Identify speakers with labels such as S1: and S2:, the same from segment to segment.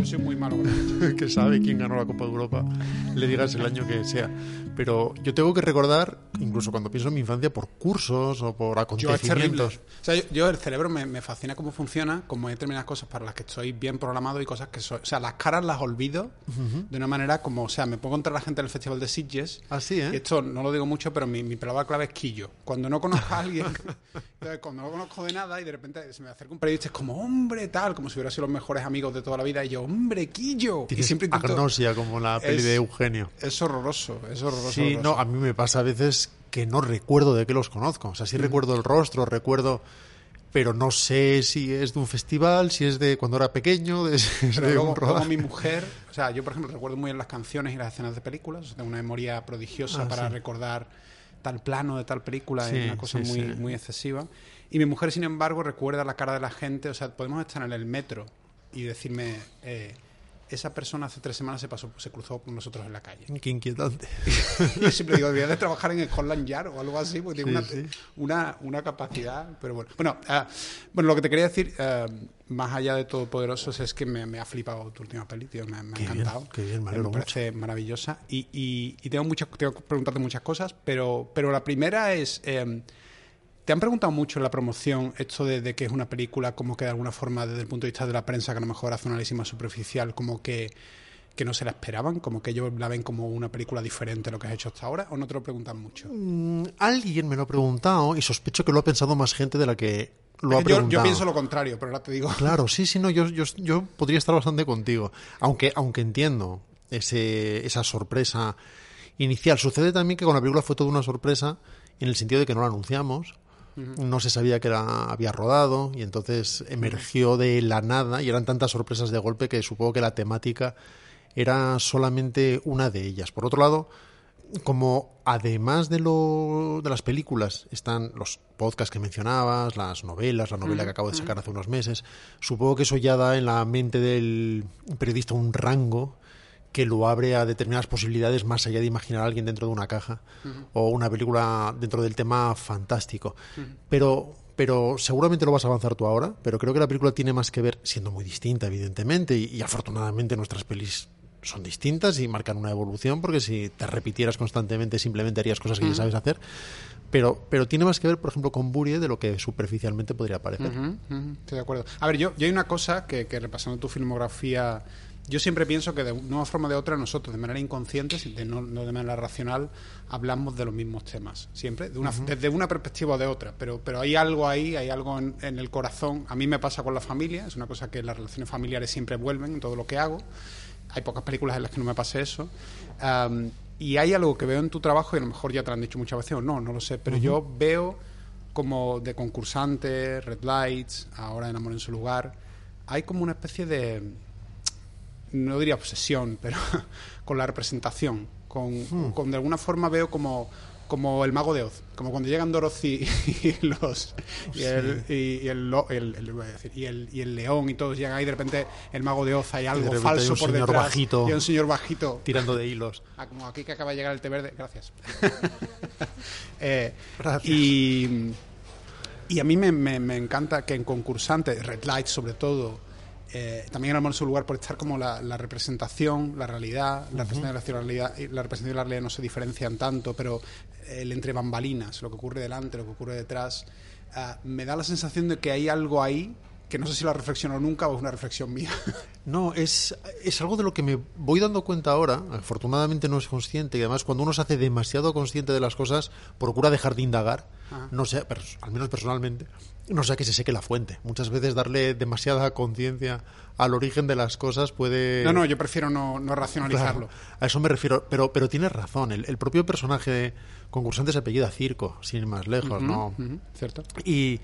S1: Yo soy muy malo con
S2: que sabe quién ganó la Copa de Europa, le digas el año que sea. Pero yo tengo que recordar, incluso cuando pienso en mi infancia, por cursos o por
S1: Yo
S2: acontecimientos.
S1: O sea, yo, yo el cerebro me, me fascina cómo funciona, como hay determinadas cosas para las que estoy bien programado y cosas que soy... O sea, las caras las olvido de una manera como... O sea, me pongo contra la gente del Festival de Sitges
S2: Así,
S1: Y
S2: ¿eh?
S1: esto no lo digo mucho, pero mi, mi palabra clave es quillo. Cuando no conozco a alguien, entonces, cuando no conozco de nada y de repente se me acerca un periodista, es como, hombre, tal, como si hubiera sido los mejores amigos de toda la vida, y yo, hombre, quillo. Y siempre intento...
S2: agnosia, como la peli
S1: Es-
S2: de Eugenio.
S1: Es horroroso, es horroroso.
S2: Sí,
S1: horroroso.
S2: no, a mí me pasa a veces que no recuerdo de qué los conozco. O sea, sí recuerdo el rostro, recuerdo, pero no sé si es de un festival, si es de cuando era pequeño, de,
S1: Pero
S2: de
S1: luego,
S2: un
S1: luego mi mujer, o sea, yo por ejemplo recuerdo muy bien las canciones y las escenas de películas, tengo una memoria prodigiosa
S2: Ah,
S1: para
S2: sí.
S1: recordar tal plano de tal película,
S2: Sí,
S1: es una cosa
S2: sí,
S1: muy,
S2: sí.
S1: muy excesiva. Y mi mujer, sin embargo, recuerda la cara de la gente, o sea, podemos estar en el metro y decirme, eh, esa persona hace tres semanas se pasó, se cruzó con nosotros en la calle.
S2: Qué inquietante.
S1: Y yo siempre digo, debería de trabajar en Scotland Yard o algo así, porque tiene
S2: Sí,
S1: una,
S2: sí.
S1: Una, una capacidad. Pero bueno, bueno, ah, bueno lo que te quería decir, ah, más allá de Todopoderosos, es que me, me ha flipado tu última peli, tío, me, me ha
S2: Qué bien,
S1: encantado.
S2: qué bien, me
S1: Eh,
S2: alegro
S1: parece maravillosa. Y, y, y tengo, muchas tengo que preguntarte muchas cosas, pero, pero la primera es. eh, ¿Te han preguntado mucho en la promoción esto de, de que es una película como que de alguna forma desde el punto de vista de la prensa que a lo mejor hace un análisis más superficial como que, que no se la esperaban? Como que ellos la ven como una película diferente a lo que has hecho hasta ahora o no te lo preguntan mucho?
S2: Mm, Alguien me lo ha preguntado y sospecho que lo ha pensado más gente de la que lo ha
S1: yo,
S2: preguntado.
S1: yo pienso lo contrario, pero ahora te digo.
S2: Claro, sí, sí, no, yo, yo, yo podría estar bastante contigo. Aunque, aunque entiendo ese, esa sorpresa inicial. Sucede también que con la película fue toda una sorpresa en el sentido de que no la anunciamos. No se sabía que la había rodado y entonces emergió de la nada y eran tantas sorpresas de golpe que supongo que la temática era solamente una de ellas. Por otro lado, como además de, lo, de las películas están los podcasts que mencionabas, las novelas, la novela que acabo de sacar hace unos meses, supongo que eso ya da en la mente del periodista un rango que lo abre a determinadas posibilidades más allá de imaginar a alguien dentro de una caja o una película dentro del tema fantástico. Pero pero seguramente lo vas a avanzar tú ahora, pero creo que la película tiene más que ver, siendo muy distinta, evidentemente, y, y afortunadamente nuestras pelis son distintas y marcan una evolución, porque si te repitieras constantemente simplemente harías cosas que ya sabes hacer, pero, pero tiene más que ver, por ejemplo, con Burie de lo que superficialmente podría parecer.
S1: Ujú, ujú, estoy de acuerdo. A ver, yo, yo hay una cosa que, que repasando tu filmografía, yo siempre pienso que de una forma o de otra nosotros, de manera inconsciente, de no, no de manera racional, hablamos de los mismos temas, siempre, de una, desde una perspectiva o de otra, pero, pero hay algo ahí, hay algo en, en el corazón. A mí me pasa con la familia, es una cosa que las relaciones familiares siempre vuelven en todo lo que hago. Hay pocas películas en las que no me pase eso. Am, y hay algo que veo en tu trabajo, y a lo mejor ya te lo han dicho muchas veces o no, no lo sé, pero yo veo como de concursante, Red Lights, ahora en Amor en su lugar, hay como una especie de, no diría obsesión, pero con la representación, con, con de alguna forma veo como como el mago de Oz, como cuando llegan Dorothy y los y el, y, y el, y el- y el león y todos llegan ahí de repente el mago de Oz hay algo
S2: hay
S1: falso
S2: un
S1: por
S2: señor
S1: detrás
S2: bajito.
S1: y hay un señor bajito
S2: Tirando de hilos.
S1: Ah, como aquí que acaba de llegar el té verde, gracias. Eh,
S2: Gracias.
S1: Y, y a mí me, me- me encanta que en concursantes, Red Light sobre todo, eh, también en su lugar por estar como la, la representación, la realidad, la representación, y la realidad, y la representación y la realidad no se diferencian tanto, pero el entre bambalinas, lo que ocurre delante, lo que ocurre detrás, ah, me da la sensación de que hay algo ahí que no sé si lo he reflexionado nunca o es una reflexión mía.
S2: No, es, es algo de lo que me voy dando cuenta ahora. Afortunadamente no es consciente y además cuando uno se hace demasiado consciente de las cosas, procura dejar de indagar.
S1: Ajá.
S2: No sé, pero al menos personalmente, no sea que se seque la fuente. Muchas veces darle demasiada conciencia al origen de las cosas puede...
S1: No, no, yo prefiero no, no racionalizarlo.
S2: Claro, a eso me refiero, pero, pero tienes razón. El, el propio personaje concursante se apellida Circo, sin ir más lejos, ¿no?
S1: ¿Cierto?
S2: Y,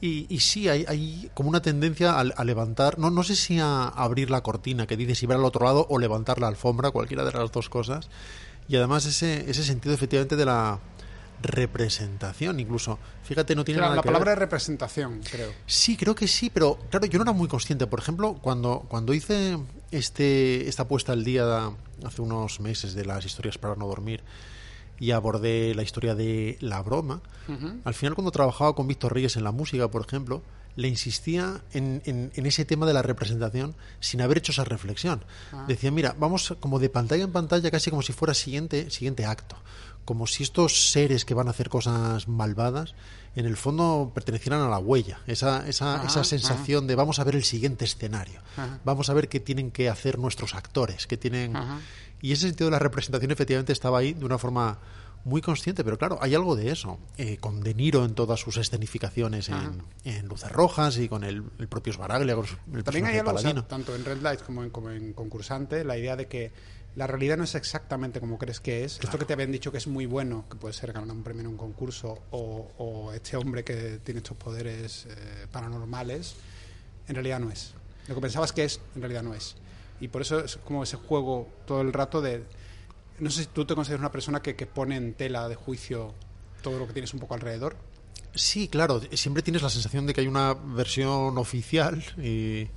S2: y, y sí, hay, hay como una tendencia a, a levantar, no, no sé si a abrir la cortina que dices y ver al otro lado o levantar la alfombra, cualquiera de las dos cosas. Y además ese, ese sentido efectivamente de la representación, incluso. Fíjate, no tiene
S1: La,
S2: nada
S1: la
S2: que
S1: palabra
S2: ver.
S1: representación, creo.
S2: Sí, creo que sí, pero claro, yo no era muy consciente. Por ejemplo, cuando, cuando hice este, esta puesta al día hace unos meses de las historias para no dormir y abordé la historia de la broma, al final cuando trabajaba con Víctor Reyes en la música, por ejemplo, le insistía en, en- en ese tema de la representación sin haber hecho esa reflexión. Decía, mira, vamos como de pantalla en pantalla, casi como si fuera siguiente, siguiente acto. Como si estos seres que van a hacer cosas malvadas, en el fondo pertenecieran a la huella. Esa, esa,
S1: Ajá,
S2: esa
S1: ajá.
S2: sensación de vamos a ver el siguiente escenario.
S1: Ajá.
S2: Vamos a ver qué tienen que hacer nuestros actores, qué tienen... Y ese sentido de la representación efectivamente estaba ahí de una forma muy consciente, pero claro, hay algo de eso. Eh, con De Niro en todas sus escenificaciones en, en Luces Rojas y con el, el propio Sbaraglia, con el
S1: También hay algo, o sea,
S2: paladino.
S1: tanto en Red Lights como en, como en Concursante, la idea de que la realidad no es exactamente como crees que es. Esto que te habían dicho que es muy bueno, que puede ser ganar un premio en un concurso, o, o este hombre que tiene estos poderes eh, paranormales, en realidad no es. Lo que pensabas que es, en realidad no es. Y por eso es como ese juego todo el rato de... No sé si tú te consideras una persona que, que pone en tela de juicio todo lo que tienes un poco alrededor.
S2: Sí, claro, siempre tienes la sensación de que hay una versión oficial y,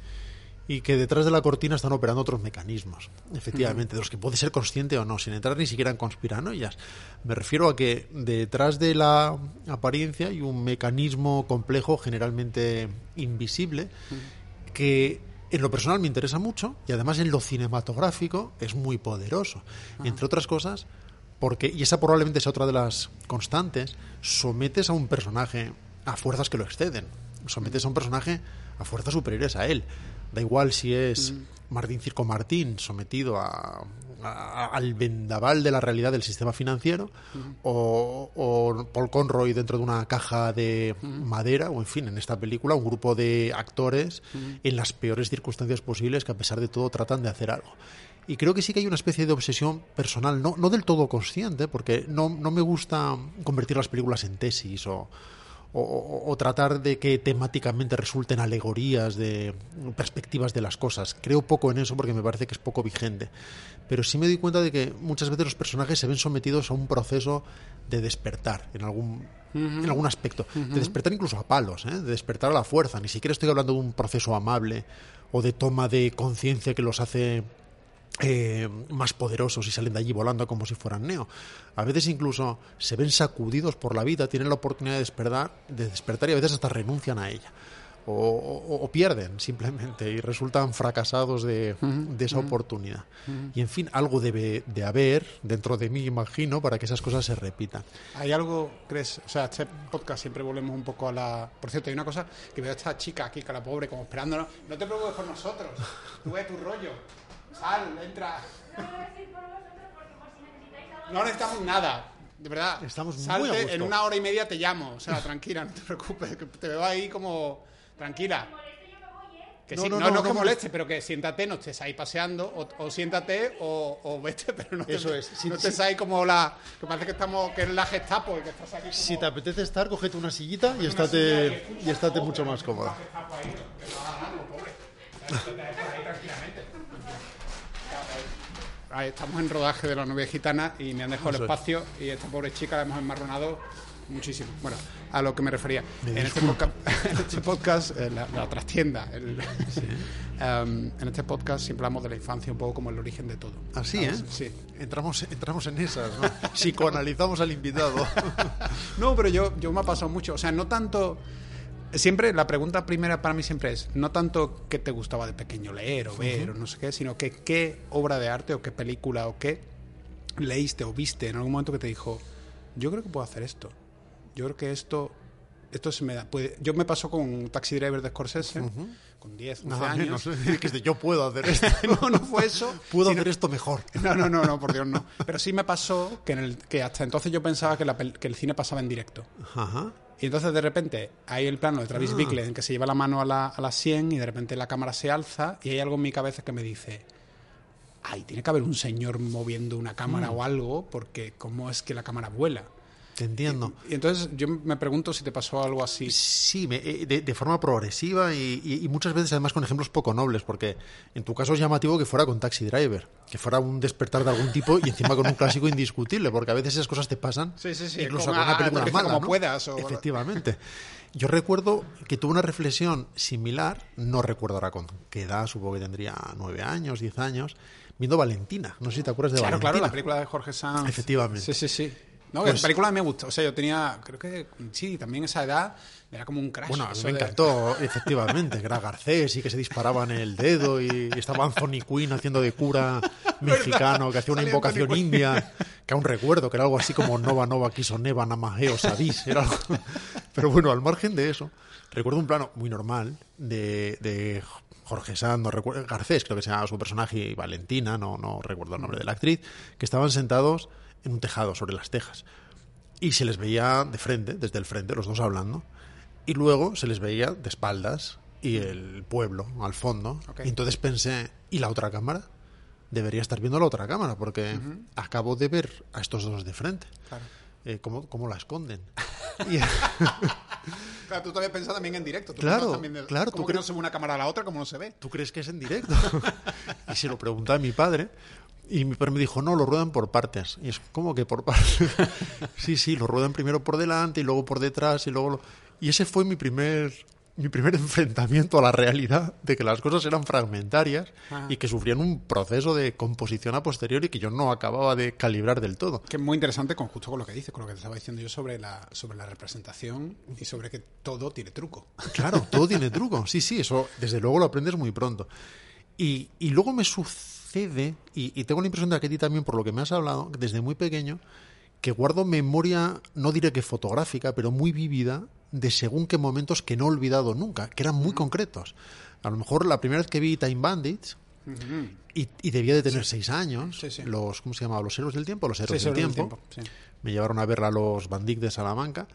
S2: y que detrás de la cortina están operando otros mecanismos, efectivamente, de los que puedes ser consciente o no, sin entrar ni siquiera en conspiranoias. Me refiero a que detrás de la apariencia hay un mecanismo complejo, generalmente invisible, que en lo personal me interesa mucho y además en lo cinematográfico es muy poderoso. Entre otras cosas, porque, y esa probablemente sea otra de las constantes, sometes a un personaje a fuerzas que lo exceden. Sometes a un personaje a fuerzas superiores a él. Da igual si es Martín Circo Martín sometido a, a- al vendaval de la realidad del sistema financiero o, o Paul Conroy dentro de una caja de madera o en fin en esta película un grupo de actores en las peores circunstancias posibles que a pesar de todo tratan de hacer algo. Y creo que sí que hay una especie de obsesión personal no, no del todo consciente porque no, no me gusta convertir las películas en tesis o, o, o- o tratar de que temáticamente resulten alegorías de perspectivas de las cosas. Creo poco en eso porque me parece que es poco vigente. Pero sí me doy cuenta de que muchas veces los personajes se ven sometidos a un proceso de despertar en algún, en algún aspecto. De despertar incluso a palos, ¿eh? de despertar a la fuerza. Ni siquiera estoy hablando de un proceso amable o de toma de conciencia que los hace eh, más poderosos y salen de allí volando como si fueran Neo. A veces incluso se ven sacudidos por la vida, tienen la oportunidad de despertar, de despertar y a veces hasta renuncian a ella. O, o- o pierden simplemente y resultan fracasados de, de esa oportunidad. Y en fin, algo debe de haber dentro de mí, imagino, para que esas cosas se repitan.
S1: ¿Hay algo, crees? O sea, este podcast siempre volvemos un poco a la. Por cierto, hay una cosa que veo a esta chica aquí, que la pobre, como esperándonos. No te preocupes por nosotros. Tú ves tu rollo. Sal, entra. No necesitamos nada. De verdad.
S2: Estamos muy
S1: Salte,
S2: a gusto.
S1: En una hora y media te llamo. O sea, tranquila, no te preocupes. Que te veo ahí como. Tranquila. Que
S2: No,
S1: sí,
S2: no,
S1: no, no, que moleste, pero que siéntate, no estés ahí paseando, o, o siéntate o, o vete, pero no te,
S2: Eso es. Si-
S1: no estés ahí como la. Que parece que estamos, que es la Gestapo y que estás aquí. Como,
S2: Si te apetece estar, cógete una sillita y estate, y estate mucho más cómoda.
S1: Ahí estamos en rodaje de la novia gitana y me han dejado el espacio y esta pobre chica la hemos enmarronado muchísimo. Bueno, a lo que me refería.
S2: Me
S1: en, este podcast, en este podcast, eh, la, la trastienda, el- em, en este podcast siempre hablamos de la infancia un poco como el origen de todo.
S2: Así, ¿eh?
S1: Sí.
S2: Entramos, entramos en esas, ¿no? Psicoanalizamos al invitado.
S1: No, pero yo, yo me ha pasado mucho. O sea, no tanto. Siempre, la pregunta primera para mí siempre es: no tanto qué te gustaba de pequeño leer o ver o no sé qué, sino que qué obra de arte o qué película o qué leíste o viste en algún momento que te dijo: Yo creo que puedo hacer esto. Yo creo que esto. Esto se me da. puede- yo me pasó con un taxi driver de Scorsese, con 10, 11
S2: Nada
S1: años.
S2: Dijiste, yo puedo hacer esto.
S1: no, no fue eso.
S2: Puedo
S1: sino-
S2: hacer esto mejor.
S1: no, no, no, no, por Dios, no. Pero sí me pasó que, en el, que hasta entonces yo pensaba que, la que el cine pasaba en directo.
S2: Ajá.
S1: Y entonces de repente hay el plano de Travis
S2: Ah.
S1: Bickle en que se lleva la mano a la, a la sien y de repente la cámara se alza y hay algo en mi cabeza que me dice, ay, tiene que haber un señor moviendo una
S2: Mm.
S1: cámara o algo porque cómo es que la cámara vuela.
S2: Te entiendo.
S1: Y entonces yo me pregunto si te pasó algo así.
S2: Sí, me- eh, de, de forma progresiva y, muchas veces además con ejemplos poco nobles, porque en tu caso es llamativo que fuera con Taxi Driver, que fuera un despertar de algún tipo y encima con un clásico indiscutible, porque a veces esas cosas te pasan
S1: Sí, sí, sí,
S2: incluso
S1: con
S2: una película mala,
S1: como
S2: ¿no?
S1: puedas, o-
S2: Efectivamente. Yo recuerdo que tuve una reflexión similar, no recuerdo ahora con qué edad, supongo que tendría nueve años, diez años, viendo Valentina. No sé si te acuerdas de
S1: Claro,
S2: Valentina.
S1: claro, la película de Jorge Sanz.
S2: Efectivamente.
S1: Sí, sí, sí. No,
S2: Pues-
S1: la película me gustó. O sea, yo tenía, creo que sí, también esa edad era como un crash.
S2: Bueno, a mí me
S1: de-
S2: encantó, efectivamente, era Garcés y que se disparaban el dedo y estaba Anthony Quinn haciendo de cura mexicano que hacía una invocación india, que aún recuerdo, que era algo así como Nova Nova Quiso Neva Namajeo Sadis. Era algo... Pero bueno, al margen de eso, recuerdo un plano muy normal de, de Jorge Sanz, no recuerdo, Garcés creo que se llama su personaje, y Valentina, no, no recuerdo el nombre de la actriz, que estaban sentados en un tejado sobre las tejas. Y se les veía de frente, desde el frente, los dos hablando. Y luego se les veía de espaldas y el pueblo al fondo. Y entonces pensé, ¿y la otra cámara? Debería estar viendo la otra cámara, porque acabo de ver a estos dos de frente.
S1: Claro.
S2: Eh, ¿cómo, cómo la esconden? Y-
S1: Claro, tú todavía pensado también en directo. Tú
S2: Claro,
S1: también de-
S2: claro,
S1: ¿Cómo
S2: tú
S1: que no se ve una cámara a la otra como no se ve?
S2: ¿Tú crees que es en directo? y se lo pregunté a mi padre. Y mi padre me dijo, no, lo ruedan por partes. Y es como que por partes. sí, sí, lo ruedan primero por delante y luego por detrás y luego... lo- Y ese fue mi primer, mi primer enfrentamiento a la realidad de que las cosas eran fragmentarias
S1: Ah.
S2: y que sufrían un proceso de composición a posteriori que yo no acababa de calibrar del todo.
S1: Que es muy interesante con justo con lo que dices, con lo que te estaba diciendo yo sobre la, sobre la representación y sobre que todo tiene truco.
S2: Claro, todo tiene truco. Sí, sí, eso desde luego lo aprendes muy pronto. Y, y luego me sucede, y, y tengo la impresión de que a ti también, por lo que me has hablado, desde muy pequeño, que guardo memoria, no diré que fotográfica, pero muy vívida, de según qué momentos que no he olvidado nunca, que eran muy concretos. A lo mejor la primera vez que vi Time Bandits, y, y debía de tener seis años,
S1: Sí, sí.
S2: los, ¿cómo se llamaba? ¿Los héroes del tiempo? Los héroes del tiempo. Me llevaron a verla a los Bandic de Salamanca.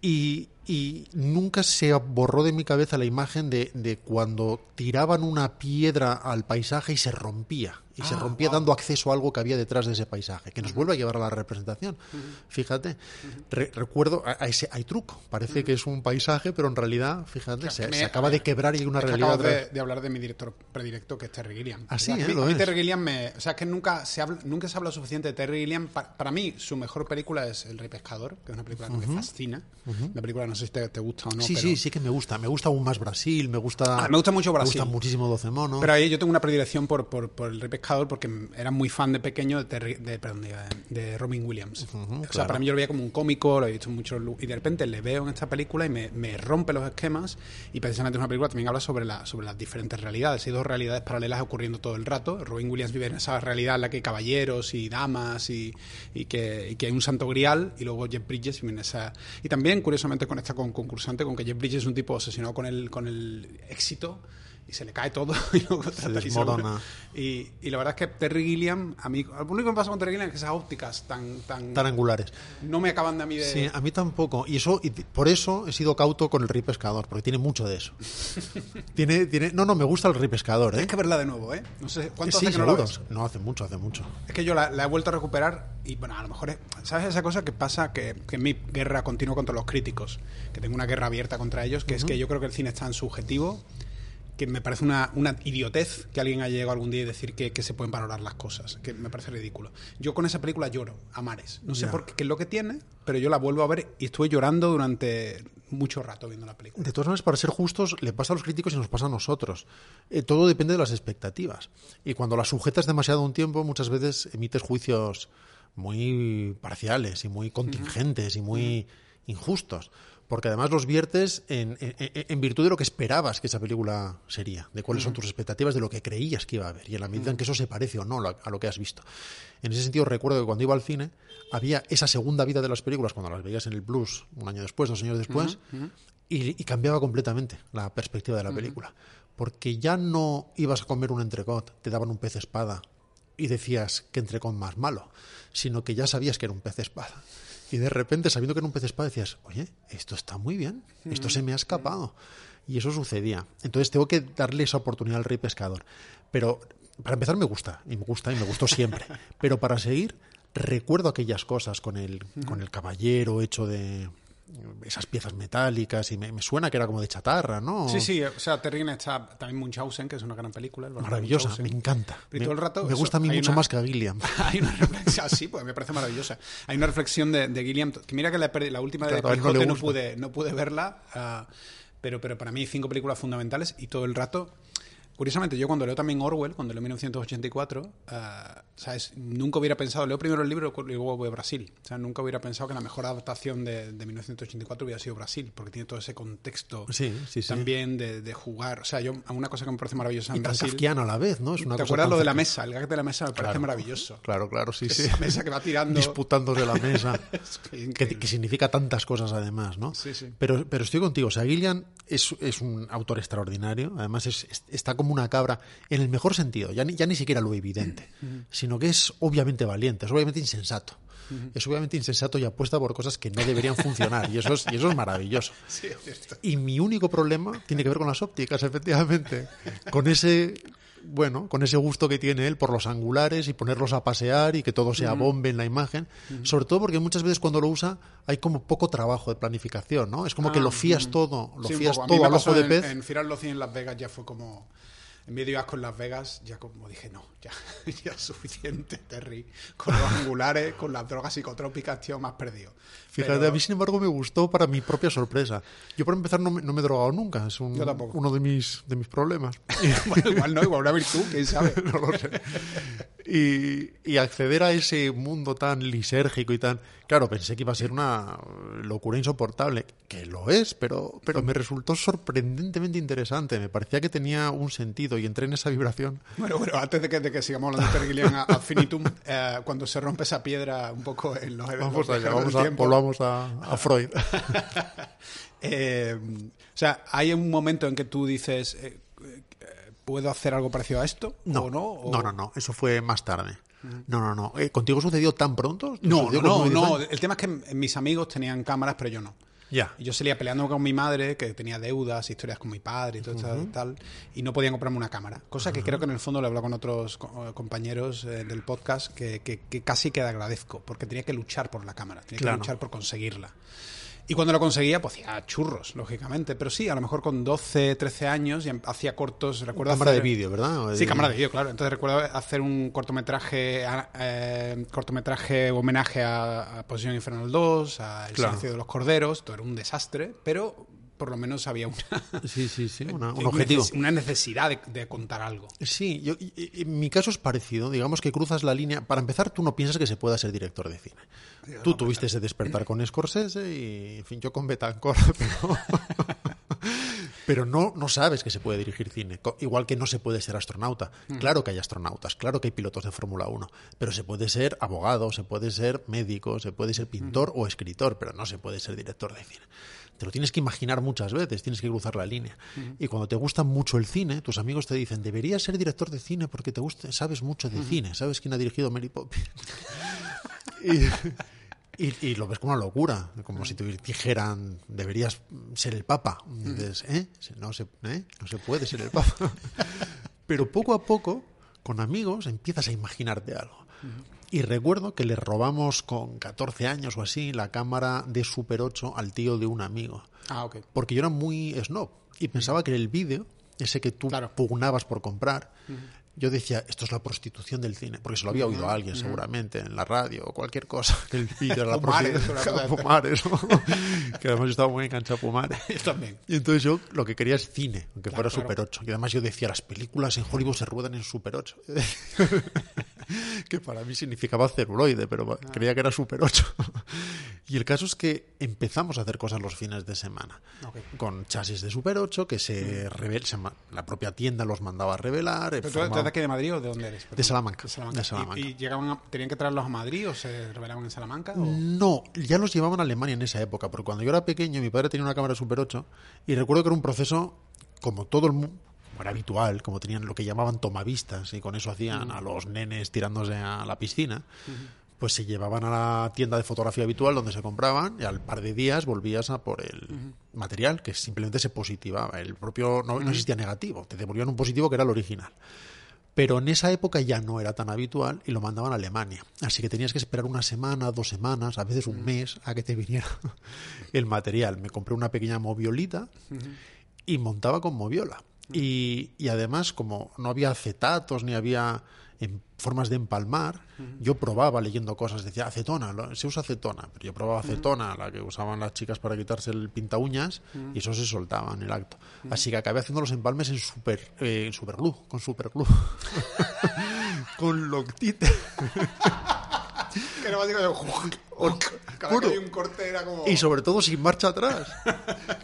S2: Y, y nunca se borró de mi cabeza la imagen de, de cuando tiraban una piedra al paisaje y se rompía. Y se
S1: Ah,
S2: rompía
S1: wow.
S2: dando acceso a algo que había detrás de ese paisaje, que nos vuelve a llevar a la representación. Fíjate, Re- recuerdo, a, a ese hay truco. Parece que es un paisaje, pero en realidad, fíjate, se,
S1: me-
S2: se acaba de quebrar y hay una realidad.
S1: acabo de, de hablar de mi director predilecto, que es Terry Gilliam.
S2: Ah,
S1: O sea,
S2: ¿eh? Lo
S1: a mí
S2: es.
S1: Terry Gilliam me... O sea, es que nunca se habla, nunca se habla suficiente de Terry Gilliam. Pa- Para, mí, su mejor película es El Rey Pescador, que es una película que me fascina. La película, no sé si te, te gusta o no,
S2: sí,
S1: pero...
S2: sí, sí que me gusta. Me gusta aún más Brasil, me gusta.
S1: Ah, me gusta mucho Brasil.
S2: Me gusta muchísimo 12 monos.
S1: Pero ahí yo tengo una predilección por, por, por El Rey Pescador porque era muy fan de pequeño de, Terry- de, perdón, de, de Robin Williams. o sea,
S2: claro.
S1: para mí yo lo veía como un cómico, lo he visto en muchos y de repente le veo en esta película y me, me rompe los esquemas y precisamente es una película que también habla sobre, la, sobre las diferentes realidades. Hay dos realidades paralelas ocurriendo todo el rato. Robin Williams vive en esa realidad en la que hay caballeros y damas y, y que, y que hay un santo grial y luego Jeff Bridges vive en esa... Y también, curiosamente, conecta con concursante con que Jeff Bridges es un tipo obsesionado con el, con el éxito y se le cae todo y luego y
S2: desmorona.
S1: y, y la verdad es que Terry Gilliam, a mí, lo único que me pasa con Terry Gilliam es que esas ópticas tan, tan,
S2: Tan angulares.
S1: no me acaban de a mí de...
S2: Sí, a mí tampoco. Y eso, y por eso he sido cauto con el rey pescador, porque tiene mucho de eso. tiene, tiene, no, no, me gusta el rey pescador, ¿eh?
S1: Tienes que verla de nuevo, ¿eh? No sé cuánto
S2: Sí,
S1: hace que no la ves.
S2: No, hace mucho, hace mucho.
S1: Es que yo la, la he vuelto a recuperar y, bueno, a lo mejor es... ¿Sabes esa cosa que pasa? Que, que en mi guerra continua contra los críticos, que tengo una guerra abierta contra ellos, que es que yo creo que el cine es tan subjetivo que me parece una, una idiotez que alguien haya llegado algún día y decir que, que se pueden valorar las cosas, que me parece ridículo. Yo con esa película lloro a mares. No sé por qué, qué es lo que tiene, pero yo la vuelvo a ver y estuve llorando durante mucho rato viendo la película.
S2: De todas maneras, para ser justos, le pasa a los críticos y nos pasa a nosotros. Eh, todo depende de las expectativas. Y cuando las sujetas demasiado a un tiempo, muchas veces emites juicios muy parciales y muy contingentes y muy injustos. Porque además los viertes en, en- virtud de lo que esperabas que esa película sería, de cuáles son tus expectativas, de lo que creías que iba a haber, y en la medida en que eso se parece o no a lo que has visto. En ese sentido, recuerdo que cuando iba al cine, había esa segunda vida de las películas, cuando las veías en el Plus, un año después, dos años después, y, y cambiaba completamente la perspectiva de la película. Porque ya no ibas a comer un entrecot, te daban un pez espada y decías que entrecot más malo, sino que ya sabías que era un pez espada. Y de repente, sabiendo que era un pez espada, decías, oye, esto está muy bien, esto se me ha escapado. Y eso sucedía. Entonces tengo que darle esa oportunidad al rey pescador. Pero para empezar me gusta, y me gusta, y me gustó siempre. Pero para seguir, recuerdo aquellas cosas con el, con el caballero hecho de esas piezas metálicas y me, me suena que era como de chatarra, ¿no?
S1: Sí, sí, o sea, Gilliam está también Munchausen, que es una gran película. el
S2: Maravillosa, me encanta. Me,
S1: todo el rato
S2: me
S1: eso,
S2: gusta a mí mucho
S1: una-
S2: más que a Gilliam.
S1: Hay una reflexión, ah, sí, pues me parece maravillosa. Hay una reflexión de, de Gilliam, que mira que la, la última de
S2: Claro, no
S1: pude, no pude verla, ah, pero, pero para mí hay cinco películas fundamentales y todo el rato Curiosamente, yo cuando leo también Orwell, cuando leo 1984, eh, ¿sabes? nunca hubiera pensado, leo primero el libro y luego voy a Brasil. O sea, nunca hubiera pensado que la mejor adaptación de, de 1984 hubiera sido Brasil, porque tiene todo ese contexto
S2: Sí, sí, sí.
S1: también de, de jugar. O sea, yo, una cosa que me parece maravillosa en
S2: Y
S1: Brasil.
S2: kafkiano a la vez, ¿no? Es una
S1: ¿Te
S2: cosa
S1: acuerdas lo de la mesa? El gag de la mesa me parece
S2: Claro.
S1: maravilloso.
S2: Claro, claro, sí, sí.
S1: Esa mesa que va tirando.
S2: Disputándose la mesa.
S1: Es que
S2: que, significa tantas cosas además, ¿no?
S1: Sí, sí.
S2: Pero, pero estoy contigo, o sea, Gillian es, es un autor extraordinario, además es- está como una cabra, en el mejor sentido, ya ni, ya ni siquiera lo evidente, sino que es obviamente valiente, es obviamente insensato. Es obviamente insensato y apuesta por cosas que no deberían funcionar, y eso es, y eso es maravilloso.
S1: Sí, es cierto.
S2: Y mi único problema tiene que ver con las ópticas, efectivamente. Con ese, bueno, con ese gusto que tiene él por los angulares y ponerlos a pasear y que todo sea bombe en la imagen. Sobre todo porque muchas veces cuando lo usa hay como poco trabajo de planificación, ¿no? Es como que
S1: Ah,
S2: lo fías
S1: mm.
S2: todo, lo
S1: Sí,
S2: fías todo al ojo de
S1: en-
S2: pez.
S1: En Loathing en Las Vegas ya fue como... En medio asco en Las Vegas, ya como dije, no, ya, ya es suficiente, Terry. Con los angulares, con las drogas psicotrópicas, tío, más perdido.
S2: Fíjate,
S1: Pero-
S2: a mí sin embargo me gustó para mi propia sorpresa. Yo por empezar no me, no me he drogado nunca, es un- uno de mis, de mis problemas.
S1: Bueno, igual no, igual una virtud, quién sabe.
S2: no lo sé. Y, y acceder a ese mundo tan lisérgico y tan... Claro, pensé que iba a ser una locura insoportable, que lo es, pero, pero me resultó sorprendentemente interesante. Me parecía que tenía un sentido y entré en esa vibración.
S1: Bueno, bueno, antes de que, de que sigamos hablando de Terry Gilliam a, a finitum, eh, cuando se rompe esa piedra un poco en los en
S2: Vamos allá, vamos a,
S1: tiempo,
S2: volvamos a, a Freud.
S1: eh, o sea, ¿hay un momento en que tú dices, eh, eh, ¿puedo hacer algo parecido a esto?
S2: No,
S1: ¿O no? O-
S2: no, no, no, eso fue más tarde. No, no, no. Eh, ¿Contigo sucedió tan pronto?
S1: No,
S2: ¿Sucedió
S1: no, no, no. El tema es que mis amigos tenían cámaras, pero yo no.
S2: Ya.
S1: Y yo salía peleando con mi madre, que tenía deudas, historias con mi padre y todo esto tal, y no podían comprarme una cámara. Cosa que creo que en el fondo le he hablado con otros co- compañeros eh, del podcast que, que- que casi que agradezco, porque tenía que luchar por la cámara, tenía
S2: Claro.
S1: que luchar por conseguirla. Y cuando lo conseguía, pues hacía churros, lógicamente. Pero sí, a lo mejor con 12, 13 años ya hacía cortos. Recuerdo
S2: Cámara de vídeo, ¿verdad?
S1: Sí, cámara de vídeo, claro. Entonces recuerdo hacer un cortometraje eh, cortometraje homenaje a, a Posición Infernal 2, a El
S2: Claro.
S1: silencio de los corderos. Todo era un desastre, pero por lo menos había una,
S2: Sí, sí, sí, una- un objetivo.
S1: una necesidad de, de contar algo.
S2: Sí, yo, y- y- en mi caso es parecido. Digamos que cruzas la línea. Para empezar, tú no piensas que se pueda ser director de cine. Tú tuviste ese despertar con Scorsese y, en fin, yo con Betancourt, pero, pero no, no sabes que se puede dirigir cine. Igual que no se puede ser astronauta. Claro que hay astronautas, claro que hay pilotos de Fórmula 1, pero se puede ser abogado, se puede ser médico, se puede ser pintor o escritor, pero no se puede ser director de cine. Te lo tienes que imaginar muchas veces, tienes que cruzar la línea. Y cuando te gusta mucho el cine, tus amigos te dicen, deberías ser director de cine porque te gusta, sabes mucho de cine, sabes quién ha dirigido Mary Poppins. y, y- y lo ves como una locura, como si te dijeran, deberías ser el Papa. Y dices, ¿eh? No se, ¿eh? no se puede ser el Papa. Pero poco a poco, con amigos, empiezas a imaginarte algo. Y recuerdo que le robamos con 14 años o así la cámara de Super 8 al tío de un amigo.
S1: Ah, ok.
S2: Porque yo era muy snob y pensaba que el vídeo, ese que tú
S1: Claro.
S2: pugnabas por comprar, yo decía, esto es la prostitución del cine, porque se lo había oído a alguien seguramente en la radio o cualquier cosa, que el vídeo era la prostitución. Pumares, ¿no? que además yo estaba muy enganchado a Pumares.
S1: Yo también.
S2: Y entonces yo lo que quería es cine, aunque fuera. Super 8. Y además yo decía, las películas en Hollywood se ruedan en Super 8. que para mí significaba celuloide, pero
S1: Ah.
S2: creía que era Super 8. y el caso es que empezamos a hacer cosas los fines de semana.
S1: Ok.
S2: Con chasis de Super 8 que se, revel- se ma- la propia tienda los mandaba a revelar. eh,
S1: ¿Pero tú eres de aquí de Madrid o de dónde eres?
S2: De Salamanca,
S1: De Salamanca.
S2: de Salamanca.
S1: ¿Y, y llegaban a- tenían que traerlos a Madrid o se revelaban en Salamanca? o-
S2: No, ya los llevaban a Alemania en esa época, porque cuando yo era pequeño mi padre tenía una cámara Super 8 y recuerdo que era un proceso como todo el mundo, como era habitual, como tenían lo que llamaban tomavistas y con eso hacían a los nenes tirándose a la piscina, pues se llevaban a la tienda de fotografía habitual donde se compraban y al par de días volvías a por el material que simplemente se positivaba, el propio no, no existía negativo, te devolvían un positivo que era el original. Pero en esa época ya no era tan habitual y lo mandaban a Alemania. Así que tenías que esperar una semana, dos semanas, a veces un mes a que te viniera el material. Me compré una pequeña moviolita y montaba con moviola. Y, y además, como no había acetatos ni había en formas de empalmar, yo probaba leyendo cosas, decía acetona, lo- se usa acetona, pero yo probaba acetona, la que usaban las chicas para quitarse el pinta uñas, y eso se soltaba en el acto. Así que acabé haciendo los empalmes en super, eh, en superglue, con superglue. con Loctite.
S1: Que era básicamente... Cada vez que hay un corte era como...
S2: Y sobre todo sin marcha atrás.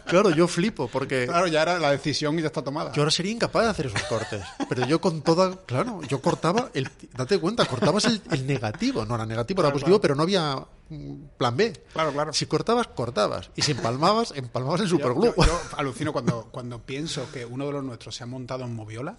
S2: Claro, yo flipo, porque
S1: Claro, ya era la decisión y ya está tomada.
S2: yo ahora sería incapaz de hacer esos cortes. Pero yo con toda. Claro, yo cortaba. El, date cuenta, cortabas el, el negativo. No era negativo, era positivo, pero no había mm, plan B.
S1: Claro, claro.
S2: Si cortabas, cortabas. Y si empalmabas, empalmabas
S1: Yo-
S2: superglue.
S1: Yo, yo alucino cuando, cuando pienso que uno de los nuestros se ha montado en Moviola.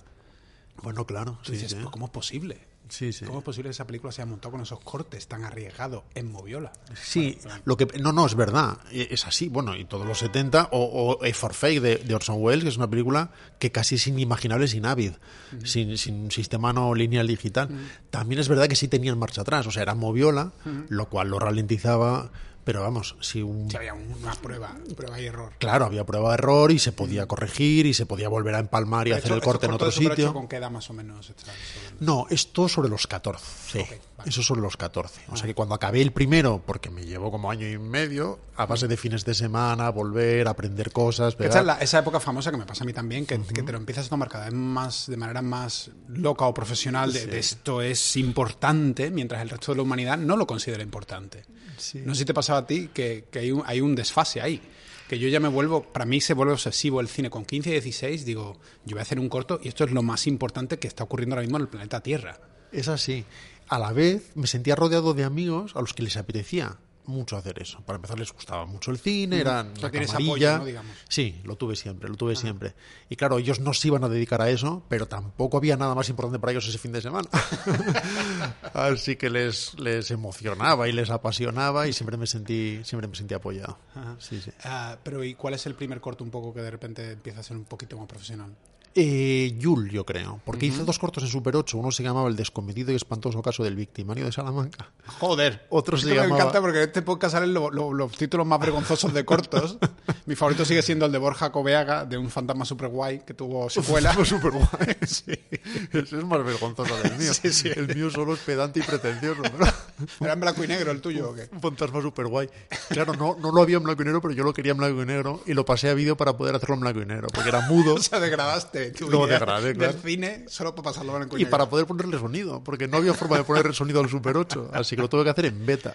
S2: Bueno, claro.
S1: Tú
S2: Sí,
S1: dices,
S2: sí.
S1: "¿Pero ¿cómo es posible?
S2: Sí, sí.
S1: ¿Cómo es posible que esa película se haya montado con esos cortes tan arriesgados en Moviola?
S2: Sí, lo que no, no, es verdad, e- es así, bueno, y todos los 70, o, o A for Fake de, de Orson Welles, que es una película que casi es inimaginable sin Avid, sin, sin un sistema no lineal digital. También es verdad que sí tenían marcha atrás, o sea, era moviola, lo cual lo ralentizaba, pero vamos, si un...
S1: Si había una prueba, prueba y error.
S2: Claro, había prueba de error y se podía corregir y se podía volver a empalmar y hacer
S1: Esto-
S2: el corte en otro sitio.
S1: 8 ¿Con qué edad más o menos está?
S2: No, esto sobre los 14. Sí,
S1: Ok, vale.
S2: eso sobre los 14. O sea que cuando acabé el primero, porque me llevó como año y medio, a base de fines de semana, volver, aprender cosas,
S1: Esa es la- esa época famosa que me pasa a mí también, que, que te lo empiezas a tomar cada vez más de manera más loca o profesional, de, de esto es importante, mientras el resto de la humanidad no lo considera importante. No sé si te pasaba a ti que, que hay, un, hay un desfase ahí. Que yo ya me vuelvo, para mí se vuelve obsesivo el cine. Con 15 y 16 digo, yo voy a hacer un corto y esto es lo más importante que está ocurriendo ahora mismo en el planeta Tierra.
S2: Es así. A la vez me sentía rodeado de amigos a los que les apetecía mucho hacer eso. Para empezar, les gustaba mucho el cine, eran
S1: O sea, apoyo, ¿no? Digamos.
S2: Sí, lo tuve siempre, lo tuve siempre. Y claro, ellos no se iban a dedicar a eso, pero tampoco había nada más importante para ellos ese fin de semana. Así que les, les emocionaba y les apasionaba y siempre me sentí, siempre me sentí apoyado. Sí, sí.
S1: Ah, pero ¿y cuál es el primer corto un poco que de repente empieza a ser un poquito más profesional?
S2: Eh, Yul, yo creo, porque hice dos cortos en Super 8. Uno se llamaba El descomedido y espantoso caso del victimario de Salamanca.
S1: Joder.
S2: Otro se
S1: me
S2: llamaba-
S1: encanta porque en este podcast salen lo- lo- los títulos más vergonzosos de cortos. Mi favorito sigue siendo el de Borja Coveaga, de un fantasma super guay que tuvo secuela.
S2: Fue súper guay. Ese es más vergonzoso que el mío.
S1: Sí, sí.
S2: El mío solo es pedante y pretencioso.
S1: ¿Era en blanco y negro el tuyo o qué?
S2: Un fantasma súper guay. Claro, no, no lo había en blanco y negro, pero yo lo quería en blanco y negro y lo pasé a vídeo para poder hacerlo en blanco y negro, porque era mudo.
S1: O sea, degradaste tu
S2: Lo
S1: idea
S2: degradé,
S1: del
S2: claro.
S1: cine solo para pasarlo blanco y,
S2: para poder ponerle sonido, porque no había forma de poner sonido al Super 8, así que lo tuve que hacer en beta.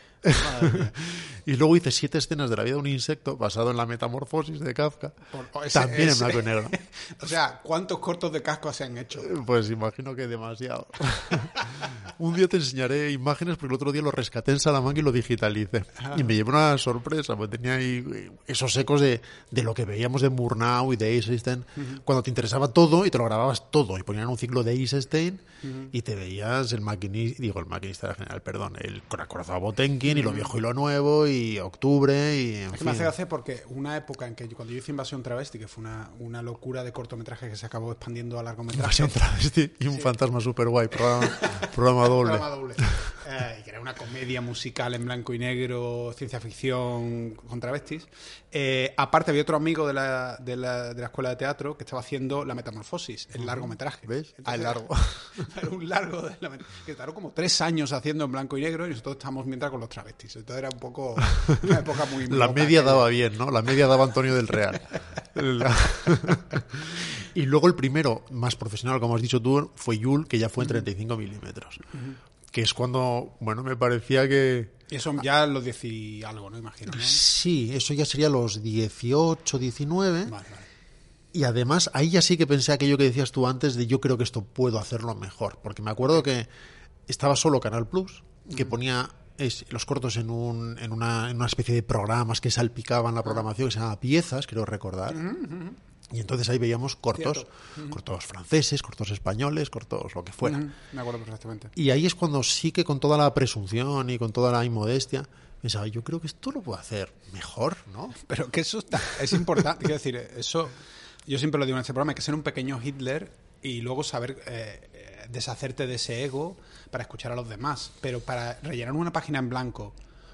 S2: y luego hice siete escenas de la vida de un insecto basado en la metamorfosis de Kafka,
S1: Por- o ese-
S2: también
S1: ese-
S2: en blanco y negro.
S1: O sea, ¿cuántos cortos de casco se han hecho?
S2: Pues imagino que demasiado. Un día te enseñaré imágenes porque el otro día lo rescaté en Salamanca y lo digitalicé. Y me llevé una sorpresa, porque tenía ahí eh, esos ecos de, de lo que veíamos de Murnau y de Eisenstein, cuando te interesaba todo y te lo grababas todo. Y ponían un ciclo de Eisenstein y te veías el maquinista, digo el maquinista era general, perdón, el acorazado Botenkin y lo viejo y lo nuevo y octubre y en
S1: Es que me hace
S2: fin.
S1: gracia porque una época en que yo- cuando yo hice Invasión Travesti, que fue una, una locura de cortometraje que se acabó expandiendo a largometraje.
S2: Invasión travesti y un fantasma super guay, programa, programa doble.
S1: Programa doble. Eh, que era una comedia musical en blanco y negro, ciencia ficción con travestis. Eh, aparte, había otro amigo de la, de, la, de la escuela de teatro que estaba haciendo La Metamorfosis, el largometraje.
S2: ¿Ves? Ah, el largo.
S1: Era un largo de la que tardó como tres años haciendo en blanco y negro y nosotros estábamos mientras con los travestis. Entonces era un poco una época muy.
S2: La
S1: loca
S2: media daba bien, ¿no? La media daba Antonio del Real. La- y luego el primero, más profesional, como has dicho tú, fue Yul, que ya fue en 35 milímetros. Que es cuando, bueno, me parecía que...
S1: Eso ya los 10 y algo, ¿no? Imagino. ¿no?
S2: Sí, eso ya sería los 18, 19.
S1: Vale, vale.
S2: Y además, ahí ya sí que pensé aquello que decías tú antes de yo creo que esto puedo hacerlo mejor. Porque me acuerdo que estaba solo Canal Plus, que ponía es- los cortos en, un, en, una, en una especie de programas que salpicaban la programación, que se llamaba Piezas, creo recordar. Y entonces ahí veíamos cortos, cortos franceses, cortos españoles, cortos lo que fuera.
S1: Ujú, Me acuerdo perfectamente.
S2: Y ahí es cuando sí que con toda la presunción y con toda la inmodestia pensaba, yo creo que esto lo puedo hacer mejor, ¿no?
S1: Pero que eso está, es importante. Quiero decir, eso. Yo siempre lo digo en este programa: hay que ser un pequeño Hitler y luego saber eh, eh, deshacerte de ese ego para escuchar a los demás. Pero para rellenar una página en blanco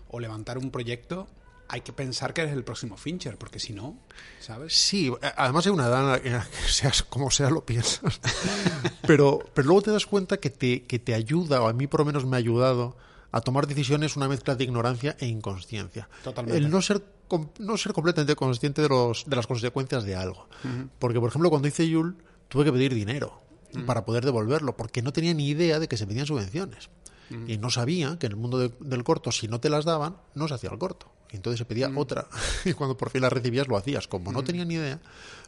S1: o levantar un proyecto, hay que pensar que eres el próximo Fincher, porque si no, ¿sabes?
S2: Sí, además hay una edad en la que seas como sea lo piensas. pero, pero luego te das cuenta que te, que te ayuda, o a mí por lo menos me ha ayudado, a tomar decisiones una mezcla de ignorancia e inconsciencia.
S1: Totalmente.
S2: El no ser, no ser completamente consciente de, los, de las consecuencias de algo. Porque, por ejemplo, cuando hice Yul, tuve que pedir dinero para poder devolverlo, porque no tenía ni idea de que se pedían subvenciones. Y no sabía que en el mundo de- del corto, si no te las daban, no se hacía el corto. Y entonces se pedía otra. Y cuando por fin la recibías, lo hacías. Como no tenía ni idea,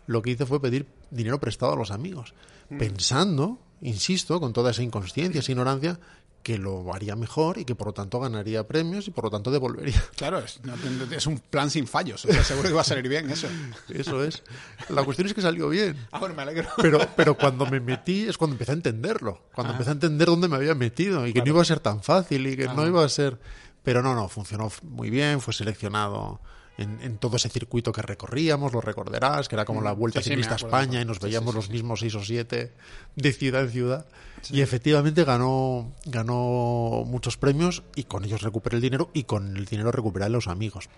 S2: lo que hice fue pedir dinero prestado a los amigos. Pensando, insisto, con toda esa inconsciencia, esa ignorancia, que lo haría mejor y que por lo tanto ganaría premios y por lo tanto devolvería.
S1: Claro, es, no es un plan sin fallos. O sea, seguro que va a salir bien eso.
S2: Eso es. La cuestión es que salió bien.
S1: Ah, bueno, me alegro.
S2: Pero, pero cuando me metí es cuando empecé a entenderlo. Cuando empecé a entender dónde me había metido y que no iba a ser tan fácil y que no iba a ser. Pero no, no, funcionó muy bien, fue seleccionado en, en todo ese circuito que recorríamos, lo recordarás, que era como la vuelta
S1: Mm. Sí, sí,
S2: ciclista a España y nos veíamos
S1: sí,
S2: los mismos seis o siete de ciudad en ciudad. Y efectivamente ganó, ganó muchos premios y con ellos recuperé el dinero y con el dinero recuperé a los amigos.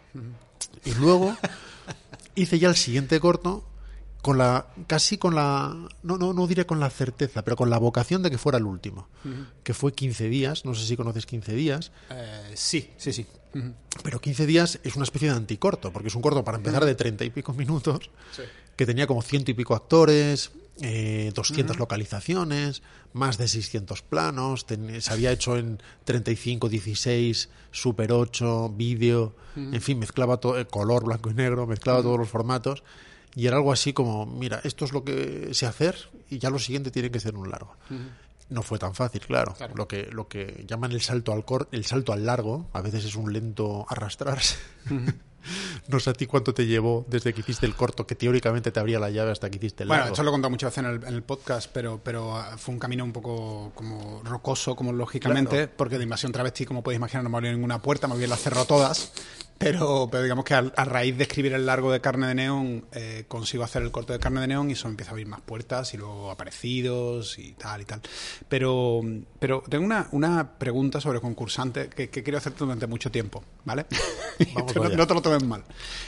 S2: Y luego hice ya el siguiente corto con la casi con la no no no diré con la certeza, pero con la vocación de que fuera el último, que fue 15 días, no sé si conoces 15 días,
S1: Eh, sí, sí, sí.
S2: Pero 15 días es una especie de anticorto, porque es un corto para empezar de 30 y pico minutos,
S1: Sí.
S2: que tenía como ciento y pico actores, eh, 200 localizaciones, más de 600 planos, ten- se había hecho en 35, 16, Super 8, vídeo, en fin, mezclaba todo, el color blanco y negro, mezclaba todos los formatos, y era algo así como, mira, esto es lo que sé hacer y ya lo siguiente tiene que ser un largo. No fue tan fácil, claro.
S1: Claro.
S2: Lo que lo que llaman el salto al cor el salto al largo, a veces es un lento arrastrarse. no sé a ti cuánto te llevó desde que hiciste el corto, que teóricamente te abría la llave hasta que hiciste el
S1: Bueno,
S2: largo.
S1: esto lo he contado muchas veces en el, en el podcast, pero, pero ah, fue un camino un poco como rocoso, como lógicamente,
S2: Claro.
S1: porque de invasión travesti, como podéis imaginar, no me abrió ninguna puerta, bien las cerró todas. Pero, pero digamos que a, a raíz de escribir el largo de Carne de Neón, eh, consigo hacer el corto de Carne de Neón y eso me empieza a abrir más puertas y luego aparecidos y tal y tal. Pero, pero tengo una, una pregunta sobre concursante que, que quiero hacerte durante mucho tiempo, ¿vale?
S2: Vamos
S1: no, te lo tomes mal.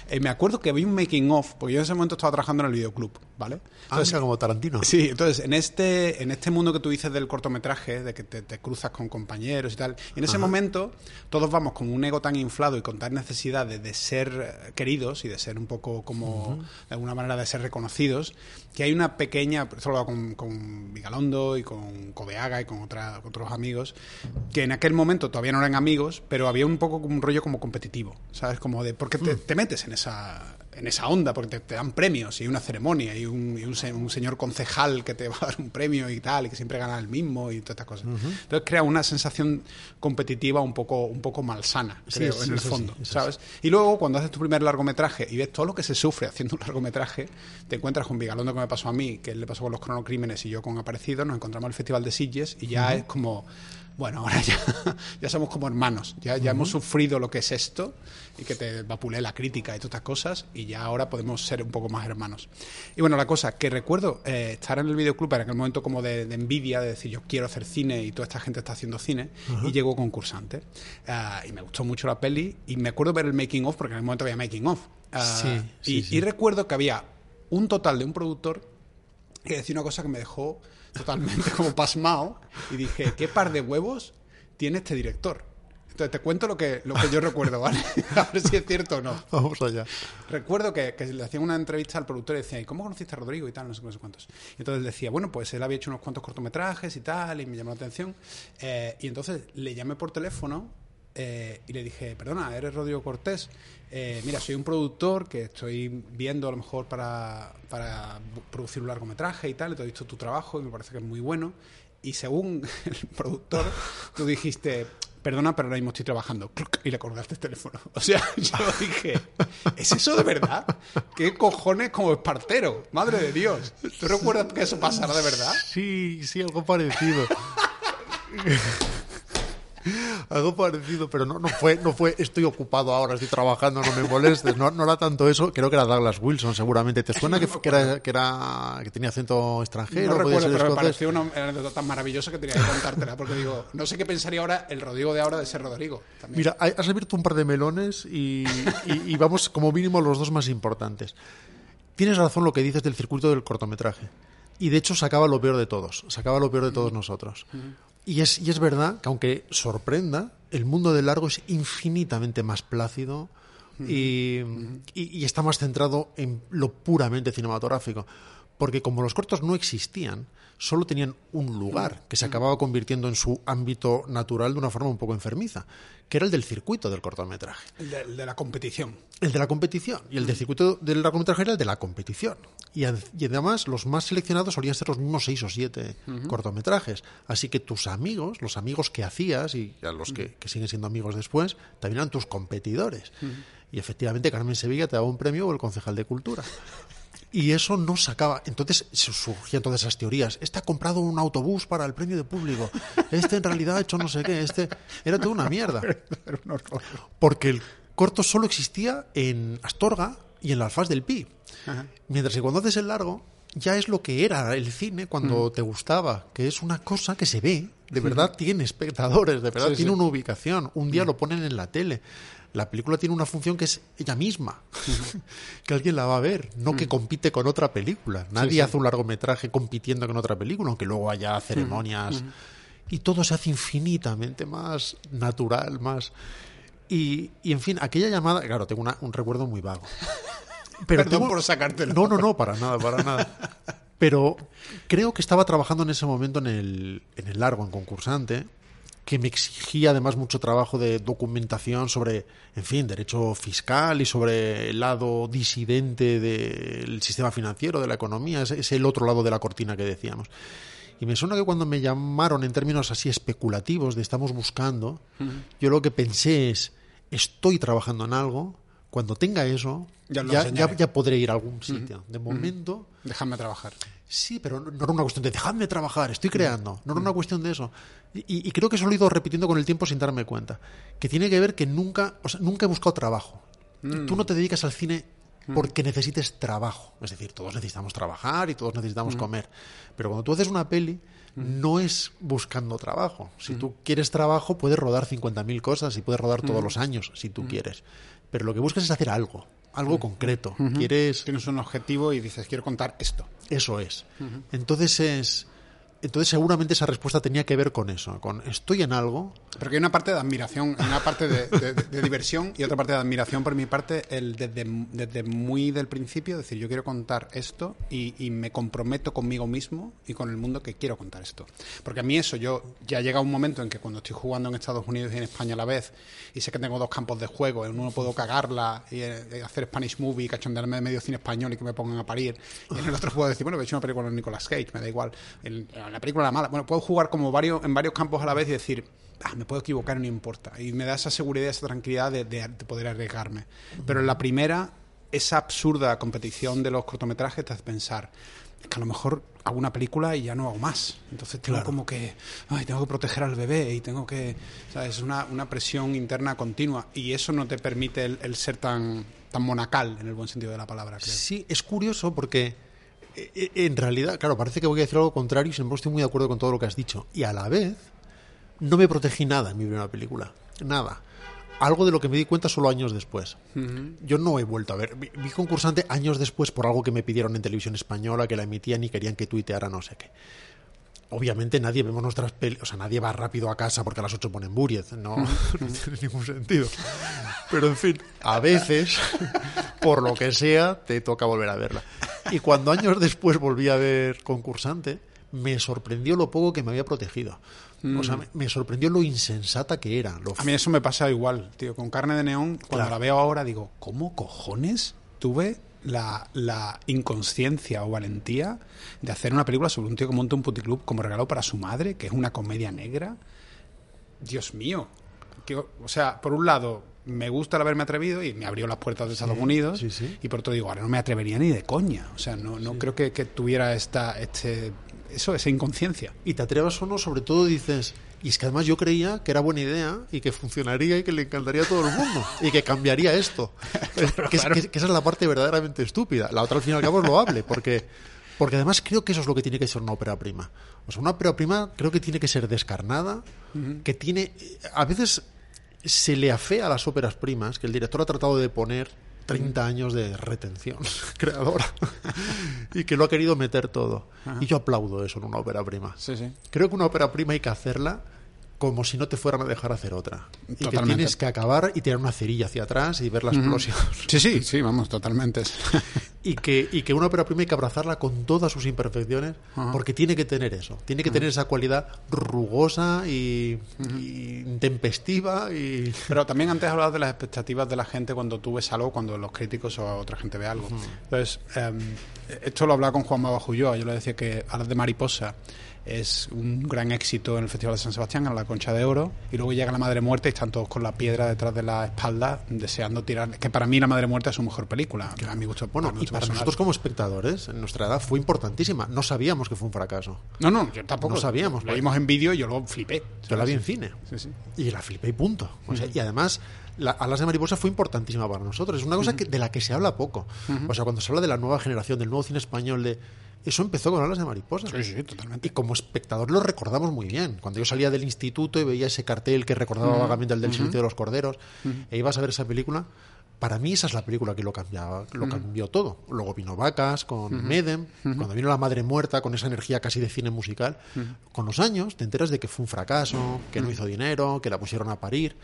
S1: Eh, me acuerdo que había un making of, porque yo en ese momento estaba trabajando en el videoclub, ¿vale?
S2: Ah, mira, como Tarantino.
S1: Sí, entonces en este, en este mundo que tú dices del cortometraje, de que te, te cruzas con compañeros y tal, y en ese momento todos vamos con un ego tan inflado y con tal necesidad de, de ser queridos y de ser un poco como, de alguna manera, de ser reconocidos, que hay una pequeña, esto lo hago con, con Vigalondo y con Cobeaga y con otra- otros amigos, que en aquel momento todavía no eran amigos, pero había un poco como un rollo como competitivo, ¿sabes? Como de, ¿por qué te, te metes en esa en esa onda, porque te, te dan premios y una ceremonia y, un, y un, se- un señor concejal que te va a dar un premio y tal, y que siempre gana el mismo y todas estas cosas. Entonces crea una sensación competitiva un poco, un poco malsana,
S2: Sí,
S1: creo,
S2: sí,
S1: en el
S2: sí,
S1: fondo, ¿sabes? Y luego cuando haces tu primer largometraje y ves todo lo que se sufre haciendo un largometraje, te encuentras con Vigalondo que me pasó a mí, que él le pasó con los cronocrímenes y yo con Aparecido, nos encontramos en el Festival de Sitges y ya es como... Bueno, ahora ya, ya somos como hermanos, ya, ya hemos sufrido lo que es esto y que te vapulé la crítica y todas estas cosas y ya ahora podemos ser un poco más hermanos. Y bueno, la cosa, que recuerdo eh, estar en el videoclub en aquel momento como de, de envidia, de decir yo quiero hacer cine y toda esta gente está haciendo cine y llegó concursante. Ah, y me gustó mucho la peli y me acuerdo ver el making of porque en el momento había making of. Ah,
S2: Sí, sí,
S1: y,
S2: sí.
S1: y recuerdo que había un total de un productor que decía una cosa que me dejó totalmente como pasmado y dije, ¿qué par de huevos tiene este director? Entonces te cuento lo que, lo que yo recuerdo, ¿vale? A ver si es cierto o no.
S2: Vamos allá.
S1: Recuerdo que, que le hacían una entrevista al productor y decía, ¿y cómo conociste a Rodrigo? Y tal, no sé, no sé cuántos. Y entonces decía, bueno, pues él había hecho unos cuantos cortometrajes y tal, y me llamó la atención. Eh, y entonces le llamé por teléfono eh, y le dije, perdona, eres Rodrigo Cortés. Eh, mira, soy un productor que estoy viendo a lo mejor para, para producir un largometraje y tal, y te he visto tu trabajo y me parece que es muy bueno. Y según el productor, tú dijiste, perdona, pero ahora mismo estoy trabajando. Y le colgaste el teléfono. O sea, yo dije, ¿es eso de verdad? ¿Qué cojones como espartero? Madre de Dios. ¿Tú recuerdas que eso pasara de verdad?
S2: Sí, sí, algo parecido. Algo parecido, pero no, no fue, no fue, estoy ocupado ahora, estoy trabajando, no me molestes. No, no era tanto eso, creo que era Douglas Wilson, seguramente. ¿Te suena que, que era, que era que tenía acento extranjero?
S1: No recuerdo, pero me pareció una anécdota tan maravillosa que tenía que contártela, porque digo, no sé qué pensaría ahora el Rodrigo de ahora de ser Rodrigo. También.
S2: Mira, has abierto un par de melones y, y- y vamos como mínimo los dos más importantes. Tienes razón lo que dices del circuito del cortometraje. Y de hecho sacaba lo peor de todos, sacaba lo peor de todos nosotros. Y es, y es verdad que aunque sorprenda, el mundo del largo es infinitamente más plácido y, y- y está más centrado en lo puramente cinematográfico. Porque como los cortos no existían, solo tenían un lugar que se acababa convirtiendo en su ámbito natural de una forma un poco enfermiza, que era el del circuito del cortometraje.
S1: El de, el de la competición.
S2: El de la competición. Y el del circuito del largometraje era el de la competición. Y, y además, los más seleccionados solían ser los mismos seis o siete cortometrajes. Así que tus amigos, los amigos que hacías y a los que, que siguen siendo amigos después, también eran tus competidores. Y efectivamente, Carmen Sevilla te daba un premio o el concejal de cultura. Y eso no sacaba. Entonces surgían todas esas teorías. Este ha comprado un autobús para el premio de público. Este en realidad ha hecho no sé qué. Este era toda una mierda. Porque el corto solo existía en Astorga y en la Alfaz del Pi.
S1: Ajá.
S2: Mientras que cuando haces el largo, ya es lo que era el cine cuando
S1: Mm.
S2: te gustaba, que es una cosa que se ve, de verdad tiene espectadores, de verdad
S1: Sí,
S2: tiene
S1: sí.
S2: una ubicación. Un día lo ponen en la tele. La película tiene una función que es ella misma, que alguien la va a ver, no que compite con otra película. Nadie
S1: Mm. sí.
S2: hace un largometraje compitiendo con otra película, aunque luego haya ceremonias. Y todo se hace infinitamente más natural, más... Y, y, en fin, aquella llamada, claro, tengo una- un recuerdo muy vago. Pero
S1: Perdón
S2: tengo-
S1: por sacártelo.
S2: No, no, no, para nada, para nada. Pero creo que estaba trabajando en ese momento en el, en el largo, en concursante, que me exigía además mucho trabajo de documentación sobre, en fin, derecho fiscal y sobre el lado disidente del sistema financiero, de la economía, es, es el otro lado de la cortina que decíamos. Y me suena que cuando me llamaron en términos así especulativos de estamos buscando, yo lo que pensé es, estoy trabajando en algo, cuando tenga eso,
S1: Ya
S2: ya, podré ir a algún sitio. De momento,
S1: Déjame trabajar.
S2: sí, pero no, era una cuestión de dejadme trabajar, estoy creando, no era una cuestión de eso. Y, y creo que eso lo he ido repitiendo con el tiempo sin darme cuenta. Que tiene que ver que nunca, o sea, nunca he buscado trabajo. Tú no te dedicas al cine porque necesites trabajo. Es decir, todos necesitamos trabajar y todos necesitamos comer. Pero cuando tú haces una peli, no es buscando trabajo. Si tú quieres trabajo, puedes rodar 50.000 cosas y puedes rodar todos los años, si tú quieres. Pero lo que buscas es hacer algo, algo concreto. Quieres
S1: Tienes un objetivo y dices, quiero contar esto.
S2: eso es. Entonces es. Entonces seguramente esa respuesta tenía que ver con eso, con estoy en algo.
S1: Pero que hay una parte de admiración, una parte de, de- de diversión y otra parte de admiración por mi parte, el desde, desde muy del principio, decir, yo quiero contar esto y, y me comprometo conmigo mismo y con el mundo que quiero contar esto. Porque a mí eso, yo ya llega un momento en que cuando estoy jugando en Estados Unidos y en España a la vez, y sé que tengo dos campos de juego, en uno puedo cagarla y eh, hacer Spanish movie, cachondearme de medio cine español y que me pongan a parir, y en el otro puedo decir, bueno, he hecho una película con Nicolas Cage, me da igual, En- la película era mala, bueno, puedo jugar como varios, en varios campos a la vez y decir, ah, me puedo equivocar, no importa. Y me da esa seguridad, esa tranquilidad de, de- de poder arriesgarme. Pero en la primera, esa absurda competición de los cortometrajes te hace pensar que a lo mejor hago una película y ya no hago más. Entonces tengo
S2: Claro.
S1: como que, ay, tengo que proteger al bebé y tengo que, ¿sabes? Es una, una presión interna continua y eso no te permite el, el ser tan, tan monacal en el buen sentido de la palabra, creo.
S2: Sí, es curioso porque en realidad, claro, parece que voy a decir algo contrario y sin embargo estoy muy de acuerdo con todo lo que has dicho. Y a la vez, no me protegí nada en mi primera película. Nada. Algo de lo que me di cuenta solo años después. Yo no he vuelto a ver. Vi, vi concursante años después por algo que me pidieron en televisión española, que la emitían y querían que tuiteara no sé qué. Obviamente nadie vemos nuestras pelis, o sea, nadie va rápido a casa porque a las 8 ponen Buriez, no, no tiene ningún sentido. Pero en fin, a veces, por lo que sea, te toca volver a verla. Y cuando años después volví a ver concursante, me sorprendió lo poco que me había protegido. O sea, me, me sorprendió lo insensata que era. Lo
S1: A mí eso me pasa igual, tío. Con carne de neón, cuando
S2: Claro.
S1: la veo ahora, digo, ¿cómo cojones tuve la, la inconsciencia o valentía de hacer una película sobre un tío que monta un puticlub como regalo para su madre, que es una comedia negra? Dios mío. Que, o sea, por un lado, me gusta el haberme atrevido y me abrió las puertas de Estados Unidos.
S2: sí, sí.
S1: Y por otro digo, ahora no me atrevería ni de coña. O sea, no, no creo que, que tuviera esta, este, eso, esa inconsciencia.
S2: Y te atrevas o no, sobre todo dices, y es que además yo creía que era buena idea y que funcionaría y que le encantaría a todo el mundo y que cambiaría esto. que, que- que esa es la parte verdaderamente estúpida. La otra al fin y al cabo es loable, porque, porque además creo que eso es lo que tiene que ser una ópera prima. O sea, una ópera prima creo que tiene que ser descarnada, que tiene... A veces se le afea a las óperas primas, que el director ha tratado de poner 30 años de retención creadora y que lo ha querido meter todo. Y yo aplaudo eso en una ópera prima.
S1: Sí, sí.
S2: Creo que una ópera prima hay que hacerla como si no te fueran a dejar hacer otra. Y que tienes que acabar y tirar una cerilla hacia atrás y ver la explosión.
S1: Sí, sí, sí, vamos, totalmente.
S2: y, que, y que una ópera prima hay que abrazarla con todas sus imperfecciones porque tiene que tener eso. Tiene que tener esa cualidad rugosa y, y intempestiva y...
S1: Pero también antes hablabas de las expectativas de la gente cuando tú ves algo, cuando los críticos o otra gente ve algo. Entonces, em, esto lo hablaba con Juan Babajulloa. Yo le decía que Alas de Mariposa es un gran éxito en el Festival de San Sebastián, en la Concha de Oro, y luego llega la Madre Muerta y están todos con la piedra detrás de la espalda deseando tirar. Que para mí la Madre Muerta es su mejor película, a mi gusto.
S2: Bueno,
S1: mi
S2: y para
S1: personal.
S2: nosotros como espectadores, en nuestra edad, fue importantísima. No sabíamos que fue un fracaso.
S1: No, no, yo tampoco.
S2: No sabíamos,
S1: Lo vimos en vídeo y yo lo flipé.
S2: Yo la vi en cine.
S1: Sí, sí.
S2: Y la flipé y punto. O sea, Y además, la, Alas de Mariposa fue importantísima para nosotros. Es una cosa que, de la que se habla poco. O sea, cuando se habla de la nueva generación, del nuevo cine español, de eso empezó con Alas de Mariposa.
S1: Sí, sí, totalmente.
S2: Y como espectador lo recordamos muy bien. Cuando yo salía del instituto y veía ese cartel que recordaba vagamente el del silencio de los corderos, e ibas a ver esa película, para mí esa es la película que lo cambiaba, lo cambió todo. Luego vino Vacas con Medem, cuando vino La Madre Muerta con esa energía casi de cine musical. Con los años te enteras de que fue un fracaso, que no hizo dinero, que la pusieron a parir.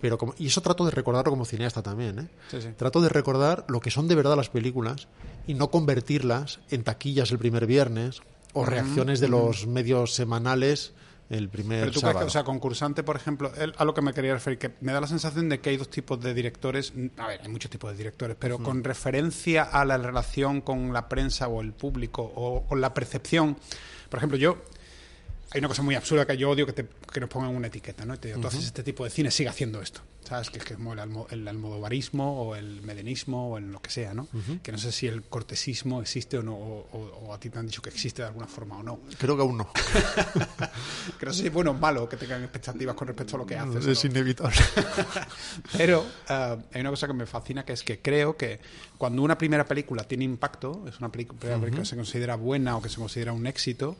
S2: Pero como, y eso trato de recordarlo como cineasta también. ¿eh?
S1: Sí, sí.
S2: Trato de recordar lo que son de verdad las películas y no convertirlas en taquillas el primer viernes o reacciones de los medios semanales el primer
S1: Pero tú crees
S2: sábado.
S1: que, o sea, concursante, por ejemplo, a lo que me quería referir, que me da la sensación de que hay dos tipos de directores, a ver, hay muchos tipos de directores, pero con referencia a la relación con la prensa o el público o con la percepción. Por ejemplo, yo, hay una cosa muy absurda que yo odio que, te, que nos pongan una etiqueta, ¿no? Y te digo, tú haces este tipo de cine, sigue haciendo esto. ¿Sabes? Que es que es como el, almo- el almodovarismo o el medenismo o el lo que sea, ¿no? Que no sé si el cortesismo existe o no, o, o- o a ti te han dicho que existe de alguna forma o no.
S2: Creo que aún no.
S1: Que no sé si es bueno o malo que tengan expectativas con respecto a lo que haces.
S2: es
S1: no.
S2: inevitable.
S1: Pero eh, hay una cosa que me fascina que es que creo que cuando una primera película tiene impacto, es una primera película que se considera buena o que se considera un éxito,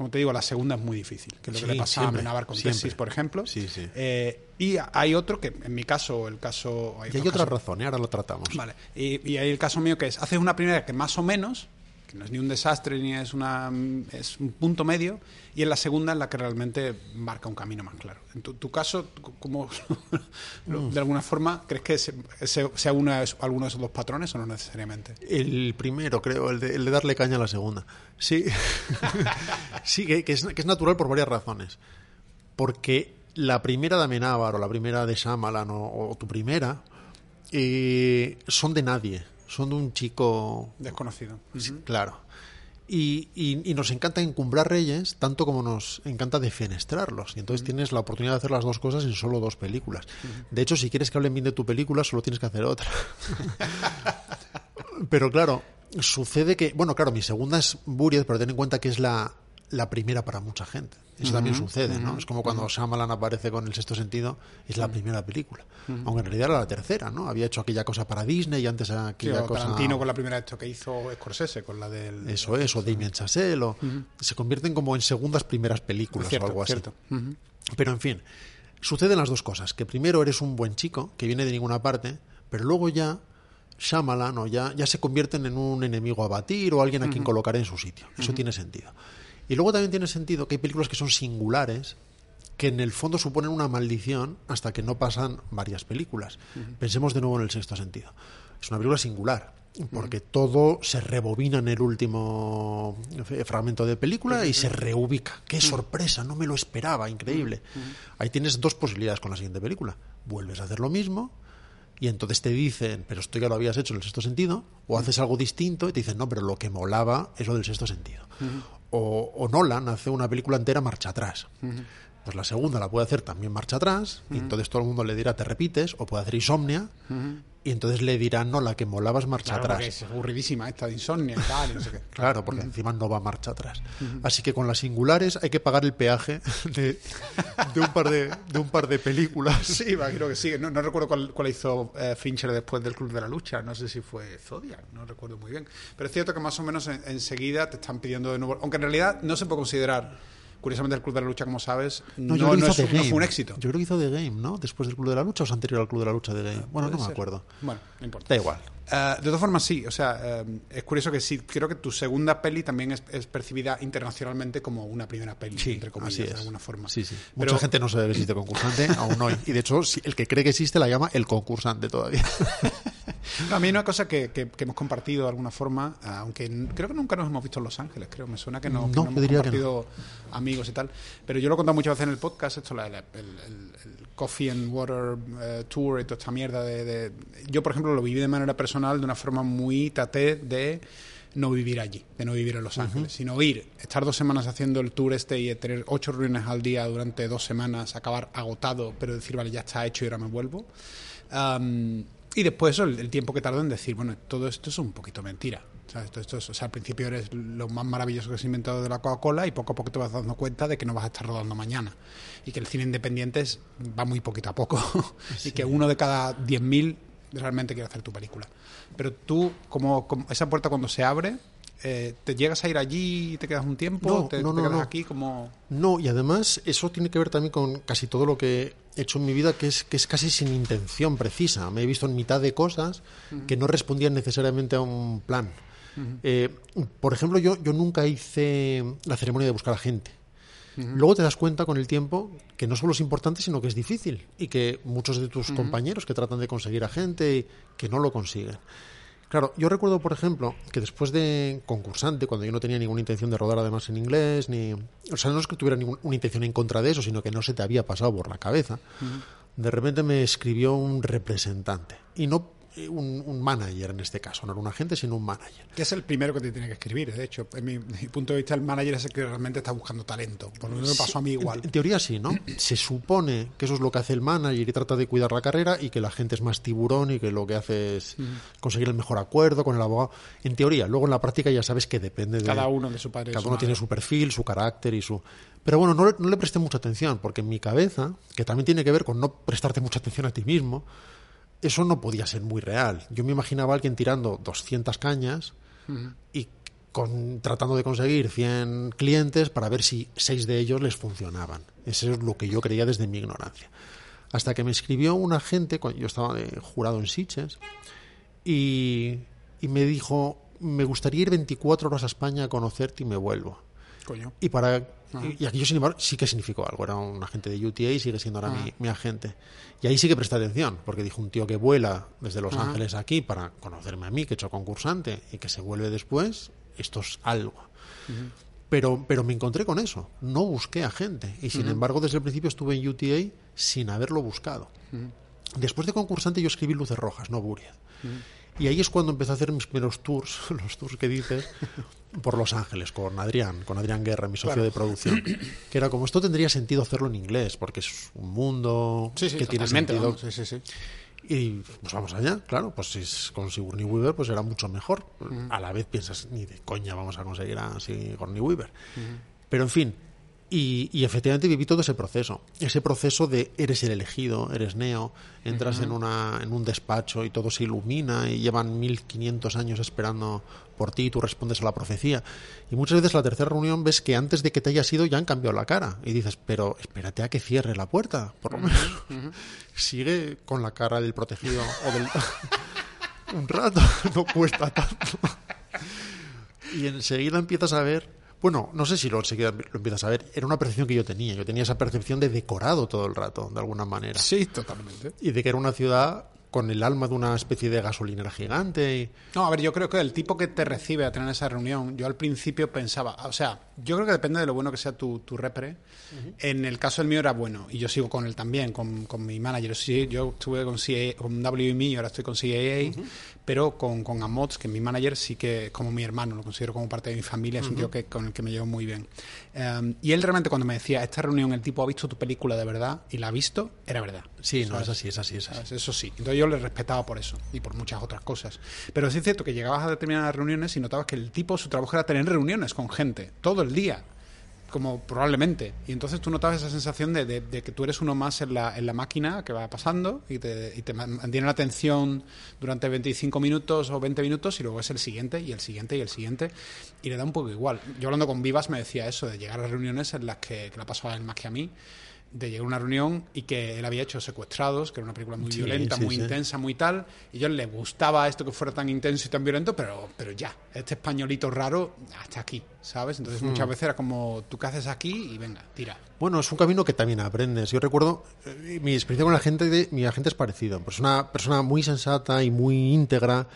S1: como te digo, la segunda es muy difícil. Que es lo que le pasa
S2: siempre,
S1: a Benavar con
S2: siempre.
S1: Tesis, por ejemplo.
S2: Sí, sí.
S1: Eh, y hay otro que, en mi caso, el caso.
S2: y hay
S1: otros
S2: otra
S1: casos-
S2: razón, ¿eh? ahora lo tratamos.
S1: Vale. Y, y hay el caso mío que es, haces una primera que más o menos, no es ni un desastre ni es una es un punto medio, y en la segunda en la que realmente marca un camino más claro. En tu, caso, ¿cómo, de alguna forma, crees que se, se- sea alguno de esos dos patrones o no necesariamente?
S2: El primero, creo, el de, el de darle caña a la segunda. Sí, sí que, que es, que es natural por varias razones. Porque la primera de Amenábar o la primera de Shyamalan o, o tu primera eh, son de nadie. Son de un chico
S1: Desconocido.
S2: Sí, Claro. Y, y- y nos encanta encumbrar reyes tanto como nos encanta defenestrarlos. Y entonces tienes la oportunidad de hacer las dos cosas en solo dos películas. De hecho, si quieres que hablen bien de tu película, solo tienes que hacer otra. pero claro, sucede que, bueno, claro, mi segunda es Buried, pero ten en cuenta que es la, la primera para mucha gente. Eso también sucede, ¿no? Es como cuando Shyamalan aparece con El Sexto Sentido, es la primera película. Aunque en realidad era la tercera, ¿no? Había hecho aquella cosa para Disney y antes
S1: Sí,
S2: aquella
S1: o
S2: cosa...
S1: Tarantino con la primera esto que hizo Scorsese, con la del...
S2: Eso es, o Damien Chazelle, o se convierten como en segundas primeras películas
S1: Cierto,
S2: o algo así.
S1: cierto.
S2: Pero en fin, suceden las dos cosas, que primero eres un buen chico, que viene de ninguna parte, pero luego ya Shyamalan o ya, ya se convierten en un enemigo a batir o alguien a quien colocar en su sitio. Eso tiene sentido. Y luego también tiene sentido que hay películas que son singulares, que en el fondo suponen una maldición hasta que no pasan varias películas. Pensemos de nuevo en el sexto sentido. Es una película singular, porque todo se rebobina en el último f- fragmento de película y se reubica. ¡Qué sorpresa! No me lo esperaba, increíble. Ahí tienes dos posibilidades con la siguiente película. Vuelves a hacer lo mismo y entonces te dicen, pero esto ya lo habías hecho en el sexto sentido, o haces algo distinto y te dicen, no, pero lo que molaba es lo del sexto sentido. O, o Nolan hace una película entera marcha atrás. Pues la segunda la puede hacer también marcha atrás, y entonces todo el mundo le dirá te repites, o puede hacer insomnia, y entonces le dirán, no, la que molaba es marcha
S1: Claro,
S2: atrás.
S1: es aburridísima esta de insomnia y tal, no sé qué.
S2: Claro, porque encima no va marcha atrás. Así que con las singulares hay que pagar el peaje de, de un, par de, de un par de películas.
S1: Sí, imagino que sí. No, no recuerdo cuál, cuál hizo eh, Fincher después del Club de la Lucha. No sé si fue Zodiac, no recuerdo muy bien. Pero es cierto que más o menos en- enseguida te están pidiendo de nuevo. Aunque en realidad no se puede considerar. Curiosamente, el Club de la Lucha, como sabes, no, no
S2: hizo
S1: es- no
S2: Game.
S1: fue un éxito.
S2: Yo creo que hizo The Game, ¿no? Después del Club de la Lucha o es anterior al Club de la Lucha de Game. Bueno, no
S1: Puede
S2: me
S1: ser.
S2: acuerdo.
S1: Bueno, no importa.
S2: Da igual.
S1: Eh, de todas formas, sí. O sea, eh, es curioso que sí. Creo que tu segunda peli también es, es percibida internacionalmente como una primera peli, entre comillas,
S2: así es.
S1: de alguna forma.
S2: Sí, sí.
S1: Pero-
S2: Mucha gente no sabe que existe concursante aún hoy. Y de hecho, el que cree que existe la llama el concursante todavía.
S1: No, a mí una cosa que, que- que hemos compartido de alguna forma, aunque creo que nunca nos hemos visto en Los Ángeles, creo, me suena que no, que
S2: No,
S1: hemos
S2: que no.
S1: compartido amigos y tal, pero yo lo he contado muchas veces en el podcast, esto, la- la- el, el- el Coffee and Water eh, Tour y toda esta mierda de, de- Yo, por ejemplo, lo viví de manera personal de una forma muy taté de no vivir allí, de no vivir en Los Ángeles, sino ir, estar dos semanas haciendo el tour este y tener ocho reuniones al día durante dos semanas, acabar agotado, pero decir, vale, ya está hecho y ahora me vuelvo. Y después eso, el, tiempo que tardó en decir, bueno, todo esto es un poquito mentira. O sea, esto, esto es- o sea, al principio eres lo más maravilloso que se ha inventado de la Coca-Cola y poco a poco te vas dando cuenta de que no vas a estar rodando mañana. Y que el cine independiente es- va muy poquito a poco. y que uno de cada 10.000 realmente quiere hacer tu película. Pero tú, como, como esa puerta cuando se abre, eh, ¿te llegas a ir allí y te quedas un tiempo?
S2: No,
S1: ¿Te,
S2: no,
S1: te quedas aquí como...?
S2: No, y además eso tiene que ver también con casi todo lo que hecho en mi vida, que es, que es casi sin intención precisa. Me he visto en mitad de cosas que no respondían necesariamente a un plan. Eh, por ejemplo, yo, yo nunca hice la ceremonia de buscar a gente. Luego te das cuenta con el tiempo que no solo es importante, sino que es difícil y que muchos de tus compañeros que tratan de conseguir a gente que no lo consiguen. Claro, yo recuerdo, por ejemplo, que después de concursante, cuando yo no tenía ninguna intención de rodar además en inglés, ni. O sea, no es que tuviera ninguna intención en contra de eso, sino que no se te había pasado por la cabeza. De repente me escribió un representante. Y no un, un manager en este caso, no era un agente, sino un manager.
S1: Que es el primero que te tiene que escribir, de hecho. En mi, mi punto de vista, el manager es el que realmente está buscando talento. Por lo menos me pasó a mí igual.
S2: En, teoría sí, ¿no? Se supone que eso es lo que hace el manager y trata de cuidar la carrera y que la gente es más tiburón y que lo que hace es conseguir el mejor acuerdo con el abogado. En teoría, luego en la práctica ya sabes que depende de
S1: Cada uno de su padre.
S2: cada
S1: su
S2: uno
S1: madre.
S2: tiene su perfil, su carácter y su... Pero bueno, no, le- no le presté mucha atención, porque en mi cabeza, que también tiene que ver con no prestarte mucha atención a ti mismo, eso no podía ser muy real. Yo me imaginaba a alguien tirando 200 cañas y con, tratando de conseguir 100 clientes para ver si seis de ellos les funcionaban. Eso es lo que yo creía desde mi ignorancia. Hasta que me escribió un agente, yo estaba de jurado en Sitges, y, y me dijo, me gustaría ir 24 horas a España a conocerte y me vuelvo.
S1: Coño.
S2: Y para y, y aquello, sin embargo, sí que significó algo. Era un agente de UTA y sigue siendo ahora mi, mi agente. Y ahí sí que presté atención, porque dijo un tío que vuela desde Los Ángeles aquí para conocerme a mí, que he hecho concursante, y que se vuelve después, esto es algo. Pero, pero me encontré con eso. No busqué a gente. Y sin embargo, desde el principio estuve en UTA sin haberlo buscado. Después de concursante yo escribí Luces Rojas, no Buried. Y ahí es cuando empecé a hacer mis primeros tours, los tours que dices, por Los Ángeles, con Adrián, con Adrián Guerra, mi socio
S1: Claro.
S2: de producción. Que era como, esto tendría sentido hacerlo en inglés, porque es un mundo
S1: Sí, sí,
S2: que tiene sentido.
S1: sí, sí, sí.
S2: Y pues vamos allá, claro, pues si es con Sigourney Weaver, pues era mucho mejor. A la vez piensas, ni de coña vamos a conseguir a Sigourney Weaver. Pero en fin, y, y efectivamente viví todo ese proceso. Ese proceso de eres el elegido, eres Neo, entras en, una, en un despacho y todo se ilumina y llevan 1500 años esperando por ti y tú respondes a la profecía. Y muchas veces la tercera reunión ves que antes de que te hayas ido ya han cambiado la cara. Y dices, pero espérate a que cierre la puerta, por lo menos. Sigue con la cara del protegido o del... un rato, no cuesta tanto. Y enseguida empiezas a ver, bueno, no sé si lo enseguida lo empiezas a ver, era una percepción que yo tenía, yo tenía esa percepción de decorado todo el rato, de alguna manera.
S1: Sí, totalmente.
S2: Y de que era una ciudad con el alma de una especie de gasolinera gigante.
S1: No, a ver, yo creo que el tipo que te recibe a tener esa reunión, yo al principio pensaba, o sea, yo creo que depende de lo bueno que sea tu, tu repre. En el caso del mío era bueno, y yo sigo con él también, con, con mi manager. Sí, yo estuve con, CAA, con WME y ahora estoy con CAA, pero con, con Amots, que mi manager sí que es como mi hermano, lo considero como parte de mi familia, es un tío que, con el que me llevo muy bien. Eh, y él realmente cuando me decía, esta reunión el tipo ha visto tu película de verdad y la ha visto, era verdad.
S2: Sí, no,
S1: ¿Sabes?
S2: es así, es así, es así.
S1: Eso sí. Entonces yo le respetaba por eso y por muchas otras cosas. Pero sí es cierto que llegabas a determinadas reuniones y notabas que el tipo, su trabajo era tener reuniones con gente todo el día. Como probablemente. Y entonces tú notabas esa sensación de, de- de que tú eres uno más en la, en la máquina que va pasando y te, y te man- mantiene la atención durante 25 minutos o 20 minutos y luego es el siguiente y el siguiente y el siguiente. Y le da un poco igual. Yo hablando con Vivas me decía eso, de llegar a reuniones en las que, que la pasaba él más que a mí, de llegar a una reunión y que él había hecho Secuestrados, que era una película muy
S2: Sí,
S1: violenta,
S2: sí,
S1: muy
S2: sí.
S1: intensa, muy tal, y ellos les gustaba esto que fuera tan intenso y tan violento, pero, pero ya, este españolito raro, hasta aquí, ¿sabes? Entonces muchas veces era como, ¿tú qué haces aquí? Y venga, tira.
S2: Bueno, es un camino que también aprendes. Yo recuerdo, eh, mi experiencia con la gente, de, mi agente es parecido. Pues una persona muy sensata y muy íntegra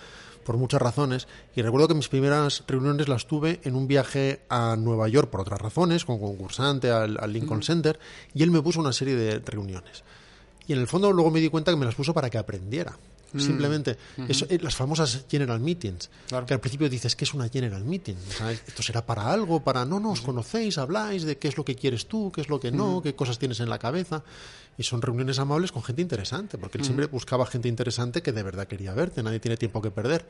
S2: por muchas razones. Y recuerdo que mis primeras reuniones las tuve en un viaje a Nueva York por otras razones, con concursante al, al Lincoln Center, y él me puso una serie de reuniones. Y en el fondo luego me di cuenta que me las puso para que aprendiera. Simplemente, eso, eh, las famosas General Meetings,
S1: Claro.
S2: que al principio dices que es una General Meeting. O sea, esto será para algo, para no nos conocéis, habláis de qué es lo que quieres tú, qué es lo que no, qué cosas tienes en la cabeza. Y son reuniones amables con gente interesante, porque él siempre buscaba gente interesante que de verdad quería verte, nadie tiene tiempo que perder.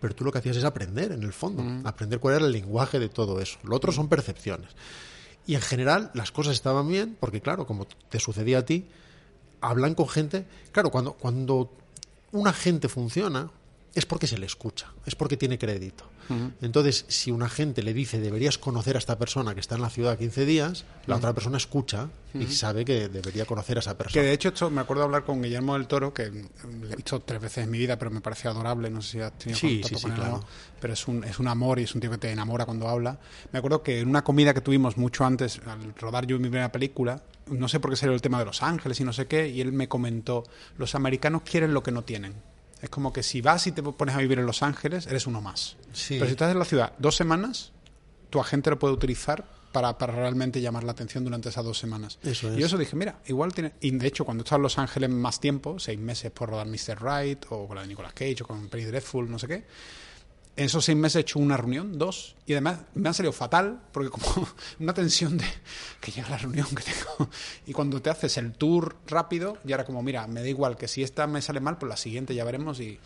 S2: Pero tú lo que hacías es aprender, en el fondo, aprender cuál era el lenguaje de todo eso. Lo otro son percepciones. Y en general las cosas estaban bien, porque claro, como te sucedía a ti, hablan con gente. Claro, cuando, cuando un agente funciona, es porque se le escucha, es porque tiene crédito. Entonces, si un agente le dice deberías conocer a esta persona que está en la ciudad 15 días, la otra persona escucha y sabe que debería conocer a esa
S1: Que
S2: persona.
S1: de hecho esto me acuerdo hablar con Guillermo del Toro, que mm, le he visto tres veces en mi vida, pero me parece adorable, no sé si has tenido
S2: Sí,
S1: contacto
S2: sí, sí,
S1: con él o
S2: claro.
S1: no, pero es un, es un amor y es un tío que te enamora cuando habla. Me acuerdo que en una comida que tuvimos mucho antes, al rodar yo mi primera película, no sé por qué salió el tema de Los Ángeles y no sé qué, y él me comentó, los americanos quieren lo que no tienen. Es como que si vas y te pones a vivir en Los Ángeles, eres uno más.
S2: Sí.
S1: Pero si estás en la ciudad dos semanas, tu agente lo puede utilizar para, para realmente llamar la atención durante esas dos semanas.
S2: Eso
S1: Y
S2: es.
S1: eso dije, mira, igual tiene... Y de hecho, cuando estado en Los Ángeles más tiempo, seis meses por rodar Mr. Right, o con la de Nicolas Cage, o con Penny Dreadful, no sé qué, en esos seis meses he hecho una reunión, dos, y además me han salido fatal, porque como una tensión de que llega la reunión que tengo. Y cuando te haces el tour rápido, ya era como, mira, me da igual que si esta me sale mal, pues la siguiente ya veremos y...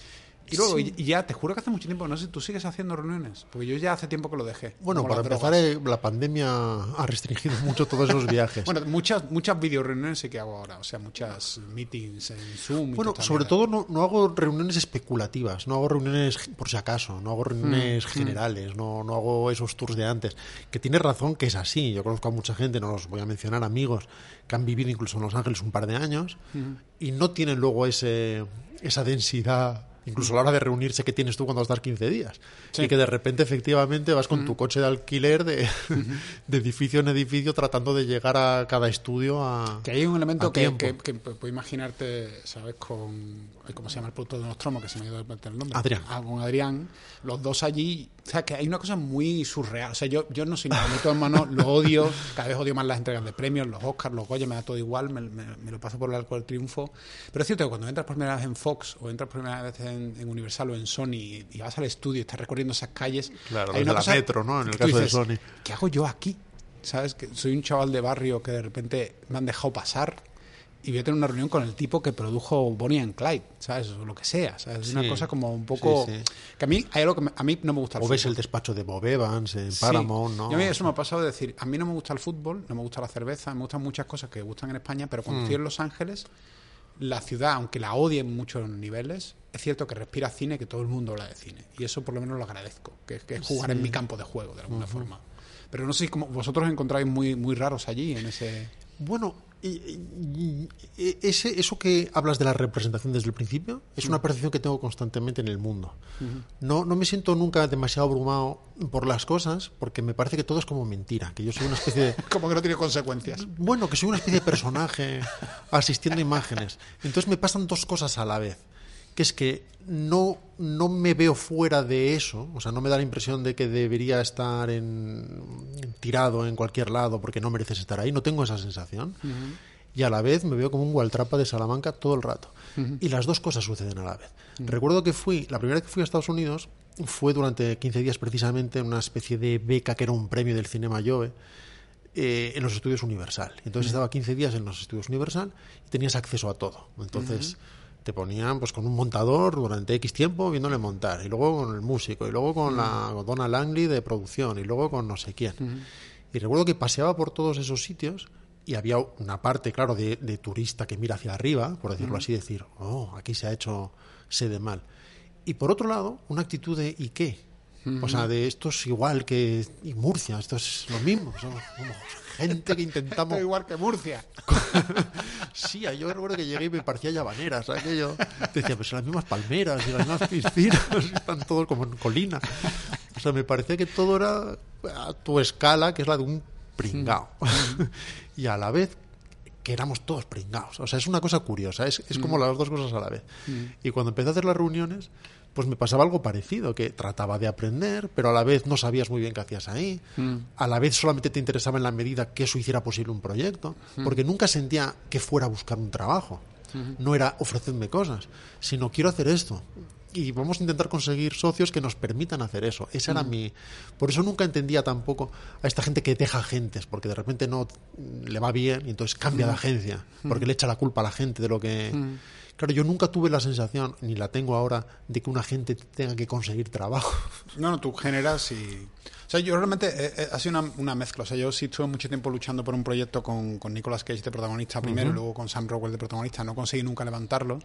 S1: Y luego, y, y ya, te juro que hace mucho tiempo, no sé, tú sigues haciendo reuniones, porque yo ya hace tiempo que lo dejé.
S2: Bueno, para empezar, eh, la pandemia ha restringido mucho todos esos viajes.
S1: Bueno, muchas, muchas video reuniones sí que hago ahora, o sea, muchas meetings en Zoom. y
S2: Bueno,
S1: toda
S2: sobre todo no, no hago reuniones especulativas, no hago reuniones por si acaso, no hago reuniones
S1: Mm,
S2: generales, no, no hago esos tours de antes. Que tienes razón que es así. Yo conozco a mucha gente, no los voy a mencionar, amigos que han vivido incluso en Los Ángeles un par de años y no tienen luego ese, esa densidad. Incluso a la hora de reunirse que tienes tú cuando estás 15 días.
S1: Sí.
S2: Y que de repente efectivamente vas con tu coche de alquiler de, de edificio en edificio tratando de llegar a cada estudio a...
S1: Que hay un elemento
S2: a
S1: que, que, que puedo imaginarte, ¿sabes? Con. ¿Cómo se llama el producto de Nostromo? Que se me ha ido el nombre.
S2: Adrián.
S1: Ah, con Adrián. Los dos allí. O sea, que hay una cosa muy surreal. O sea, yo, yo no soy nada. Meto en mano, lo odio. Cada vez odio más las entregas de premios, los Oscars, los Goya, me da todo igual. Me, me- me lo paso por el arco del triunfo. Pero es cierto que cuando entras por primera vez en Fox o entras por primera vez en, en Universal o en Sony y, y vas al estudio y estás recorriendo esas calles.
S2: Claro,
S1: hay una
S2: la
S1: cosa
S2: Metro, ¿no? En el caso de Sony.
S1: ¿Qué hago yo aquí? ¿Sabes? Que soy un chaval de barrio que de repente me han dejado pasar y voy a tener una reunión con el tipo que produjo Bonnie and Clyde, ¿sabes? O lo que sea, ¿sabes? Es una
S2: Sí.
S1: cosa como un poco...
S2: Sí, sí.
S1: Que a mí hay algo que me- a mí no me gusta el
S2: O ves
S1: fútbol.
S2: el despacho de Bob Evans en. Paramount, ¿no?
S1: A mí eso me ha pasado de decir, a mí no me gusta el fútbol, no me gusta la cerveza, me gustan muchas cosas que gustan en España, pero
S2: Mm.
S1: cuando estoy en Los Ángeles, la ciudad, aunque la odie en muchos niveles, es cierto que respira cine, que todo el mundo habla de cine. Y eso por lo menos lo agradezco, que, es- que es jugar en mi campo de juego, de alguna forma. Pero no sé si como vosotros os encontráis muy, muy raros allí, en ese...
S2: Bueno, y- ese, eso que hablas de la representación desde el principio es una percepción que tengo constantemente en el mundo. no, no me siento nunca demasiado abrumado por las cosas porque me parece que todo es como mentira, que yo soy una especie de...
S1: Como que no tiene consecuencias.
S2: Bueno, que soy una especie de personaje asistiendo a imágenes. Entonces me pasan dos cosas a la vez. Que es que no, no me veo fuera de eso, o sea, no me da la impresión de que debería estar en, tirado en cualquier lado porque no mereces estar ahí, no tengo esa sensación. Y a la vez me veo como un gualtrapa de Salamanca todo el rato. Y las dos cosas suceden a la vez. Recuerdo que fui, la primera vez que fui a Estados Unidos fue durante 15 días precisamente en una especie de beca que era un premio del Cinema Jove eh, en los estudios Universal. Entonces estaba 15 días en los estudios Universal y tenías acceso a todo. Entonces te ponían pues con un montador durante X tiempo viéndole montar, y luego con el músico, y luego con la con Donna Langley de producción, y luego con no sé quién. Y recuerdo que paseaba por todos esos sitios y había una parte, claro, de, de turista que mira hacia arriba, por decirlo así, decir, oh, aquí se ha hecho sede mal. Y por otro lado, una actitud de ¿y qué? O sea, de esto es igual que y Murcia, esto es lo mismo. Somos gente que intentamos.
S1: Igual que Murcia.
S2: Sí, yo recuerdo que llegué y me parecía llavanera, ¿sabes? Aquello. Decía, pues son las mismas palmeras y las mismas piscinas, están todos como en colina. O sea, me parecía que todo era a tu escala, que es la de un pringao. y a la vez que éramos todos pringados. O sea, es una cosa curiosa, es, es como las dos cosas a la vez. Y cuando empecé a hacer las reuniones, pues me pasaba algo parecido, que trataba de aprender, pero a la vez no sabías muy bien qué hacías ahí. A la vez solamente te interesaba en la medida que eso hiciera posible un proyecto, porque nunca sentía que fuera a buscar un trabajo. No era ofrecerme cosas, sino quiero hacer esto. Y vamos a intentar conseguir socios que nos permitan hacer eso. Esa era mi. Por eso nunca entendía tampoco a esta gente que deja agentes, porque de repente no le va bien y entonces cambia de agencia, porque le echa la culpa a la gente de lo que. Claro, yo nunca tuve la sensación, ni la tengo ahora, de que una gente tenga que conseguir trabajo.
S1: No, no, tú generas y... O sea, yo realmente eh, eh, ha sido una, una mezcla. O sea, yo sí estuve mucho tiempo luchando por un proyecto con, con Nicolas Cage de protagonista primero y luego con Sam Rockwell de protagonista. No conseguí nunca levantarlo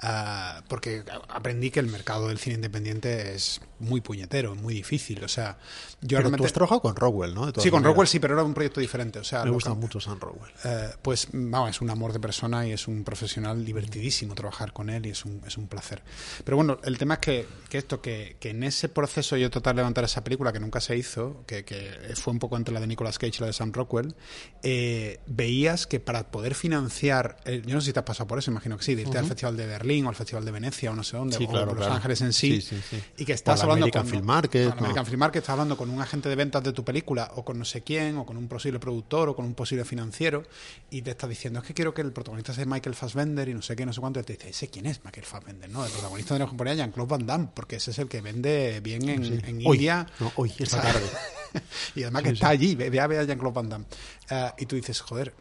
S1: ah, porque aprendí que el mercado del cine independiente es muy puñetero, muy difícil. O sea, yo
S2: Pero tú
S1: realmente...
S2: has trabajado con Rockwell, ¿no?
S1: Sí, con. Rockwell sí, pero era un proyecto diferente. O sea,
S2: Me gusta
S1: que-
S2: mucho Sam Rockwell.
S1: eh, pues vamos, es un amor de persona y es un profesional divertidísimo trabajar con él y es un, es un placer. Pero bueno, el tema es que, que esto, que, que en ese proceso yo tratar de levantar esa película que nunca se hizo, que, que fue un poco entre la de Nicolas Cage y la de Sam Rockwell, eh, veías que para poder financiar, eh, yo no sé si te has pasado por eso, imagino que sí, de irte al Festival de Berlín o al Festival de Venecia o no sé dónde,
S2: Sí,
S1: o
S2: claro,
S1: Los
S2: claro.
S1: Ángeles en sí,
S2: Sí, sí, sí.
S1: y que estás
S2: la
S1: hablando
S2: American
S1: con
S2: Film Market,
S1: la American. Film Market, estás hablando con un agente de ventas de tu película o con no sé quién o con un posible productor o con un posible financiero y te está diciendo es que quiero que el protagonista sea Michael Fassbender y no sé qué, no sé cuánto y te dice, ¿ese quién es Michael Fassbender? No, el protagonista tenemos que poner a Jean-Claude Van Damme porque ese es el que vende bien en, en
S2: Hoy.
S1: India
S2: No, hoy, esta tarde.
S1: y además que está allí, ve, a ver a Jean-Claude Van Damme. Eh, y tú dices, joder,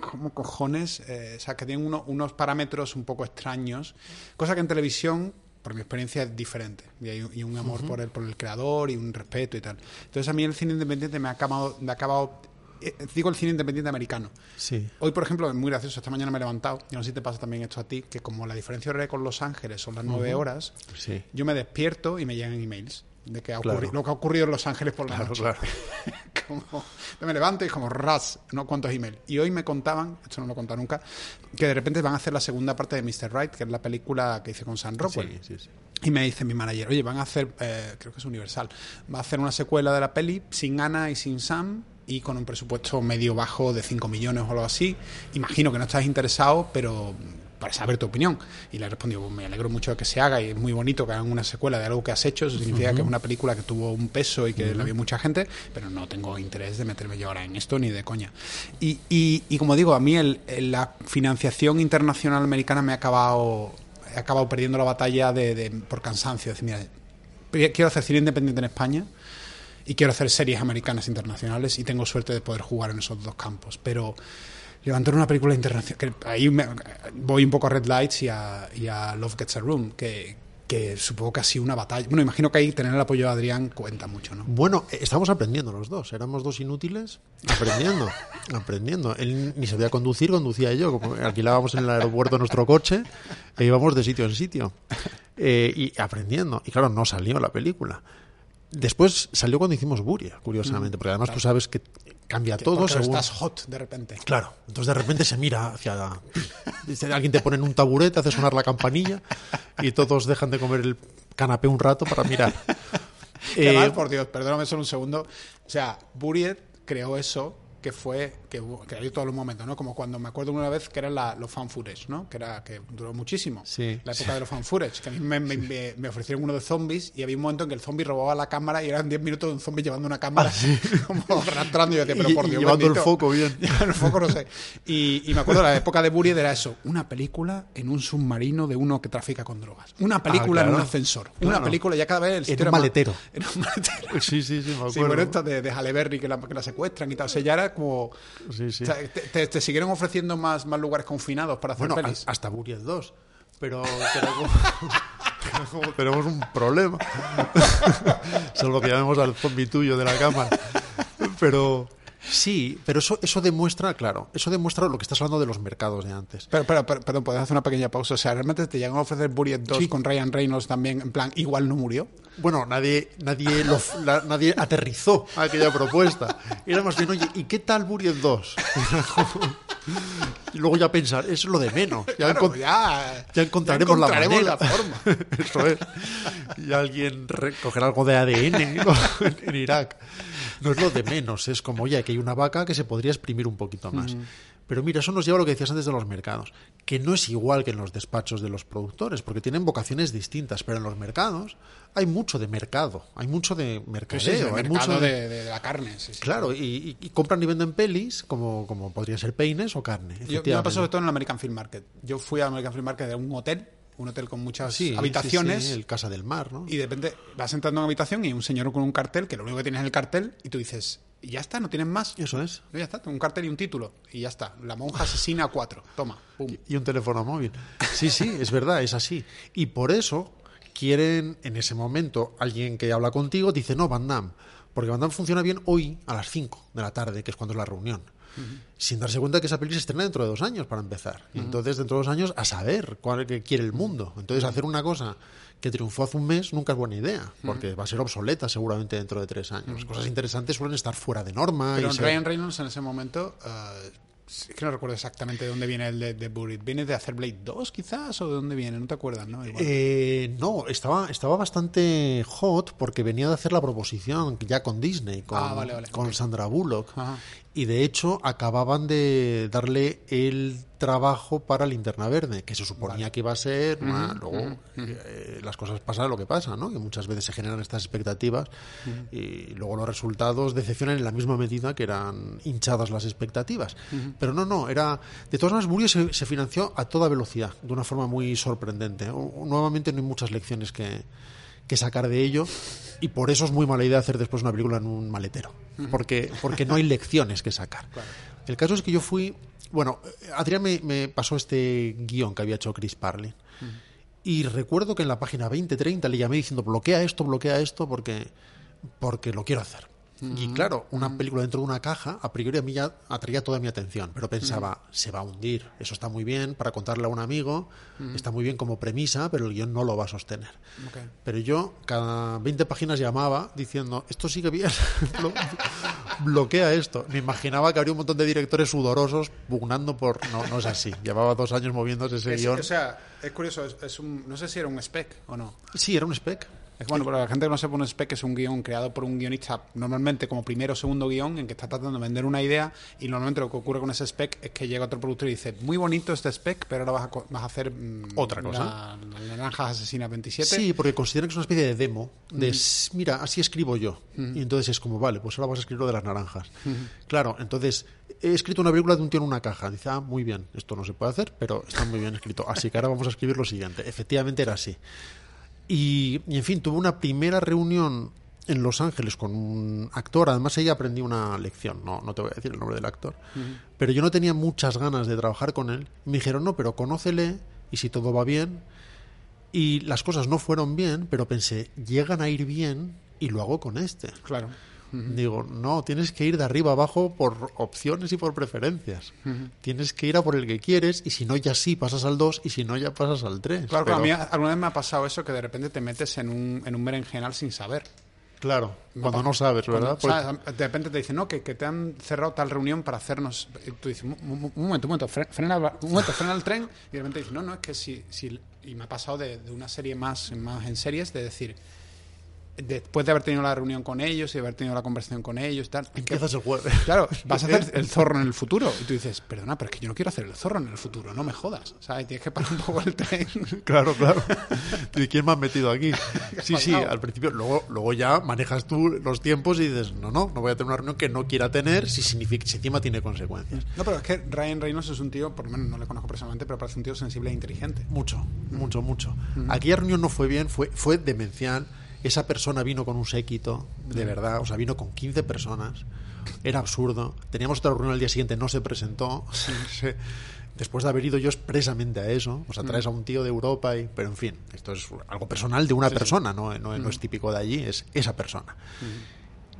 S1: ¿cómo cojones? Eh, o sea, que tienen uno- unos parámetros un poco extraños, cosa que en televisión, por mi experiencia, es diferente. Y hay y un amor por, el, por el creador y un respeto y tal. Entonces a mí el cine independiente me ha acabado... Me ha acabado eh, digo el cine independiente americano.
S2: Sí.
S1: Hoy, por ejemplo, es muy gracioso. Esta mañana me he levantado. Yo no sé si te pasa también esto a ti, que como la diferencia horaria con Los Ángeles son las nueve horas,
S2: Sí.
S1: yo me despierto y me llegan emails de que ha
S2: Claro.
S1: lo que ha ocurrido en Los Ángeles por la
S2: Claro,
S1: noche.
S2: claro.
S1: Como- me levanto y es como ras, no cuántos emails. Y hoy me contaban, esto no lo he contado nunca, que de repente van a hacer la segunda parte de Mr. Right, que es la película que hice con Sam Rockwell.
S2: Sí, sí, sí.
S1: Y me dice mi manager, oye, van a hacer, eh, creo que es Universal, va a hacer una secuela de la peli sin Ana y sin Sam y con un presupuesto medio bajo de 5 millones o algo así. Imagino que no estás interesado, pero para saber tu opinión. Y le he respondido, "Pues me alegro mucho de que se haga y es muy bonito que hagan una secuela de algo que has hecho. Eso significa que es una película que tuvo un peso y que la vio mucha gente, pero no tengo interés de meterme yo ahora en esto ni de coña. Y, y, y como digo, a mí el- el- la financiación internacional americana me ha acabado, he acabado perdiendo la batalla de, de- por cansancio. Es decir, mira, quiero hacer cine independiente en España y quiero hacer series americanas internacionales y tengo suerte de poder jugar en esos dos campos. Pero levantar una película internacional, que ahí me- voy un poco a Red Lights y a, y a Love Gets a Room, que, que supongo que ha sido una batalla. Bueno, imagino que ahí tener el apoyo de Adrián cuenta mucho, ¿no?
S2: Bueno, eh, estamos aprendiendo los dos. Éramos dos inútiles aprendiendo. aprendiendo. Él ni sabía conducir, conducía yo. Alquilábamos en el aeropuerto nuestro coche e íbamos de sitio en sitio. Eh, y aprendiendo. Y claro, no salió la película. Después salió cuando hicimos Buria, curiosamente, porque además tú sabes que cambia todo según.
S1: estás hot de repente.
S2: Claro, entonces de repente se mira hacia. Alguien te pone en un taburete, hace sonar la campanilla y todos dejan de comer el canapé un rato para mirar. Eh,
S1: además, por Dios, perdóname solo un segundo. O sea, Buriet creó eso, que fue, que, hubo- que había todos los momentos, ¿no? Como cuando me acuerdo una vez que eran la- los fan footage, ¿no? Que era que duró muchísimo.
S2: Sí,
S1: La época de los fan footage, que a mí me, me- me- ofrecieron uno de zombies y había un momento en que el zombie robaba la cámara y eran 10 minutos de un zombie llevando una cámara como arrastrando y yo decía, pero por
S2: y
S1: Dios
S2: llevando el
S1: bendito.
S2: foco bien.
S1: el foco no sé. Y, y me acuerdo de la época de Buried era eso, una película en un submarino de uno que trafica con drogas. Una película en
S2: Ah, claro.
S1: un ascensor. Una
S2: Claro.
S1: película ya cada vez el
S2: En un
S1: era más-
S2: maletero.
S1: En un maletero.
S2: Sí, sí, sí, me acuerdo.
S1: Sí, bueno, esta de, de Halle Berry que la, que la secuestran y tal. O sea, ya era como.
S2: Sí, sí.
S1: o sea, te, te- te siguieron ofreciendo más, más lugares confinados para hacer
S2: Bueno,
S1: pelis.
S2: a- hasta Buried 2. Pero, como tenemos un problema. Salvo que llamemos al zombie tuyo de la cámara. Pero sí, pero eso, eso demuestra, claro, eso demuestra lo que estás hablando de los mercados de antes.
S1: Pero, pero, pero, perdón, ¿puedes hacer una pequeña pausa? O sea, ¿realmente te llegan a ofrecer Buried 2
S2: Sí.
S1: con Ryan Reynolds también? En plan, igual no murió.
S2: Bueno, nadie, nadie, lo, la- nadie aterrizó aquella propuesta. Era más bien, oye, ¿y qué tal Buried 2? y luego ya pensar, eso es lo de menos. Ya,
S1: Claro,
S2: encon-
S1: ya,
S2: ya encontraremos,
S1: ya encontraremos
S2: la
S1: forma.
S2: Eso es. Y alguien recogerá algo de ADN ¿no? en Irak. No es lo de menos, es como, oye, que hay una vaca que se podría exprimir un poquito más. Pero mira, eso nos lleva a lo que decías antes de los mercados, que no es igual que en los despachos de los productores, porque tienen vocaciones distintas, pero en los mercados hay mucho de mercado, hay mucho de mercadeo,
S1: Sí, sí, el
S2: hay
S1: mercado
S2: mucho de...
S1: de, de la carne. sí, sí.
S2: Claro, y, compran y venden pelis como, como podría ser peines o carne.
S1: Yo, me pasó sobre todo en el American Film Market. Yo fui al American Film Market de un hotel, un hotel con muchas
S2: Sí,
S1: habitaciones.
S2: sí, el Casa del Mar, ¿no?
S1: Y de repente vas entrando en una habitación y hay un señor con un cartel, que lo único que tienes es el cartel, y tú dices, y ya está, no tienes más.
S2: Eso es.
S1: Ya está, tengo un cartel y un título. Y ya está. La monja asesina a cuatro. Toma. Pum.
S2: y un teléfono móvil. Sí, sí, es verdad, es así. Y por eso quieren, en ese momento, alguien que habla contigo dice, no, Van Damme, porque Van Damme funciona bien hoy a las 5 de la tarde, que es cuando es la reunión. Sin darse cuenta que esa película se estrena dentro de dos años para empezar. Y entonces, dentro de dos años, a saber cuál que quiere el mundo. Entonces, hacer una cosa que triunfó hace un mes nunca es buena idea, porque va a ser obsoleta seguramente dentro de tres años. Cosas interesantes suelen estar fuera de norma.
S1: Pero
S2: y
S1: en
S2: ser-
S1: Ryan Reynolds en ese momento, eh, es que no recuerdo exactamente de dónde viene el de, de Buried. ¿Viene de hacer Blade 2 quizás? ¿O de dónde viene? No te acuerdas, ¿no? Igual.
S2: Eh, no, estaba, estaba bastante hot porque venía de hacer la proposición ya con Disney, con,
S1: Ah, vale, vale,
S2: con. Sandra Bullock.
S1: Ajá.
S2: Y de hecho acababan de darle el trabajo para Linterna Verde, que se suponía que iba a ser. luego eh, las cosas pasan lo que pasa, ¿no? Que muchas veces se generan estas expectativas y luego los resultados decepcionan en la misma medida que eran hinchadas las expectativas. Pero no, no, era. De todas maneras, Burio se, se financió a toda velocidad, de una forma muy sorprendente. O- nuevamente no hay muchas lecciones que, que sacar de ello y por eso es muy mala idea hacer después una película en un maletero porque porque no hay lecciones que sacar. El caso es que yo fui bueno Adrián me, me pasó este guion que había hecho Chris Parlin y recuerdo que en la página 20-30 le llamé diciendo bloquea esto bloquea esto porque porque lo quiero hacer y claro, una película dentro de una caja, a priori a mí ya atraía toda mi atención, pero pensaba, se va a hundir, eso está muy bien para contarle a un amigo, está muy bien como premisa, pero el guion no lo va a sostener.
S1: Ok.
S2: Pero yo cada 20 páginas llamaba diciendo, esto sigue bien, Blo- bloquea esto. Me imaginaba que habría un montón de directores sudorosos pugnando por... No, no es así. Llevaba dos años moviéndose ese
S1: Es-
S2: guion.
S1: o sea, es curioso, es, es un, no sé si era un spec o no.
S2: Sí, era un spec.
S1: Es que, bueno, para la gente que no sepa, un spec es un guion creado por un guionista, normalmente como primero o segundo guion, en que está tratando de vender una idea, y normalmente lo que ocurre con ese spec es que llega otro productor y dice, muy bonito este spec, pero ahora vas a, vas a hacer mm,
S2: Otra cosa.
S1: La, la Naranjas Asesinas 27.
S2: Sí, porque consideran que es una especie de demo. De, "S- mira, así escribo yo. Y entonces es como, vale, pues ahora vas a escribir lo de las naranjas. Claro, entonces he escrito una película de un tío en una caja. Dice, ah, muy bien, esto no se puede hacer, pero está muy bien escrito. Así que ahora vamos a escribir lo siguiente. Efectivamente era así. Y, y, en fin, tuve una primera reunión en Los Ángeles con un actor. Además, ahí aprendí una lección. No, no te voy a decir el nombre del actor. Pero yo no tenía muchas ganas de trabajar con él. Me dijeron, no, pero conócele y si todo va bien. Y las cosas no fueron bien, pero pensé, llegan a ir bien y lo hago con este.
S1: Claro.
S2: Digo, no, tienes que ir de arriba abajo por opciones y por preferencias. Tienes que ir a por el que quieres y si no, ya sí pasas al 2 y si no, ya pasas al 3.
S1: Claro, claro, a mí alguna vez me ha pasado eso que de repente te metes en un, en un berenjenal sin saber.
S2: Claro, cuando no sabes, ¿verdad?
S1: Cuando-
S2: Porque-
S1: ¿sabes? De repente te dicen, no, que, que te han cerrado tal reunión para hacernos. y Tú dices, un, un- un momento, un momento, fre- frena, un momento, frena el tren. Y de repente dices, no, no, es que si. si y me ha pasado de, de una serie más, más en series de decir, después de haber tenido la reunión con ellos y haber tenido la conversación con ellos, tal,
S2: Empiezas el jueves.
S1: Claro, vas a hacer el zorro en el futuro. Y tú dices, perdona, pero es que yo no quiero hacer el zorro en el futuro, no me jodas. Sea, tienes que parar un poco el tren.
S2: Claro, claro. ¿Y quién me has metido aquí? Sí, sí, al principio. Luego, luego ya manejas tú los tiempos y dices, no, no, no voy a tener una reunión que no quiera tener si, significa, si encima tiene consecuencias.
S1: No, pero es que Ryan Reynolds es un tío, por lo menos no le conozco personalmente, pero parece un tío sensible e inteligente.
S2: Mucho, mucho, mucho. Aquella reunión no fue bien, fue, fue demencial. Esa persona vino con un séquito, de verdad, o sea, vino con 15 personas. Era absurdo. Teníamos otra reunión al día siguiente, no se presentó. Se- Después de haber ido yo expresamente a eso, o sea, traes a un tío de Europa, y, pero en fin, esto es algo personal de una persona, No, no, no es típico de allí, es esa persona.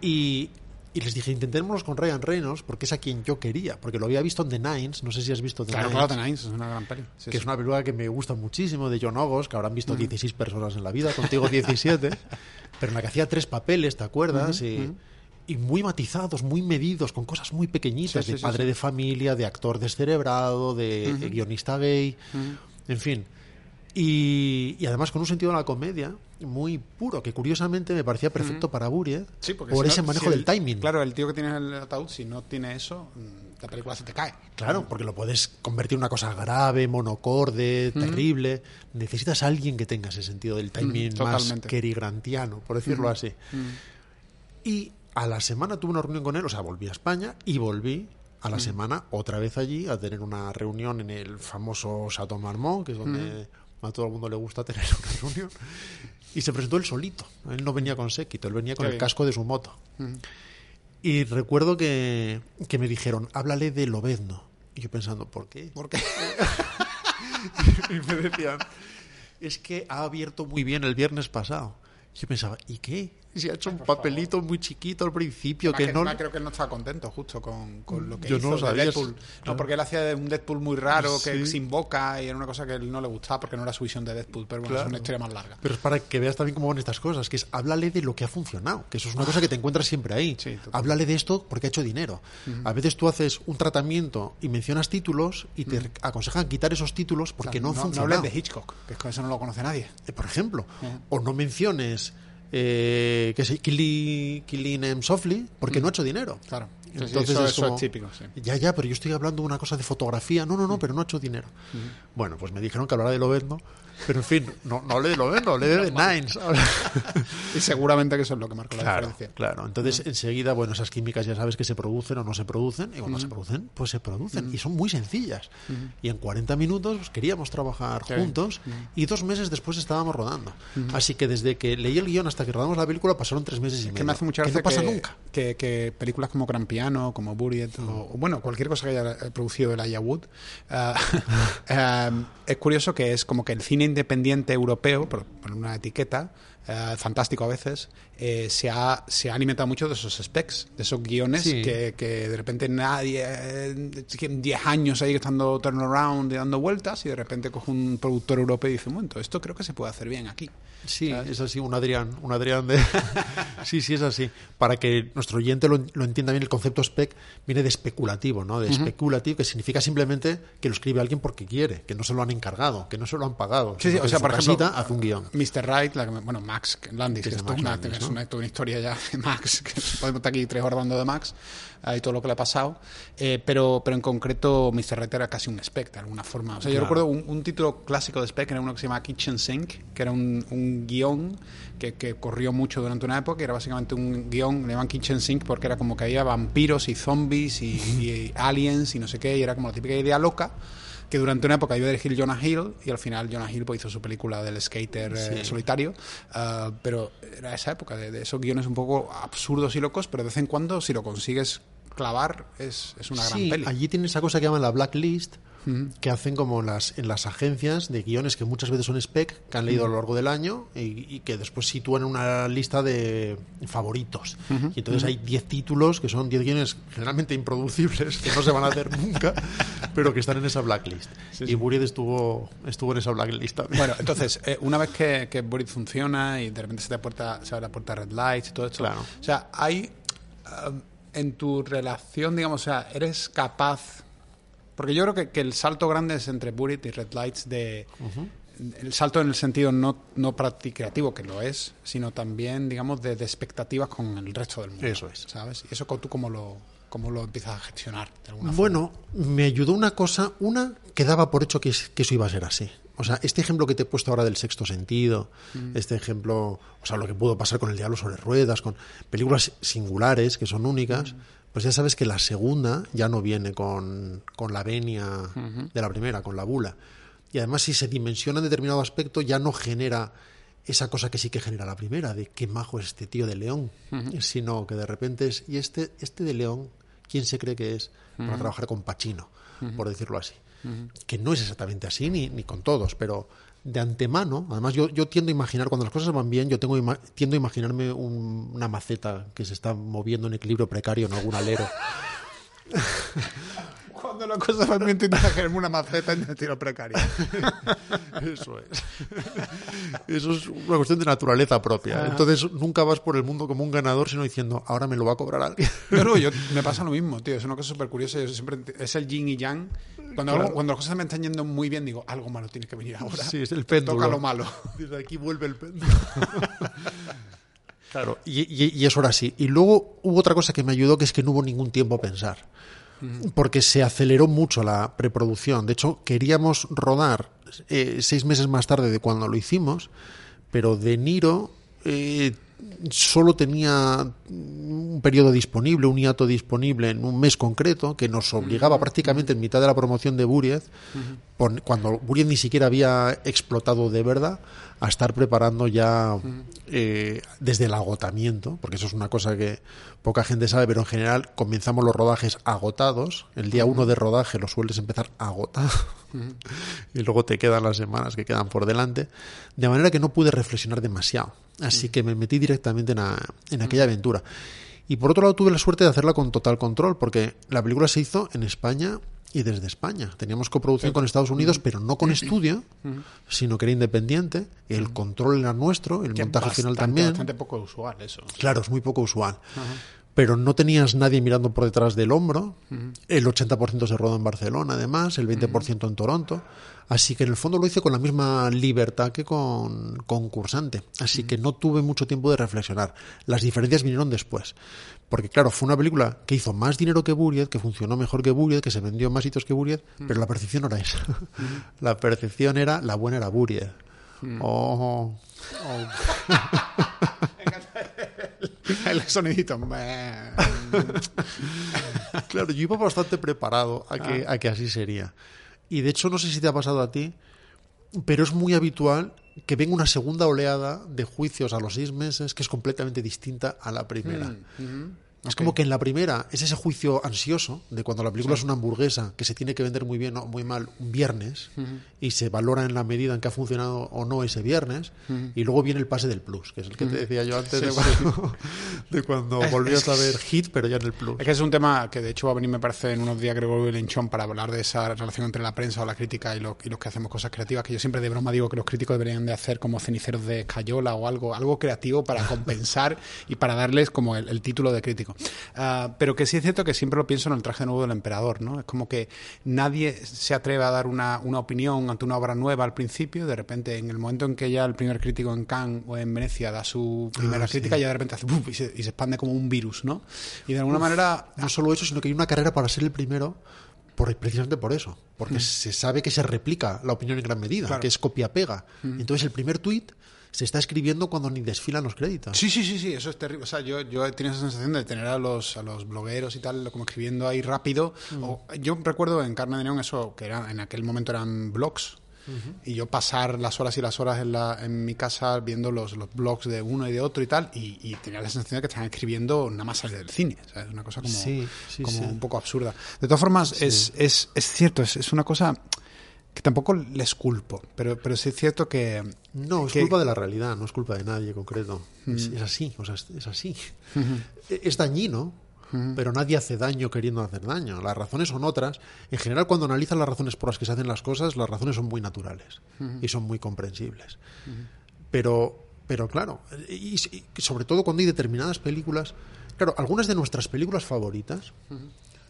S2: Y, y les dije, intentémoslo con Ryan Reynolds, porque es a quien yo quería, porque lo había visto en The Nines, no sé si has visto The
S1: Claro,
S2: Nines
S1: claro, The Nines es una gran peli. Sí,
S2: que
S1: sí.
S2: es una película que me gusta muchísimo de John Ogos, que habrán visto 16 personas en la vida, contigo 17, pero en la que hacía tres papeles, ¿te acuerdas? y, y muy matizados, muy medidos, con cosas muy pequeñitas,
S1: Sí,
S2: de padre de familia, de actor descerebrado, de, de guionista gay, en fin. Y, y además con un sentido de la comedia muy puro, que curiosamente me parecía perfecto para
S1: Sí, porque
S2: por
S1: si no-
S2: ese manejo
S1: si
S2: del
S1: el-
S2: timing.
S1: Claro, el tío que tiene el ataúd, si no tiene eso, mm, la película se te cae.
S2: Claro, porque lo puedes convertir en una cosa grave, monocorde, terrible. Necesitas a alguien que tenga ese sentido del timing más kerigrantiano, por decirlo así. Y a la semana tuve una reunión con él, o sea, volví a España y volví a la semana otra vez allí a tener una reunión en el famoso Chateau Marmont, que es donde a todo el mundo le gusta tener una reunión. Y se presentó él solito. Él no venía con séquito, él venía con
S1: Qué
S2: el
S1: bien.
S2: casco de su moto. Y recuerdo que, que me dijeron, háblale de Lobezno. Y yo pensando, ¿por qué?
S1: ¿Por qué?
S2: Y me decían, es que ha abierto muy bien el viernes pasado. Yo pensaba, ¿y qué? Si ha hecho un papelito muy chiquito al principio que no...
S1: creo que él no estaba contento justo con, con lo que
S2: Yo
S1: hizo
S2: no lo sabía,
S1: Deadpool. No, porque él hacía un Deadpool muy raro que sin boca y era una cosa que él no le gustaba porque no era su visión de Deadpool. Pero bueno,
S2: Claro.
S1: es una historia más larga.
S2: Pero es para que veas también cómo van estas cosas, que es háblale de lo que ha funcionado, que eso es una cosa que te encuentras siempre ahí.
S1: Sí,
S2: háblale de esto porque ha hecho dinero. A veces tú haces un tratamiento y mencionas títulos y te aconsejan quitar esos títulos porque no, han
S1: no,
S2: funcionado.
S1: hables de Hitchcock, que es que eso no lo conoce nadie.
S2: Eh, por ejemplo, o no menciones eh, que sé, Killing, Killing Em Softly porque no ha hecho dinero.
S1: Claro.
S2: Entonces
S1: eso,
S2: es
S1: eso
S2: como,
S1: es típico, sí.
S2: Ya, ya, pero yo estoy hablando de una cosa de fotografía. No, no, no, pero no ha hecho dinero. Bueno, pues me dijeron que hablara de Lobezno, pero en fin, no, no hablé de Lobezno, hablé de The Nines.
S1: Y seguramente que eso es lo que marcó la
S2: Claro,
S1: diferencia.
S2: claro. Entonces, enseguida, bueno, esas químicas ya sabes que se producen o no se producen, y cuando se producen, pues se producen, y son muy sencillas. Y en 40 minutos pues, queríamos trabajar
S1: bien.
S2: juntos, y dos meses después estábamos rodando. Así que desde que leí el guion hasta que rodamos la película pasaron tres meses y medio.
S1: que me hace mucha
S2: que
S1: gracia
S2: no pasa
S1: que,
S2: nunca.
S1: Que, que películas como Gran Piano, como Buried, o, o, bueno, cualquier cosa que haya producido el Aya Wood, eh, eh, es curioso que es como que el cine independiente europeo, por una etiqueta, eh, fantástico a veces, eh, se, ha, se ha alimentado mucho de esos specs, de esos guiones
S2: Sí.
S1: que, que de repente nadie, eh, que 10 años ahí estando turnaround y dando vueltas, y de repente coge un productor europeo y dice, un momento, esto creo que se puede hacer bien aquí.
S2: Sí,
S1: ¿Sabes?
S2: es así, un Adrián, un Adrián de... sí, sí, es así. Para que nuestro oyente lo, lo entienda bien, el concepto spec viene de especulativo, ¿no? De especulativo, que significa simplemente que lo escribe alguien porque quiere, que no se lo han encargado, que no se lo han pagado.
S1: Sí, sí, o sea, por ejemplo,
S2: hace un guion.
S1: Mr. Right, la que me- bueno, Max Landis,
S2: Que
S1: que
S2: es Max Landis,
S1: es una- una historia ya de Max, que podemos estar aquí tres horas hablando de Max y todo lo que le ha pasado, eh, pero, pero en concreto Mr. Right era casi un spec de alguna forma. O sea, yo
S2: Claro.
S1: recuerdo un, un título clásico de spec, era uno que se llama Kitchen Sink, que era un, un guion que, que corrió mucho durante una época, que era básicamente un guion, le llaman Kitchen Sink porque era como que había vampiros y zombies y, y aliens y no sé qué, y era como la típica idea loca que durante una época iba a dirigir Jonah Hill y al final Jonah Hill pues, hizo su película del skater eh, solitario, ah, pero era esa época de, de esos guiones un poco absurdos y locos, pero de vez en cuando si lo consigues clavar es, es una gran
S2: Sí,
S1: peli.
S2: allí tiene esa cosa que llaman la blacklist, que hacen como las, en las agencias de guiones que muchas veces son spec, que han leído a lo largo del año y, y que después sitúan en una lista de favoritos. Y entonces hay 10 títulos que son 10 guiones generalmente improducibles, que no se van a hacer nunca, pero que están en esa blacklist. y Buried estuvo, estuvo en esa blacklist también.
S1: Bueno, entonces, eh, una vez que, que Buried funciona y de repente se te puerta, se abre la puerta Red Lights y todo esto,
S2: Claro.
S1: o sea, hay um, en tu relación, digamos, o sea, eres capaz. Porque yo creo que, que el salto grande es entre Buried y Red Lights de, el salto en el sentido no, no creativo, que lo es, sino también, digamos, de, expectativas con el resto del mundo.
S2: Eso es.
S1: ¿Sabes? ¿Y eso tú cómo lo, cómo lo empiezas a gestionar?
S2: bueno, me ayudó una cosa, una que daba por hecho que, que, eso iba a ser así. O sea, este ejemplo que te he puesto ahora del sexto sentido, mm. este ejemplo, o sea, lo que pudo pasar con el diablo sobre ruedas, con películas singulares que son únicas. Mm pues ya sabes que la segunda ya no viene con, la venia de la primera, con la bula. Y además, si se dimensiona en determinado aspecto, ya no genera esa cosa que sí que genera la primera, de qué majo es este tío de león, sino que de repente es, y este, este de león, ¿quién se cree que es para trabajar con Pachino, por decirlo así? Que no es exactamente así, ni, ni con todos, pero de antemano, además yo, yo tiendo a imaginar, cuando las cosas van bien, yo tengo tiendo a imaginarme una maceta que se está moviendo en equilibrio precario en algún alero.
S1: Cuando las cosas van bien, tiendo a imaginarme una maceta en equilibrio precario.
S2: Eso es. Eso es una cuestión de naturaleza propia. Entonces nunca vas por el mundo como un ganador, sino diciendo, ahora me lo va a cobrar alguien.
S1: No, yo, me pasa lo mismo, tío. Es una cosa súper curiosa. siempre, es el yin y yang cuando, cuando, las cosas me están yendo muy bien, digo, algo malo tiene que venir ahora.
S2: Sí, es el péndulo.
S1: Toca lo malo.
S2: Desde aquí vuelve el péndulo. claro, y, eso era así. Y luego hubo otra cosa que me ayudó, que es que no hubo ningún tiempo a pensar. Porque se aceleró mucho la preproducción. De hecho, queríamos rodar eh, seis meses más tarde de cuando lo hicimos, pero De Niro eh, solo tenía un periodo disponible, un hiato disponible en un mes concreto, que nos obligaba prácticamente en mitad de la promoción de Buriez, cuando Buriez ni siquiera había explotado de verdad, a estar preparando ya eh, desde el agotamiento, porque eso es una cosa que poca gente sabe, pero en general comenzamos los rodajes agotados. El día uno de rodaje lo sueles empezar agotado. Y luego te quedan las semanas que quedan por delante, de manera que no pude reflexionar demasiado. Así que me metí directamente en, en aquella aventura. Y por otro lado tuve la suerte de hacerla con total control, porque la película se hizo en España y desde España. Teníamos coproducción con Estados Unidos, pero no con estudio, sino que era independiente. El control era nuestro, el montaje final también.
S1: bastante poco usual eso.
S2: Claro, es muy poco usual. Pero no tenías nadie mirando por detrás del hombro. El 80% se rodó en Barcelona, además, el 20% en Toronto. Así que en el fondo lo hice con la misma libertad que con concursante. Así que no tuve mucho tiempo de reflexionar. Las diferencias vinieron después. Porque claro, fue una película que hizo más dinero que Buried, que funcionó mejor que Buried, que se vendió más hitos que Buried, pero la percepción no era esa. la percepción era, la buena era Buried. Oh, oh.
S1: el sonidito.
S2: claro, yo iba bastante preparado a que, ah. a que así sería. Y de hecho, no sé si te ha pasado a ti, pero es muy habitual que venga una segunda oleada de juicios a los seis meses que es completamente distinta a la primera. Mm, es como que en la primera es ese juicio ansioso de cuando la película es una hamburguesa que se tiene que vender muy bien o muy mal un viernes y se valora en la medida en que ha funcionado o no ese viernes y luego viene el pase del plus, que es el que te decía yo antes de, cuando, volvías a ver Hit, pero ya en el plus.
S1: Es que es un tema que de hecho va a venir, me parece, en unos días Gregorio Lenchón para hablar de esa relación entre la prensa o la crítica y, los que hacemos cosas creativas, que yo siempre de broma digo que los críticos deberían de hacer como ceniceros de escayola o algo, algo creativo para compensar y para darles como el título de crítico. Ah, pero que sí es cierto que siempre lo pienso en el traje nuevo del emperador, ¿no? Es como que nadie se atreve a dar una, una opinión ante una obra nueva al principio, de repente en el momento en que ya el primer crítico en Cannes o en Venecia da su primera ah, crítica, ya de repente hace y, se, y, se, expande como un virus, ¿no? Y de alguna manera...
S2: No solo eso, sino que hay una carrera para ser el primero por, precisamente por eso, porque mm. se sabe que se replica la opinión en gran medida, que es copia-pega. Mm. Entonces el primer tuit se está escribiendo cuando ni desfilan los créditos.
S1: Sí, sí, sí, sí, eso es terrible. O sea, yo, yo he tenido esa sensación de tener a los, a los blogueros y tal, como escribiendo ahí rápido. Mm. yo recuerdo en Carne de Neón eso, que era, en aquel momento eran blogs. Y yo pasar las horas y las horas en, la, en mi casa viendo los, los blogs de uno y de otro y tal, y, tenía la sensación de que estaban escribiendo nada más del cine. O es una cosa como, como un poco absurda. De todas formas, es, es, es cierto, es, es una cosa que tampoco les culpo, pero, pero sí es cierto que...
S2: No, es culpa de la realidad, no es culpa de nadie en concreto. es, así, o sea, es, así. Es dañino, pero nadie hace daño queriendo hacer daño. Las razones son otras. En general, cuando analizas las razones por las que se hacen las cosas, las razones son muy naturales y son muy comprensibles. Pero, pero claro, y, sobre todo cuando hay determinadas películas... Claro, algunas de nuestras películas favoritas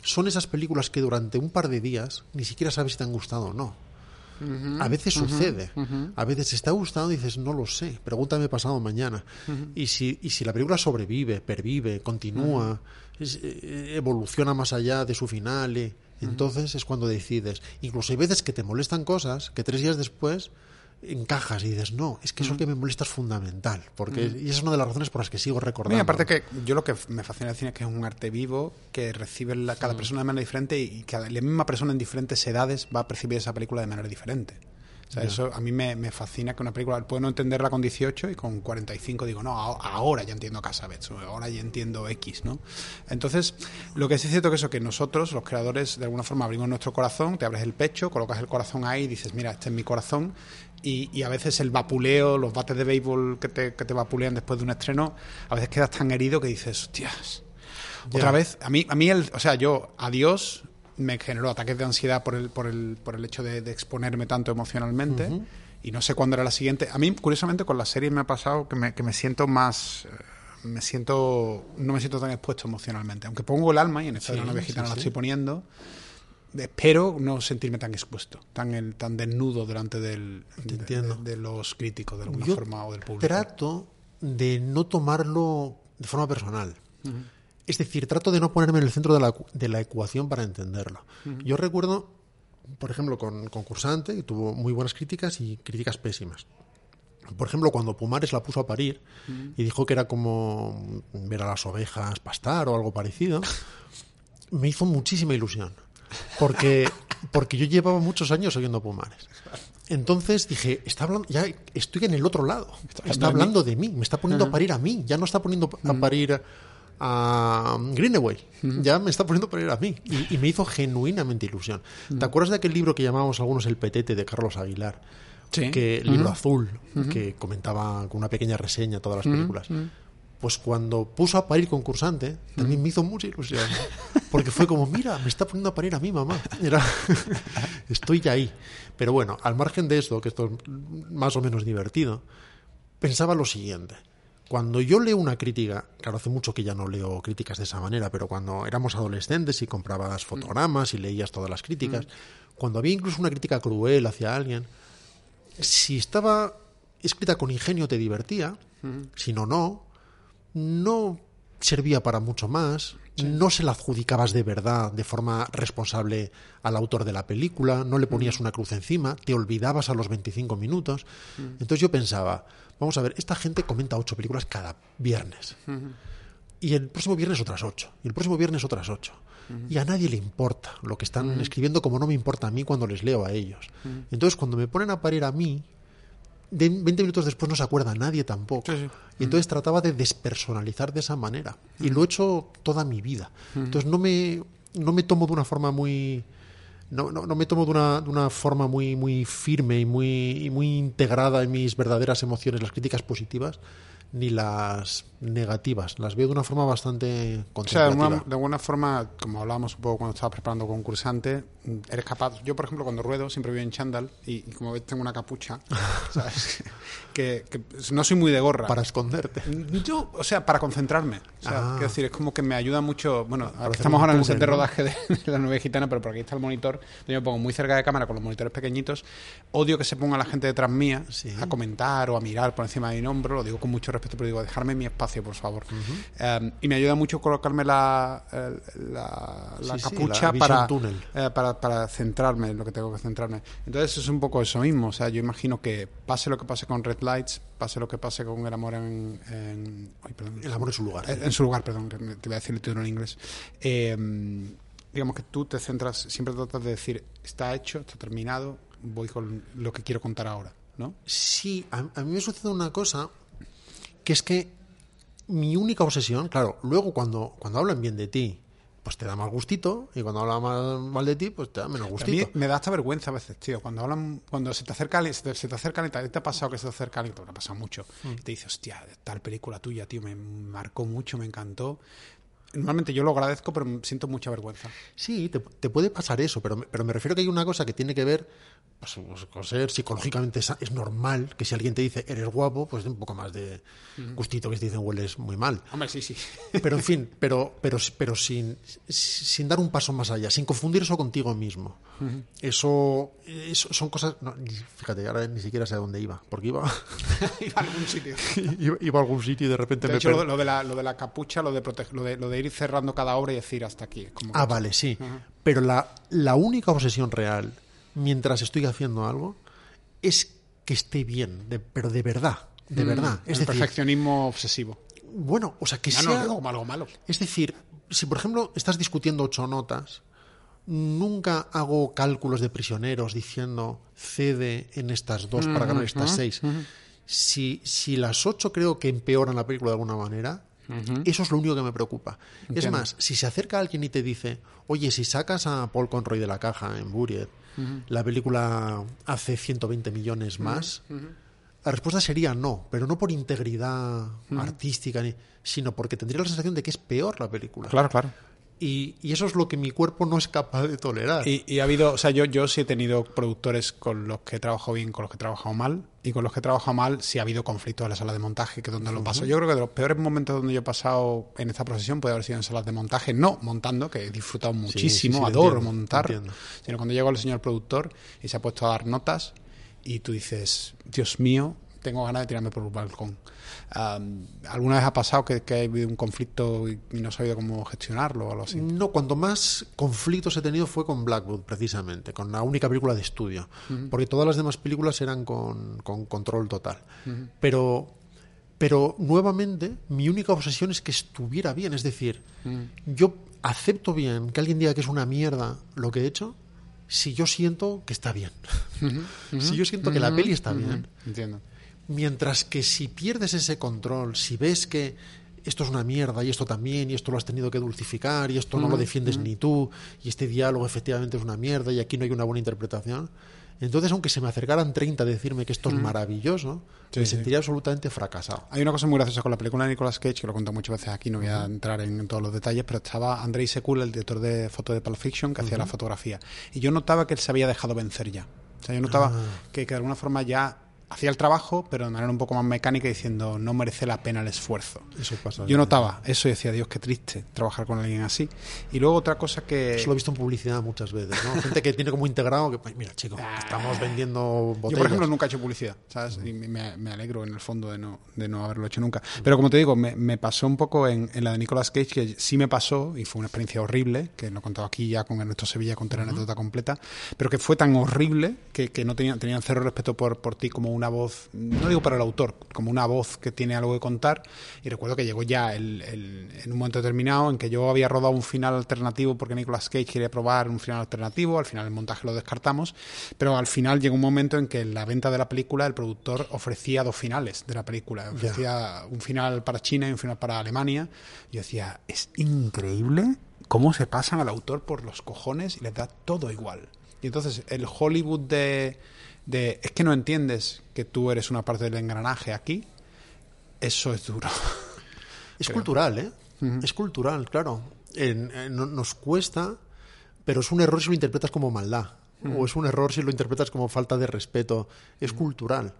S2: son esas películas que durante un par de días ni siquiera sabes si te han gustado o no a veces sucede. A veces está gustando y dices, no lo sé, pregúntame pasado mañana. y, si, y si la película sobrevive, pervive, continúa, es- eh, evoluciona más allá de su final, eh, entonces es cuando decides. Incluso hay veces que te molestan cosas que tres días después encajas y dices, no, es que eso que me molesta es fundamental. Porque y esa es una de las razones por las que sigo recordando.
S1: Y aparte que yo lo que me fascina del cine es que es un arte vivo que recibe la- cada persona de manera diferente y cada, la misma persona en diferentes edades va a percibir esa película de manera diferente. O sea, eso a mí me, me fascina que una película puedo no entenderla con 18 y con 45 digo, no, ahora ya entiendo Casabets, ahora ya entiendo X, ¿no? Entonces, lo que sí es cierto que eso, que nosotros, los creadores, de alguna forma abrimos nuestro corazón, te abres el pecho, colocas el corazón ahí y dices, mira, este es mi corazón. Y, y a veces el vapuleo, los bates de béisbol que te, que te vapulean después de un estreno, a veces quedas tan herido que dices, hostias, otra vez, a mí, a mí el, o sea, yo, adiós, me generó ataques de ansiedad por el, por el, por el hecho de, de exponerme tanto emocionalmente. Y no sé cuándo era la siguiente. A mí, curiosamente, con la serie me ha pasado que me, que me siento más. eh, Me siento. No me siento tan expuesto emocionalmente. Aunque pongo el alma, y en esta de
S2: Sí,
S1: la novia gitana
S2: sí,
S1: la
S2: sí.
S1: estoy poniendo. Espero no sentirme tan expuesto, tan el, tan desnudo delante del, de, de- de los críticos, de alguna
S2: Yo
S1: forma, o del público.
S2: trato de no tomarlo de forma personal. Es decir, trato de no ponerme en el centro de la, de la ecuación para entenderlo. Yo recuerdo, por ejemplo, con Concursante, que tuvo muy buenas críticas y críticas pésimas. Por ejemplo, cuando Pumares la puso a parir y dijo que era como ver a las ovejas pastar o algo parecido, me hizo muchísima ilusión. Porque, porque yo llevaba muchos años oyendo Pumares. Entonces dije, está hablando, ya estoy en el otro lado. Está, hablando de mí, me está poniendo a parir a mí, ya no está poniendo a parir a Greenaway, ya me está poniendo a parir a mí. Y, y me hizo genuinamente ilusión. ¿Te acuerdas de aquel libro que llamábamos algunos El Petete de Carlos Aguilar?
S1: Sí.
S2: que el libro azul, que comentaba con una pequeña reseña todas las películas. Pues cuando puso a parir concursante, también me hizo mucha ilusión. Porque fue como, mira, me está poniendo a parir a mí, mamá. Era, estoy ya ahí. Pero bueno, al margen de esto, que esto es más o menos divertido, pensaba lo siguiente. Cuando yo leo una crítica, claro, hace mucho que ya no leo críticas de esa manera, pero cuando éramos adolescentes y comprabas fotogramas y leías todas las críticas, cuando había incluso una crítica cruel hacia alguien, si estaba escrita con ingenio te divertía, si no, no, no servía para mucho más, no se la adjudicabas de verdad, de forma responsable al autor de la película, no le ponías una cruz encima, te olvidabas a los 25 minutos. Entonces yo pensaba, vamos a ver, esta gente comenta ocho películas cada viernes. Y el próximo viernes otras ocho. Y el próximo viernes otras ocho. Y a nadie le importa lo que están escribiendo como no me importa a mí cuando les leo a ellos. Entonces cuando me ponen a parir a mí, de 20 minutos después no se acuerda nadie tampoco.
S1: Sí, sí.
S2: Y entonces trataba de despersonalizar de esa manera. Y lo he hecho toda mi vida. Entonces no me, no me tomo de una forma muy... No, no, me tomo de una, de una forma muy, muy firme y muy, y muy integrada en mis verdaderas emociones, las críticas positivas, ni las negativas. Las veo de una forma bastante
S1: O sea, de alguna, de alguna forma, como hablábamos un poco cuando estaba preparando concursante, eres capaz. Yo, por ejemplo, cuando ruedo, siempre voy en chándal y, y como ves, tengo una capucha. ¿sabes? que, que no soy muy de gorra.
S2: Para esconderte.
S1: Yo, o sea, para concentrarme. O sea,
S2: Ah.
S1: quiero decir, es como que me ayuda mucho. Bueno, ahora estamos ahora en el set de rodaje de, de la nueva gitana, pero por aquí está el monitor. Yo me pongo muy cerca de cámara con los monitores pequeñitos. Odio que se ponga la gente detrás mía
S2: Sí.
S1: a comentar o a mirar por encima de mi hombro. Lo digo con mucho respeto, pero digo, dejarme mi espacio, por favor. Eh, y me ayuda mucho colocarme la, el- la, la
S2: Sí, sí,
S1: capucha
S2: la visión
S1: para,
S2: túnel.
S1: eh, para, para centrarme en lo que tengo que centrarme. Entonces es un poco eso mismo. O sea, yo imagino que pase lo que pase con Red Lights, pase lo que pase con El Amor en... en- ay, perdón.
S2: El amor en su lugar.
S1: En en su lugar, perdón, te voy a decir el título en inglés. Eh, digamos que tú te centras, siempre tratas de decir, está hecho, está terminado, voy con lo que quiero contar ahora, ¿no?
S2: Sí, a, a mí me sucede una cosa que es que mi única obsesión, claro, luego cuando, cuando hablan bien de ti, pues te da más gustito, y cuando hablan mal, mal de ti, pues te da menos
S1: A mí
S2: gustito.
S1: me da hasta vergüenza a veces, tío. Cuando hablan, cuando se te acerca se te, se te acerca alguien, te, te ha pasado que se te acerca alguien, te ha pasado mucho,
S2: Mm.
S1: y te dice, hostia, tal película tuya, tío, me marcó mucho, me encantó. Normalmente yo lo agradezco, pero siento mucha vergüenza.
S2: Sí, te, te puede pasar eso, pero, me- pero me refiero que hay una cosa que tiene que ver pues, pues, con ser psicológicamente es normal que si alguien te dice eres guapo, pues un poco más de gustito que si te dicen hueles muy mal.
S1: Hombre, sí, sí.
S2: Pero en fin, pero, pero, pero sin, sin dar un paso más allá, sin confundir eso contigo mismo. Eso, eso son cosas. no, fíjate, ahora ni siquiera sé a dónde iba, porque iba,
S1: Iba a algún sitio.
S2: iba, iba a algún sitio y de repente
S1: De
S2: me
S1: hecho, lo, de la, lo de la capucha, lo de, protege- lo de, lo de ir cerrando cada obra y decir hasta aquí. como
S2: Ah, vale, sí. Pero la, la única obsesión real, mientras estoy haciendo algo, es que esté bien, de- pero de verdad, de verdad. Es
S1: el
S2: decir,
S1: perfeccionismo obsesivo.
S2: bueno, o sea, que
S1: no
S2: sea...
S1: como algo malo.
S2: Es decir, si por ejemplo estás discutiendo ocho notas, nunca hago cálculos de prisioneros diciendo cede en estas dos para ganar estas seis. Si, si las ocho creo que empeoran la película de alguna manera, eso es lo único que me preocupa. Es más, si se acerca alguien y te dice, oye, si sacas a Paul Conroy de la caja en Buried, la película hace 120 millones más, la respuesta sería no, pero no por integridad artística, sino porque tendría la sensación de que es peor la película.
S1: Claro, claro.
S2: Y, y eso es lo que mi cuerpo no es capaz de tolerar.
S1: Y, y ha habido, o sea, yo, yo sí he tenido productores con los que he trabajado bien, con los que he trabajado mal, y con los que he trabajado mal sí ha habido conflictos en la sala de montaje, que es donde lo paso. Yo creo que de los peores momentos donde yo he pasado en esta profesión puede haber sido en salas de montaje, no montando, que he disfrutado muchísimo,
S2: sí,
S1: adoro
S2: entiendo,
S1: montar, sino cuando llega el señor productor y se ha puesto a dar notas y tú dices, Dios mío, tengo ganas de tirarme por un balcón. Am, ¿Alguna vez ha pasado que, que ha habido un conflicto y, no sabido cómo gestionarlo o algo así?
S2: No, cuando más conflictos he tenido fue con Blackwood, precisamente, con la única película de estudio. Porque todas las demás películas eran con, con control total. Pero, pero nuevamente, mi única obsesión es que estuviera bien. Es decir, yo acepto bien que alguien diga que es una mierda lo que he hecho si yo siento que está bien. si yo siento que la peli está bien.
S1: Entiendo.
S2: Mientras que si pierdes ese control, si ves que esto es una mierda y esto también, y esto lo has tenido que dulcificar, y esto no lo defiendes ni tú, y este diálogo efectivamente es una mierda y aquí no hay una buena interpretación, entonces aunque se me acercaran 30 a decirme que esto es maravilloso,
S1: Sí,
S2: me
S1: sí.
S2: sentiría absolutamente fracasado.
S1: Hay una cosa muy graciosa con la película de Nicolas Cage, que lo he contado muchas veces aquí, no voy a entrar en, todos los detalles, pero estaba Andrei Sekul, el director de foto de Pulp Fiction, que hacía la fotografía. Y yo notaba que él se había dejado vencer ya. O sea, yo notaba que, que de alguna forma ya hacía el trabajo, pero de manera un poco más mecánica, diciendo no merece la pena el esfuerzo.
S2: Eso pasa.
S1: Yo notaba eso y decía, Dios, qué triste trabajar con alguien así. Y luego otra cosa que...
S2: Eso lo he visto en publicidad muchas veces, ¿no? Gente que tiene como integrado que, pues, mira, chico, estamos vendiendo botellas.
S1: Yo, por ejemplo, nunca he hecho publicidad, ¿sabes? Y me, me alegro en el fondo de no, de no haberlo hecho nunca. Pero como te digo, me, me pasó un poco en, en la de Nicolas Cage, que sí me pasó, y fue una experiencia horrible, que lo he contado aquí ya con Ernesto Sevilla, conté la anécdota completa, pero que fue tan horrible que, que no tenían, tenían cero respeto por, por ti como una voz, no digo para el autor, como una voz que tiene algo que contar. Y recuerdo que llegó ya el, el- en un momento determinado en que yo había rodado un final alternativo porque Nicolas Cage quería probar un final alternativo, al final el montaje lo descartamos, pero al final llegó un momento en que en la venta de la película el productor ofrecía dos finales de la película, ofrecía un final para China y un final para Alemania. Y yo decía, es increíble cómo se pasan al autor por los cojones y les da todo igual. Y entonces el Hollywood de, de es que no entiendes que tú eres una parte del engranaje aquí, eso es duro.
S2: Es cultural, ¿eh? Es cultural, claro. En- en- no- nos cuesta, pero es un error si lo interpretas como maldad. O es un error si lo interpretas como falta de respeto. Es cultural.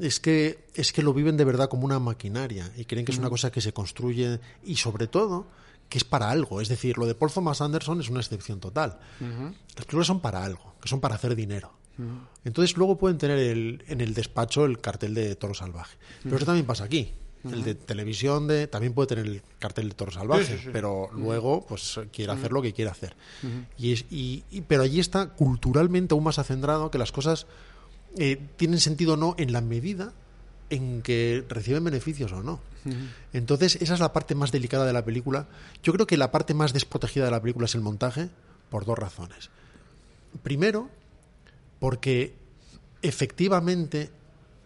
S2: Es que es que lo viven de verdad como una maquinaria y creen que es una cosa que se construye y sobre todo que es para algo. Es decir, lo de Paul Thomas Anderson es una excepción total. Las películas son para algo, que son para hacer dinero. Entonces luego pueden tener el- en el despacho el cartel de Toro Salvaje. Pero eso también pasa aquí. El de televisión de también puede tener el cartel de Toro Salvaje, pero luego pues quiere hacer lo que quiere hacer. y es, y, y- pero allí está culturalmente aún más acendrado que las cosas eh, tienen sentido o no en la medida en que reciben beneficios o no. Entonces, esa es la parte más delicada de la película. Yo creo que la parte más desprotegida de la película es el montaje, por dos razones. Primero, porque efectivamente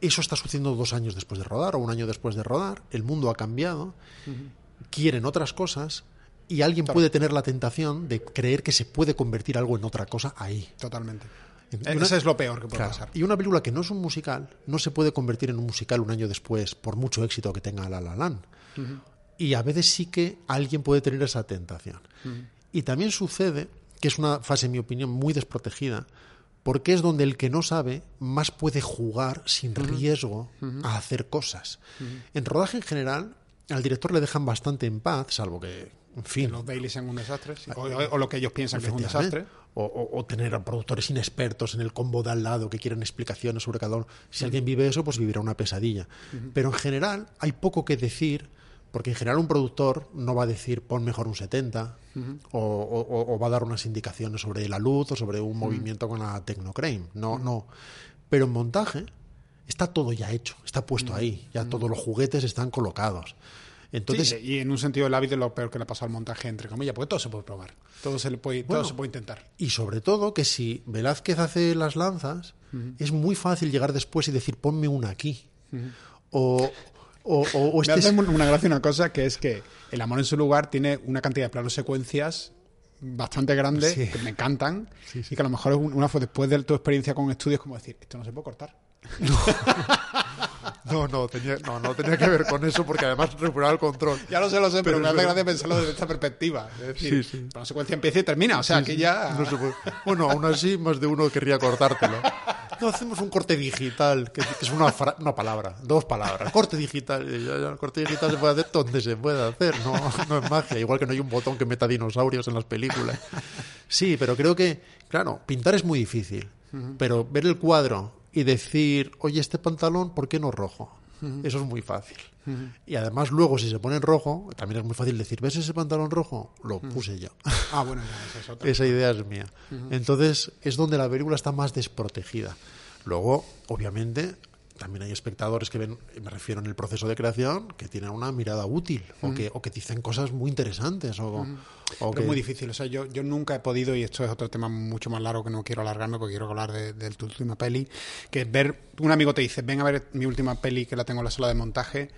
S2: eso está sucediendo dos años después de rodar o un año después de rodar. El mundo ha cambiado, quieren otras cosas y alguien puede tener la tentación de creer que se puede convertir algo en otra cosa ahí.
S1: Totalmente.
S2: Y una-
S1: Ese es lo peor que puede
S2: Claro.
S1: pasar.
S2: Y una película que no es un musical no se puede convertir en un musical un año después por mucho éxito que tenga La La Land. Y a veces sí que alguien puede tener esa tentación. Y también sucede, que es una fase, en mi opinión, muy desprotegida, porque es donde el que no sabe más puede jugar sin riesgo a hacer cosas. En rodaje en general, al director le dejan bastante en paz, salvo que, en fin.
S1: Que los Bailey sean un desastre, sí. o, o, lo que ellos piensan que es un desastre.
S2: O, o, o, tener a productores inexpertos en el combo de al lado que quieren explicaciones sobre cada uno. Si alguien vive eso, pues vivirá una pesadilla. Pero en general hay poco que decir, porque en general un productor no va a decir pon mejor un 70 o, va a dar unas indicaciones sobre la luz o sobre un movimiento con la Tecnocrane. No, no. Pero en montaje está todo ya hecho, está puesto ahí, ya todos los juguetes están colocados. Entonces,
S1: sí, y en un sentido el hábito es lo peor que le ha pasado al montaje, entre comillas, porque todo se puede probar, todo se, le puede,
S2: Bueno,
S1: todo se puede intentar.
S2: Y sobre todo que si Velázquez hace las lanzas, es muy fácil llegar después y decir, ponme una aquí. O, o, o- o
S1: Me
S2: este
S1: hace
S2: es-
S1: una gracia una cosa que es que El amor en su lugar tiene una cantidad de planos secuencias bastante grandes
S2: Sí.
S1: que me encantan
S2: Sí, sí.
S1: y que a lo mejor es un- una fue después de tu experiencia con estudios como decir esto no se puede cortar
S2: No, no tenía, no, no tenía que ver con eso porque además recuperaba el control.
S1: ya lo sé lo sé pero,
S2: Pero
S1: me hace
S2: verdad.
S1: gracia pensarlo desde esta perspectiva es decir
S2: Sí, sí.
S1: la secuencia empieza y termina o sea que ya
S2: No se puede. Bueno, aún así más de uno querría cortártelo. No, hacemos un corte digital, que, que es una, una palabra, dos palabras. Corte digital. El corte digital se puede hacer donde se puede hacer, no, no es magia. Igual que no hay un botón que meta dinosaurios en las películas. Sí, pero creo que, claro, pintar es muy difícil. Pero ver el cuadro y decir, oye, este pantalón, ¿por qué no rojo? Eso es muy fácil. Y además luego, si se pone en rojo, también es muy fácil decir, ¿ves ese pantalón rojo? Lo puse yo.
S1: ah bueno esa es otra
S2: Esa idea es mía. Entonces es donde la película está más desprotegida. Luego, obviamente, también hay espectadores que ven, me refiero en el proceso de creación, que tienen una mirada útil o, que, o que dicen cosas muy interesantes. O, o
S1: Pero
S2: que,
S1: es muy difícil. O sea, yo, yo nunca he podido, y esto es otro tema mucho más largo que no quiero alargarme porque quiero hablar de, de tu última peli, que es ver, un amigo te dice, ven a ver mi última peli que la tengo en la sala de montaje.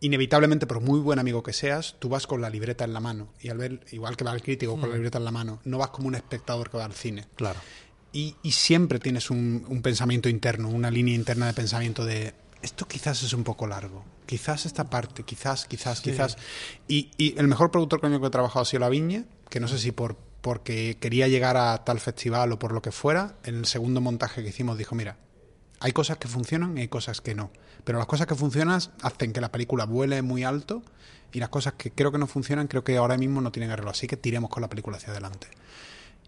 S1: Inevitablemente, por muy buen amigo que seas, tú vas con la libreta en la mano. Y al ver, igual que va el crítico con la libreta en la mano, no vas como un espectador que va al cine.
S2: Claro.
S1: Y, y siempre tienes un, un pensamiento interno, una línea interna de pensamiento de esto quizás es un poco largo, quizás esta parte, quizás, quizás, quizás. Y, y el mejor productor con el que he trabajado ha sido La Viña, que no sé si por porque quería llegar a tal festival o por lo que fuera, en el segundo montaje que hicimos dijo, mira, hay cosas que funcionan y hay cosas que no. Pero las cosas que funcionan hacen que la película vuele muy alto y las cosas que creo que no funcionan creo que ahora mismo no tienen arreglo. Así que tiremos con la película hacia adelante.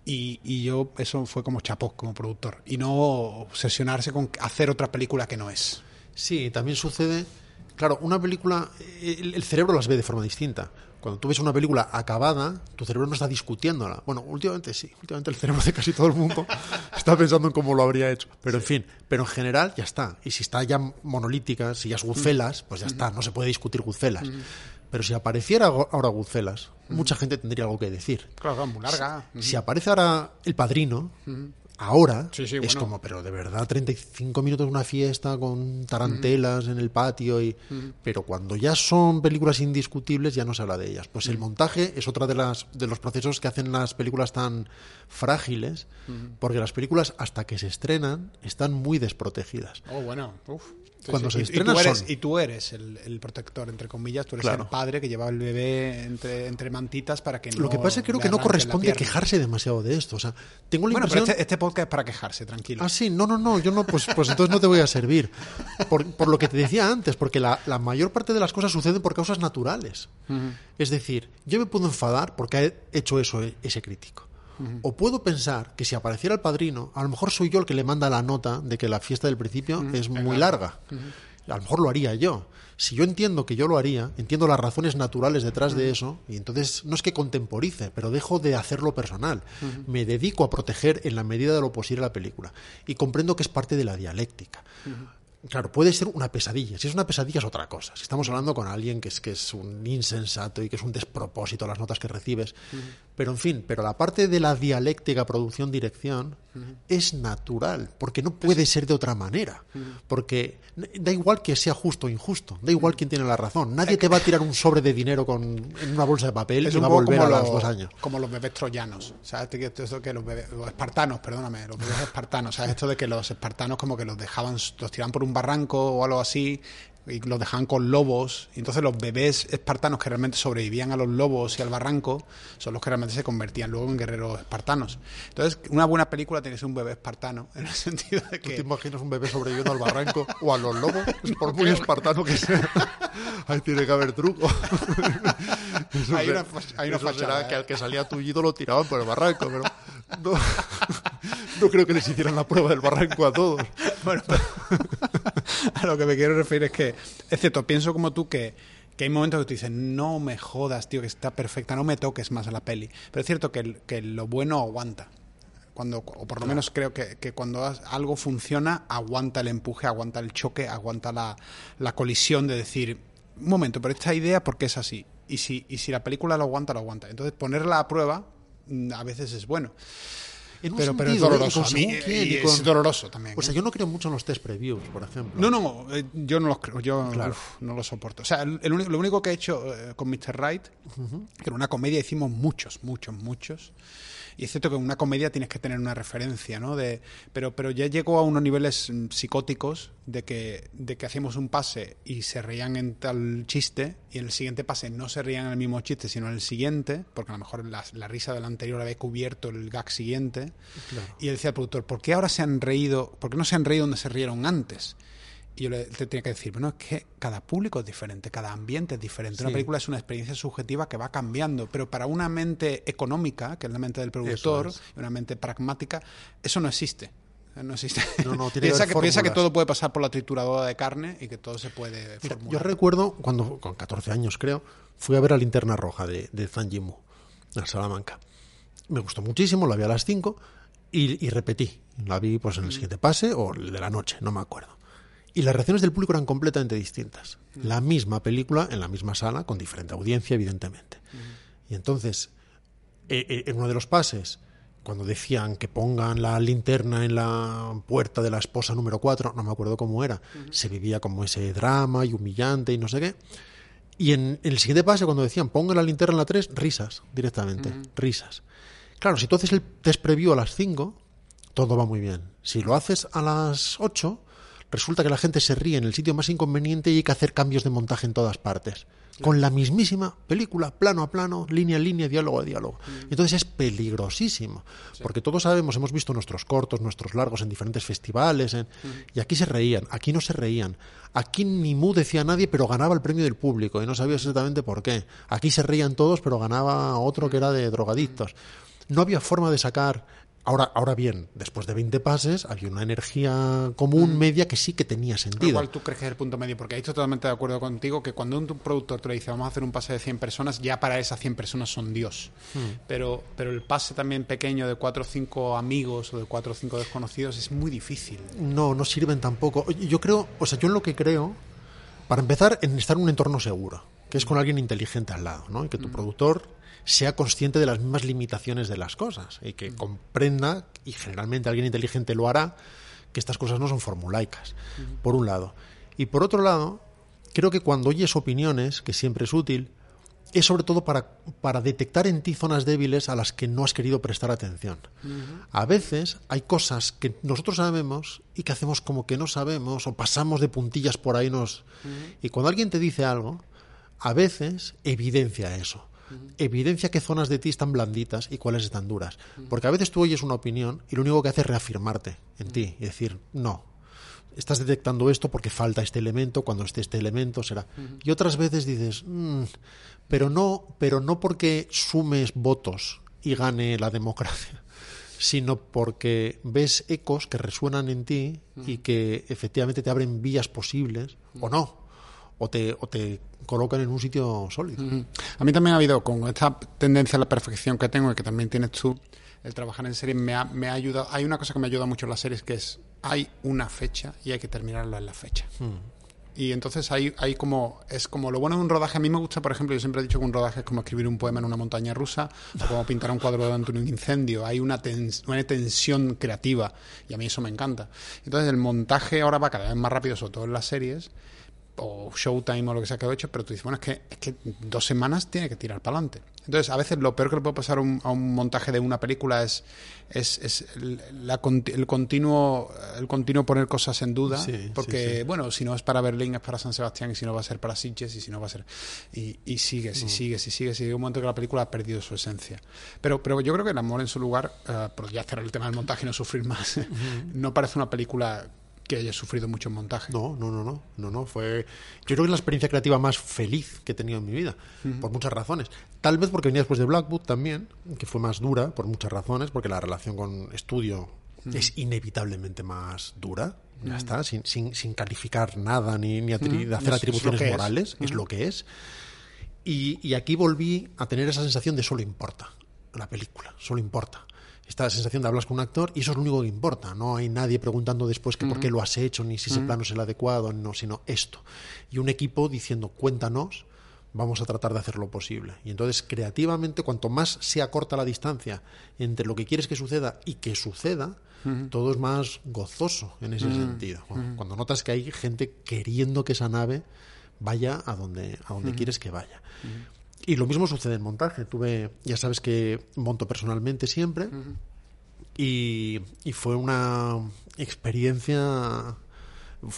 S1: Y, y yo, eso fue como chapó como productor. Y no obsesionarse con hacer otra película que no es.
S2: Sí, también sucede. Claro, una película, el, el cerebro las ve de forma distinta. Cuando tú ves una película acabada, tu cerebro no está discutiéndola. Bueno, últimamente sí, últimamente el cerebro de casi todo el mundo está pensando en cómo lo habría hecho. Pero en fin, pero en general ya está. Y si está ya monolítica, si ya es Goodfellas, pues ya está, no se puede discutir Goodfellas. Pero si apareciera ahora Goodfellas, mucha gente tendría algo que decir.
S1: Claro, muy larga.
S2: Si aparece ahora El Padrino, ahora
S1: Sí, sí,
S2: es
S1: bueno.
S2: como, pero de verdad, 35 minutos de una fiesta con tarantelas en el patio. y Pero cuando ya son películas indiscutibles, ya no se habla de ellas. Pues el montaje es otra de, las, de los procesos que hacen las películas tan frágiles, porque las películas, hasta que se estrenan, están muy desprotegidas.
S1: Oh, bueno, uf.
S2: Cuando
S1: sí.
S2: se
S1: y,
S2: estrena
S1: tú eres,
S2: son-
S1: y tú eres el, el protector, entre comillas, tú eres
S2: Claro.
S1: el padre que lleva el bebé entre, entre mantitas para que no.
S2: Lo que pasa es que creo que no corresponde quejarse demasiado de esto. O sea, tengo la
S1: Bueno, pero este, este podcast es para quejarse, tranquilo.
S2: Ah, sí, no, no, no, yo no, pues, pues entonces no te voy a servir. Por, por lo que te decía antes, porque la, la mayor parte de las cosas suceden por causas naturales. Es decir, yo me puedo enfadar porque ha hecho eso e- ese crítico. O puedo pensar que si apareciera el padrino, a lo mejor soy yo el que le manda la nota de que la fiesta del principio es muy larga. A lo mejor lo haría yo. Si yo entiendo que yo lo haría, entiendo las razones naturales detrás de eso, y entonces no es que contemporice, pero dejo de hacerlo personal. Me dedico a proteger en la medida de lo posible la película. Y comprendo que es parte de la dialéctica. Claro, puede ser una pesadilla. Si es una pesadilla es otra cosa. Si estamos hablando con alguien que es, que es un insensato y que es un despropósito las notas que recibes. Pero en fin, pero la parte de la dialéctica, producción, dirección, es natural, porque no puede ser de otra manera. Porque da igual que sea justo o injusto, da igual quién tiene la razón. Nadie te va a tirar un sobre de dinero con, en una bolsa de papel
S1: Es
S2: y va a volver a los dos años.
S1: como los bebés troyanos. ¿Sabes? Esto que los, bebés, los espartanos, perdóname, los bebés espartanos. ¿Sabes? Esto de que los espartanos como que los dejaban, los tiraban por un barranco o algo así. Y los dejaban con lobos. Y entonces los bebés espartanos que realmente sobrevivían a los lobos y al barranco son los que realmente se convertían luego en guerreros espartanos. Entonces, una buena película tiene que ser un bebé espartano, en el sentido de
S2: ¿Tú
S1: que...
S2: te imaginas un bebé sobreviviendo al barranco o a los lobos? Por muy espartano que sea. Ahí tiene que haber truco. Eso
S1: Hay una hay una
S2: eso
S1: fachada,
S2: será
S1: ¿eh?
S2: que al que salía tullido lo tiraban por el barranco, pero no, no creo que les hicieran la prueba del barranco a todos.
S1: Bueno, a lo que me quiero referir es que, es cierto, pienso como tú que, que hay momentos que tú dices, no me jodas, tío, que está perfecta, no me toques más a la peli. Pero es cierto que, que lo bueno aguanta. Cuando, o por lo menos creo que, que cuando algo funciona, aguanta el empuje, aguanta el choque, aguanta la, la colisión de decir, un momento, pero esta idea, ¿por qué es así? Y si, y si la película lo aguanta, lo aguanta. Entonces, ponerla a prueba mm, a veces es bueno.
S2: En un
S1: Pero, pero es
S2: sentido, ¿eh?
S1: doloroso. A mí, y
S2: con-
S1: es doloroso también.
S2: O sea,
S1: ¿eh?
S2: yo no creo mucho en los test previews, por ejemplo.
S1: No, no, eh, yo no los creo, yo
S2: Claro.
S1: uf, no lo soporto. O sea, el, el único, lo único que he hecho eh, con Mr. Right, que era una comedia, hicimos muchos, muchos, muchos. Y es cierto que en una comedia tienes que tener una referencia, ¿no? De, pero, pero ya llegó a unos niveles mm, psicóticos de que, de que hacíamos un pase y se reían en tal chiste y en el siguiente pase no se reían en el mismo chiste, sino en el siguiente, porque a lo mejor la, la risa del anterior había cubierto el gag siguiente. Y él decía al productor, ¿por qué ahora se han reído? ¿Por qué no se han reído donde se rieron antes? Y yo le, tenía que decir, bueno, es que cada público es diferente, cada ambiente es diferente. Una película es una experiencia subjetiva que va cambiando, pero para una mente económica, que es la mente del productor,
S2: es.
S1: y una mente pragmática, eso no existe. No existe.
S2: No, no, tiene
S1: piensa, que, piensa que todo puede pasar por la trituradora de carne y que todo se puede formular.
S2: yo recuerdo cuando, con 14 años creo, fui a ver a Linterna Roja de, de Zhang Yimou, en Salamanca. Me gustó muchísimo, la vi a las 5 y, y repetí. La vi pues en el siguiente pase o el de la noche, no me acuerdo. Y las reacciones del público eran completamente distintas. La misma película en la misma sala, con diferente audiencia, evidentemente. Y entonces, eh, eh, en uno de los pases, cuando decían que pongan la linterna en la puerta de la esposa número 4, no me acuerdo cómo era, se vivía como ese drama y humillante y no sé qué. Y en, en el siguiente pase, cuando decían pongan la linterna en la 3, risas directamente, risas. Claro, si tú haces el test preview a las 5, todo va muy bien. Si lo haces a las 8, resulta que la gente se ríe en el sitio más inconveniente y hay que hacer cambios de montaje en todas partes. Con la mismísima película, plano a plano, línea a línea, diálogo a diálogo. Entonces es peligrosísimo. Porque todos sabemos, hemos visto nuestros cortos, nuestros largos en diferentes festivales. en- Y aquí se reían, aquí no se reían. Aquí ni mu decía a nadie, pero ganaba el premio del público. Y no sabía exactamente por qué. Aquí se reían todos, pero ganaba otro que era de drogadictos. No había forma de sacar. Ahora, ahora bien, después de 20 pases, había una energía común media que sí que tenía sentido.
S1: ¿Cuál tú crees que es el punto medio? Porque ahí estoy totalmente de acuerdo contigo que cuando un productor te dice vamos a hacer un pase de 100 personas, ya para esas 100 personas son Dios.
S2: Hmm.
S1: Pero, pero el pase también pequeño de 4 o 5 amigos o de 4 o 5 desconocidos es muy difícil.
S2: No, no sirven tampoco. Yo creo, o sea, yo en lo que creo, para empezar, en estar en un entorno seguro, que es con alguien inteligente al lado, ¿no? Y que tu productor sea consciente de las mismas limitaciones de las cosas y que comprenda, y generalmente alguien inteligente lo hará, que estas cosas no son formulaicas, por un lado. Y por otro lado, creo que cuando oyes opiniones, que siempre es útil, es sobre todo para, para detectar en ti zonas débiles a las que no has querido prestar atención. A veces hay cosas que nosotros sabemos y que hacemos como que no sabemos o pasamos de puntillas por ahí. Nos... Y cuando alguien te dice algo, a veces evidencia eso. Evidencia qué zonas de ti están blanditas y cuáles están duras. Porque a veces tú oyes una opinión y lo único que hace es reafirmarte en ti y decir, no, estás detectando esto porque falta este elemento, cuando esté este elemento será. Y otras veces dices, "Mm, pero no, pero no porque sumes votos y gane la democracia, sino porque ves ecos que resuenan en ti y que efectivamente te abren vías posibles o no, o te, o te colocan en un sitio sólido.
S1: A mí también ha habido, con esta tendencia a la perfección que tengo y que también tienes tú, el trabajar en series me ha, me ha ayudado. Hay una cosa que me ayuda mucho en las series que es, hay una fecha y hay que terminarla en la fecha. Y entonces hay, hay como, es como lo bueno de un rodaje. A mí me gusta, por ejemplo, yo siempre he dicho que un rodaje es como escribir un poema en una montaña rusa o como pintar un cuadro durante un incendio. Hay una, tens- una tensión creativa y a mí eso me encanta. Entonces el montaje ahora va cada vez más rápido, sobre todo en las series, o Showtime o lo que sea que ha hecho, pero tú dices, bueno, es que, es que dos semanas tiene que tirar para adelante. Entonces, a veces lo peor que le puede pasar a un, a un montaje de una película es, es, es la, el, continuo, el continuo poner cosas en duda,
S2: Sí,
S1: porque,
S2: sí, sí.
S1: bueno, si no es para Berlín, es para San Sebastián, y si no va a ser para Sitges, y si no va a ser... Y, y sigues,
S2: Mm.
S1: y sigues, y sigues, y llega un momento que la película ha perdido su esencia. Pero, pero yo creo que El amor en su lugar, eh, por ya cerrar el tema del montaje y no sufrir más, no parece una película que haya sufrido mucho en montaje.
S2: No, no, no, no, no, no. Fue, yo creo que es la experiencia creativa más feliz que he tenido en mi vida, por muchas razones. Tal vez porque venía después de Blackwood también, que fue más dura por muchas razones, porque la relación con estudio es inevitablemente más dura. Ya está, sin, sin, sin calificar nada ni, ni atri- hacer
S1: Es-
S2: atribuciones
S1: que es.
S2: morales, es lo que es. Y, y aquí volví a tener esa sensación de solo importa la película, solo importa. Esta sensación de hablas con un actor y eso es lo único que importa. No hay nadie preguntando después que por qué lo has hecho, ni si ese plano es el adecuado, no, sino esto. Y un equipo diciendo, cuéntanos, vamos a tratar de hacer lo posible. Y entonces, creativamente, cuanto más se acorta la distancia entre lo que quieres que suceda y que suceda, todo es más gozoso en ese sentido. Cuando, cuando notas que hay gente queriendo que esa nave vaya a donde, a donde quieres que vaya. Y lo mismo sucede en montaje. Tuve, ya sabes que monto personalmente siempre. y, y fue una experiencia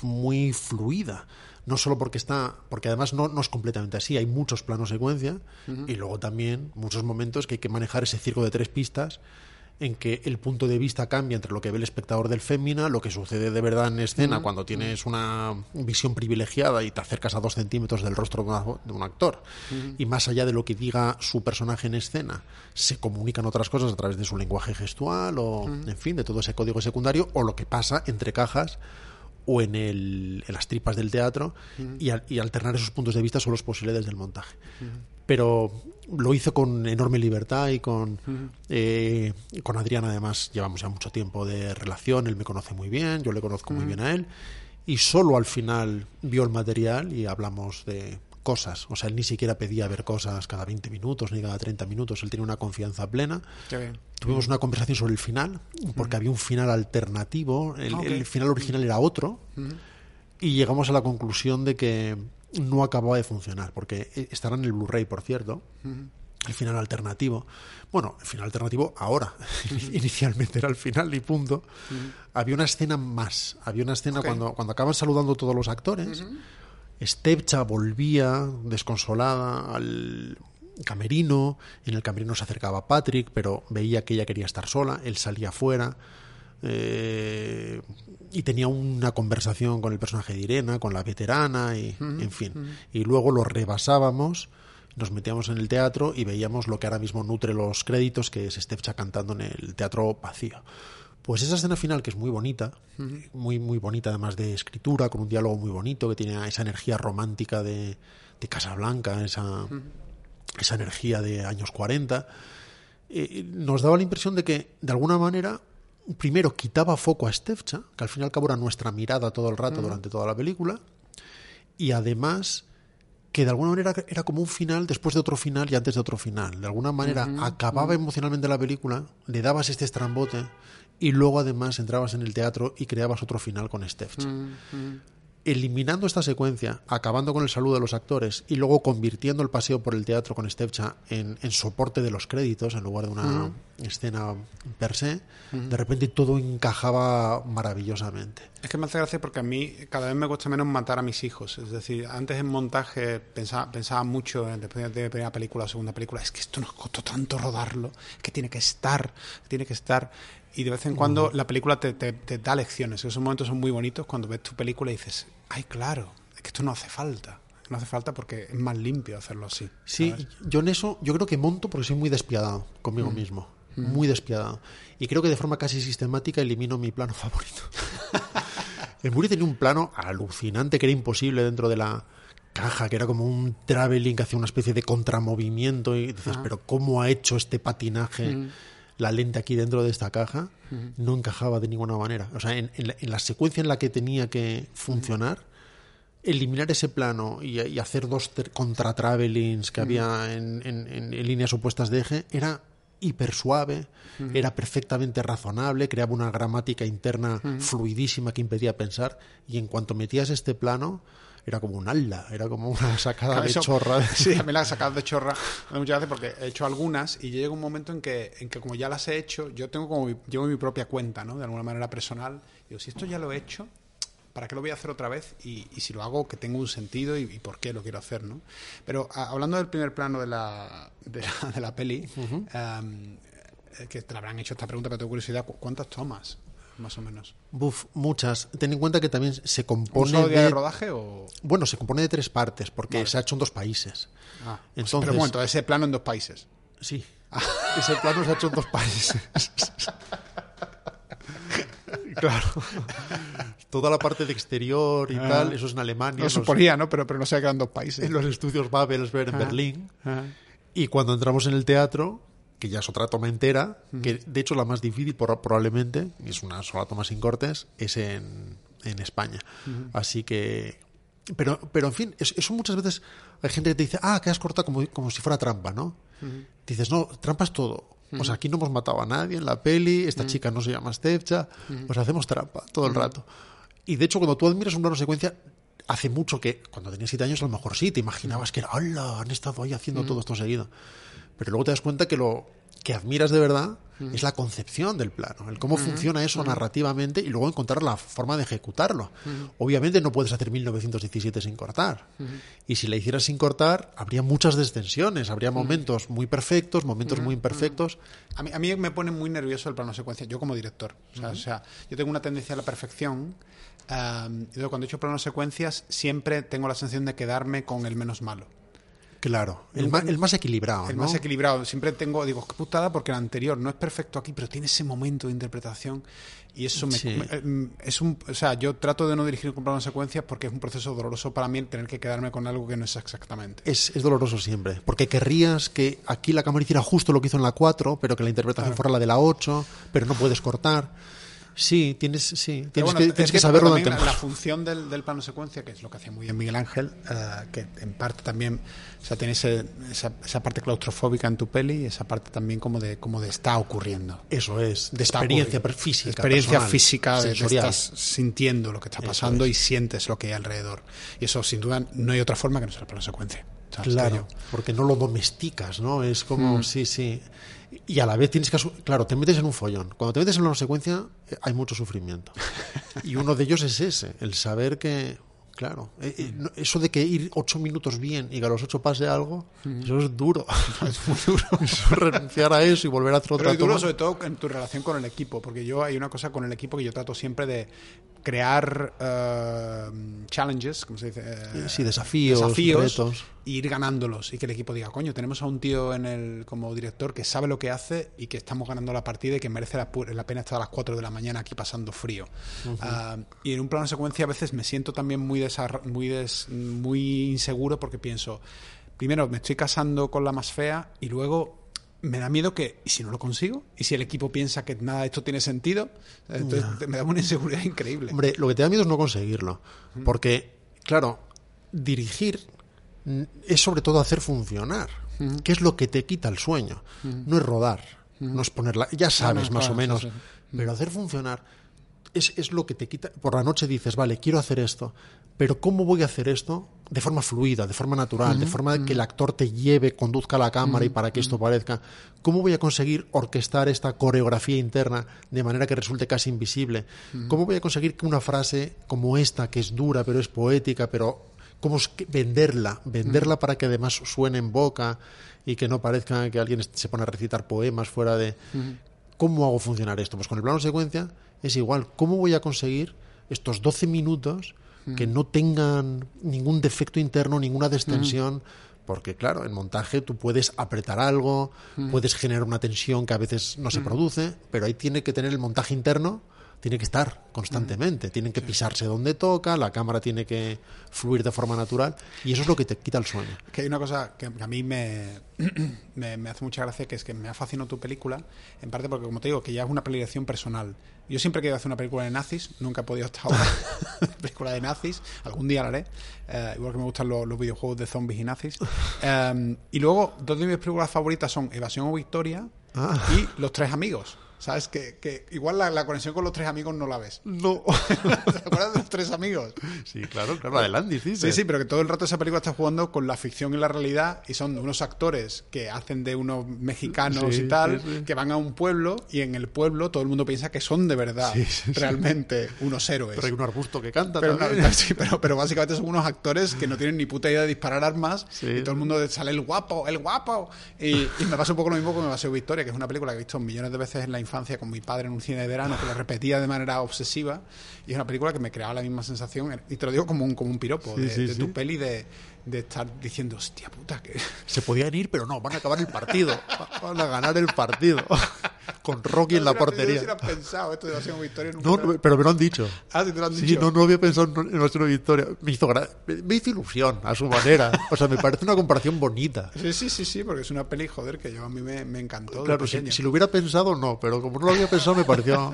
S2: muy fluida. No solo porque está, porque además no, no es completamente así, hay muchos planos secuencia y luego también muchos momentos que hay que manejar ese circo de tres pistas en que el punto de vista cambia entre lo que ve el espectador del fémina, lo que sucede de verdad en escena cuando tienes una visión privilegiada y te acercas a dos centímetros del rostro de, una- de un actor, y más allá de lo que diga su personaje en escena, se comunican otras cosas a través de su lenguaje gestual o, en fin, de todo ese código secundario, o lo que pasa entre cajas o en, el, en las tripas del teatro y, al- y alternar esos puntos de vista solo es posible desde el montaje. Pero lo hizo con enorme libertad y con, eh, con Adrián además llevamos ya mucho tiempo de relación, él me conoce muy bien, yo le conozco muy bien a él y solo al final vio el material y hablamos de cosas, o sea, él ni siquiera pedía ver cosas cada 20 minutos ni cada 30 minutos, él tenía una confianza plena.
S1: Qué bien.
S2: Tuvimos una conversación sobre el final, porque había un final alternativo, el,
S1: Ah,
S2: el final original era otro, y llegamos a la conclusión de que no acababa de funcionar, porque eh, estará en el Blu-ray, por cierto, el final alternativo. Bueno, el final alternativo ahora, inicialmente era el final y punto. Había una escena más, había una escena cuando, cuando acaban saludando todos los actores. Stepcha volvía desconsolada al camerino, en el camerino se acercaba Patrick, pero veía que ella quería estar sola, él salía fuera eh, y tenía una conversación con el personaje de Irena, con la veterana, y en fin. Y luego lo rebasábamos, nos metíamos en el teatro y veíamos lo que ahora mismo nutre los créditos, que es Stepcha cantando en el teatro vacío. Pues esa escena final, que es muy bonita, muy, muy bonita además de escritura, con un diálogo muy bonito, que tiene esa energía romántica de, de Casablanca, esa, esa energía de años 40, eh, nos daba la impresión de que, de alguna manera, primero quitaba foco a Stefcha, que al fin y al cabo era nuestra mirada todo el rato durante toda la película, y además que de alguna manera era como un final después de otro final y antes de otro final. De alguna manera acababa emocionalmente la película, le dabas este estrambote y luego además entrabas en el teatro y creabas otro final con Stefcha. Eliminando esta secuencia, acabando con el saludo de los actores y luego convirtiendo el paseo por el teatro con Stefcha en, en soporte de los créditos en lugar de una escena per se, de repente todo encajaba maravillosamente.
S1: Es que me hace gracia porque a mí cada vez me cuesta menos matar a mis hijos. Es decir, antes en montaje pensaba, pensaba mucho, en- después de primera película o segunda película, es que esto nos costó tanto rodarlo, que tiene que estar, tiene que estar. Y de vez en cuando la película te, te- te da lecciones. Esos momentos son muy bonitos cuando ves tu película y dices, ay, claro, es que esto no hace falta. No hace falta porque es más limpio hacerlo así.
S2: Sí,
S1: ¿sabes?
S2: yo en eso, yo creo que monto porque soy muy despiadado conmigo mismo. Muy despiadado. Y creo que de forma casi sistemática elimino mi plano favorito. el Muri tenía un plano alucinante que era imposible dentro de la caja, que era como un traveling que hacía una especie de contramovimiento y dices, pero ¿cómo ha hecho este patinaje la lente aquí dentro de esta caja? No encajaba de ninguna manera. O sea, en, en la, en la secuencia en la que tenía que funcionar, eliminar ese plano y, y hacer dos contra-travelings que había en, en- en- en líneas opuestas de eje era hiper suave, era perfectamente razonable, creaba una gramática interna fluidísima que impedía pensar y en cuanto metías este plano era como un ala, era como una sacada de
S1: Eso-
S2: chorra.
S1: Sí, a mí las he sacado de chorra muchas veces porque he hecho algunas y llega un momento en que, en que como ya las he hecho, yo tengo como mi- llevo mi propia cuenta, ¿no? De alguna manera personal. Digo, si esto ya lo he hecho, ¿para qué lo voy a hacer otra vez? Y, y si lo hago, que tenga un sentido y, y por qué lo quiero hacer, ¿no? Pero a- hablando del primer plano de la, de la, de la peli, em, eh, que te la habrán hecho esta pregunta, pero tengo curiosidad, ¿cu- ¿cuántas tomas? Más o menos.
S2: Buf, muchas. Ten en cuenta que también se
S1: ¿Un
S2: compone
S1: solo día de
S2: de...
S1: rodaje o...?
S2: Bueno, se compone de tres partes, porque
S1: Vale.
S2: se ha hecho en dos países.
S1: Ah,
S2: Entonces-
S1: pero un momento, ese plano en dos países.
S2: Sí. Ese plano se ha hecho en dos países. claro. Toda la parte de exterior y
S1: Ah.
S2: tal, eso es en Alemania.
S1: No
S2: en los-
S1: suponía, ¿no? Pero, pero no sé que eran dos países.
S2: en los estudios Babelsberg en
S1: Ah.
S2: Berlín. Y cuando entramos en el teatro, que ya es otra toma entera, que de hecho la más difícil por- probablemente, y es una sola toma sin cortes, es en, en España. Así que... Pero, pero en fin, es- eso muchas veces hay gente que te dice, ah, que has cortado como, como si fuera trampa, ¿no? Dices, no, trampa es todo. O sea, aquí no hemos matado a nadie en la peli, esta chica no se llama Stepcha, pues hacemos trampa todo el rato. Y de hecho, cuando tú admiras un plano secuencia, hace mucho que, cuando tenías siete años, a lo mejor sí, te imaginabas que era, ¡hala! Han estado ahí haciendo todo esto seguido. Pero luego te das cuenta que lo que admiras de verdad es la concepción del plano, el cómo funciona eso narrativamente y luego encontrar la forma de ejecutarlo. Obviamente no puedes hacer 1917 sin cortar. Y si la hicieras sin cortar, habría muchas descensiones, habría momentos muy perfectos, momentos muy imperfectos.
S1: A mí, a mí me pone muy nervioso el plano secuencia, yo como director. O sea, o sea, yo tengo una tendencia a la perfección. y cuando he hecho plano secuencias, siempre tengo la sensación de quedarme con el menos malo.
S2: Claro, el, más, el más equilibrado.
S1: El
S2: ¿no?
S1: más equilibrado. Siempre tengo, digo, qué putada, porque el anterior no es perfecto aquí, pero tiene ese momento de interpretación. Y eso me,
S2: Sí.
S1: me- eh, es un, o sea, yo trato de no dirigir con plano secuencias porque es un proceso doloroso para mí el tener que quedarme con algo que no es exactamente.
S2: Es, es doloroso siempre, porque querrías que aquí la cámara hiciera justo lo que hizo en la 4, pero que la interpretación
S1: Claro.
S2: fuera la de la 8, pero no puedes cortar. Sí, tienes, sí,
S1: Pero
S2: tienes
S1: bueno,
S2: que, tienes saberlo durante
S1: la, la función del, del plano secuencia, que es lo que hacía muy bien Miguel Ángel, eh, que en parte también, o sea, tiene esa, esa parte claustrofóbica en tu peli y esa parte también como de, como de está ocurriendo.
S2: Eso es, de
S1: Está
S2: experiencia física.
S1: experiencia
S2: personal,
S1: física de, de estás sintiendo lo que está pasando
S2: es.
S1: y sientes lo que hay alrededor. Y eso, sin duda, no hay otra forma que no sea el plano secuencia.
S2: Claro, porque no lo domesticas, ¿no? Es
S1: Hmm.
S2: como, sí, sí. Y a la vez tienes que... Claro, te metes en un follón. Cuando te metes en una secuencia eh, hay mucho sufrimiento. Y uno de ellos es ese, el saber que... Claro, eh, eh, eso de que ir ocho minutos bien y que a los ocho pase algo, eso es duro. Es muy duro. Eso, renunciar a eso y volver a hacer
S1: Pero es duro sobre todo en tu relación con el equipo, porque yo hay una cosa con el equipo que yo trato siempre de crear eh, challenges, ¿cómo se dice? Eh,
S2: Sí, desafíos,
S1: desafíos
S2: retos.
S1: e ir ganándolos y que el equipo diga, coño, tenemos a un tío en el como director que sabe lo que hace y que estamos ganando la partida y que merece la, pena estar a las 4 de la mañana aquí pasando frío. Ah, y en un plano de secuencia a veces me siento también muy, muy, des- muy inseguro porque pienso, primero me estoy casando con la más fea y luego me da miedo que, ¿y si no lo consigo? ¿Y si el equipo piensa que nada de esto tiene sentido? Entonces me da una inseguridad increíble.
S2: Hombre, lo que te da miedo es no conseguirlo. Porque, claro, dirigir es sobre todo hacer funcionar. ¿Qué es lo que te quita el sueño? No es rodar, no es ponerla. Ya sabes,
S1: no,
S2: más
S1: claro,
S2: o menos.
S1: sí, sí.
S2: Pero hacer funcionar es, es lo que te quita. Por la noche dices, vale, quiero hacer esto. Pero ¿cómo voy a hacer esto? De forma fluida, de forma natural, de forma que el actor te lleve, conduzca la cámara y para que esto parezca. ¿Cómo voy a conseguir orquestar esta coreografía interna de manera que resulte casi invisible? ¿Cómo voy a conseguir que una frase como esta, que es dura pero es poética, pero cómo es que venderla, venderla para que además suene en boca y que no parezca que alguien se pone a recitar poemas fuera de... ¿Cómo hago funcionar esto? Pues con el plano secuencia es igual. ¿Cómo voy a conseguir estos 12 minutos que no tengan ningún defecto interno, ninguna destensión? Porque, claro, en montaje tú puedes apretar algo, puedes generar una tensión que a veces no se produce, pero ahí tiene que tener el montaje interno, tiene que estar constantemente, tienen que pisarse donde toca, la cámara tiene que fluir de forma natural, y eso es lo que te quita el sueño.
S1: Que hay una cosa que a mí me, me, me hace mucha gracia, que es que me ha fascinado tu película, en parte porque, como te digo, que ya es una peligración personal. Yo siempre he querido hacer una película de nazis, nunca he podido hasta ahora. película de nazis, algún día la haré, eh, igual que me gustan los, los videojuegos de zombies y nazis. Eh, y luego, dos de mis películas favoritas son Evasión o Victoria
S2: Ah.
S1: y Los Tres Amigos. ¿Sabes? Que, que igual la, la conexión con los tres amigos no la ves.
S2: No.
S1: ¿Te acuerdas de los tres amigos.
S2: Sí, claro, claro, adelante, sí.
S1: Sí, sí, pero que todo el rato esa película está jugando con la ficción y la realidad y son unos actores que hacen de unos mexicanos
S2: Sí,
S1: y tal,
S2: sí, sí.
S1: que van a un pueblo y en el pueblo todo el mundo piensa que son de verdad realmente unos héroes.
S2: Pero hay un arbusto que canta
S1: Pero,
S2: también.
S1: no, sí, pero, pero básicamente son unos actores que no tienen ni puta idea de disparar armas y todo el mundo sale el guapo, el guapo. Y, y me pasa un poco lo mismo con Evasión Victoria, que es una película que he visto millones de veces en la infancia con mi padre en un cine de verano, que lo repetía de manera obsesiva. Y es una película que me creaba la misma sensación. Y te lo digo como un, como un piropo
S2: Sí,
S1: de,
S2: sí,
S1: de
S2: sí.
S1: tu peli de, de estar diciendo, hostia puta, que.
S2: Se podían ir, pero no, van a acabar el partido. Van a ganar el partido. Con Rocky en la
S1: No
S2: portería.
S1: pensado esto de Victoria. nunca
S2: No, no, pero me lo han dicho.
S1: Ah, sí, te lo han
S2: Sí,
S1: dicho.
S2: no, no había pensado en nuestra victoria. Me hizo, gra- me- hizo ilusión a su manera. O sea, me parece una comparación bonita.
S1: Sí, sí, sí, sí, porque es una peli, joder, que yo a mí me, me encantó.
S2: Claro, si, si lo hubiera pensado, no, pero como no lo había pensado, me pareció,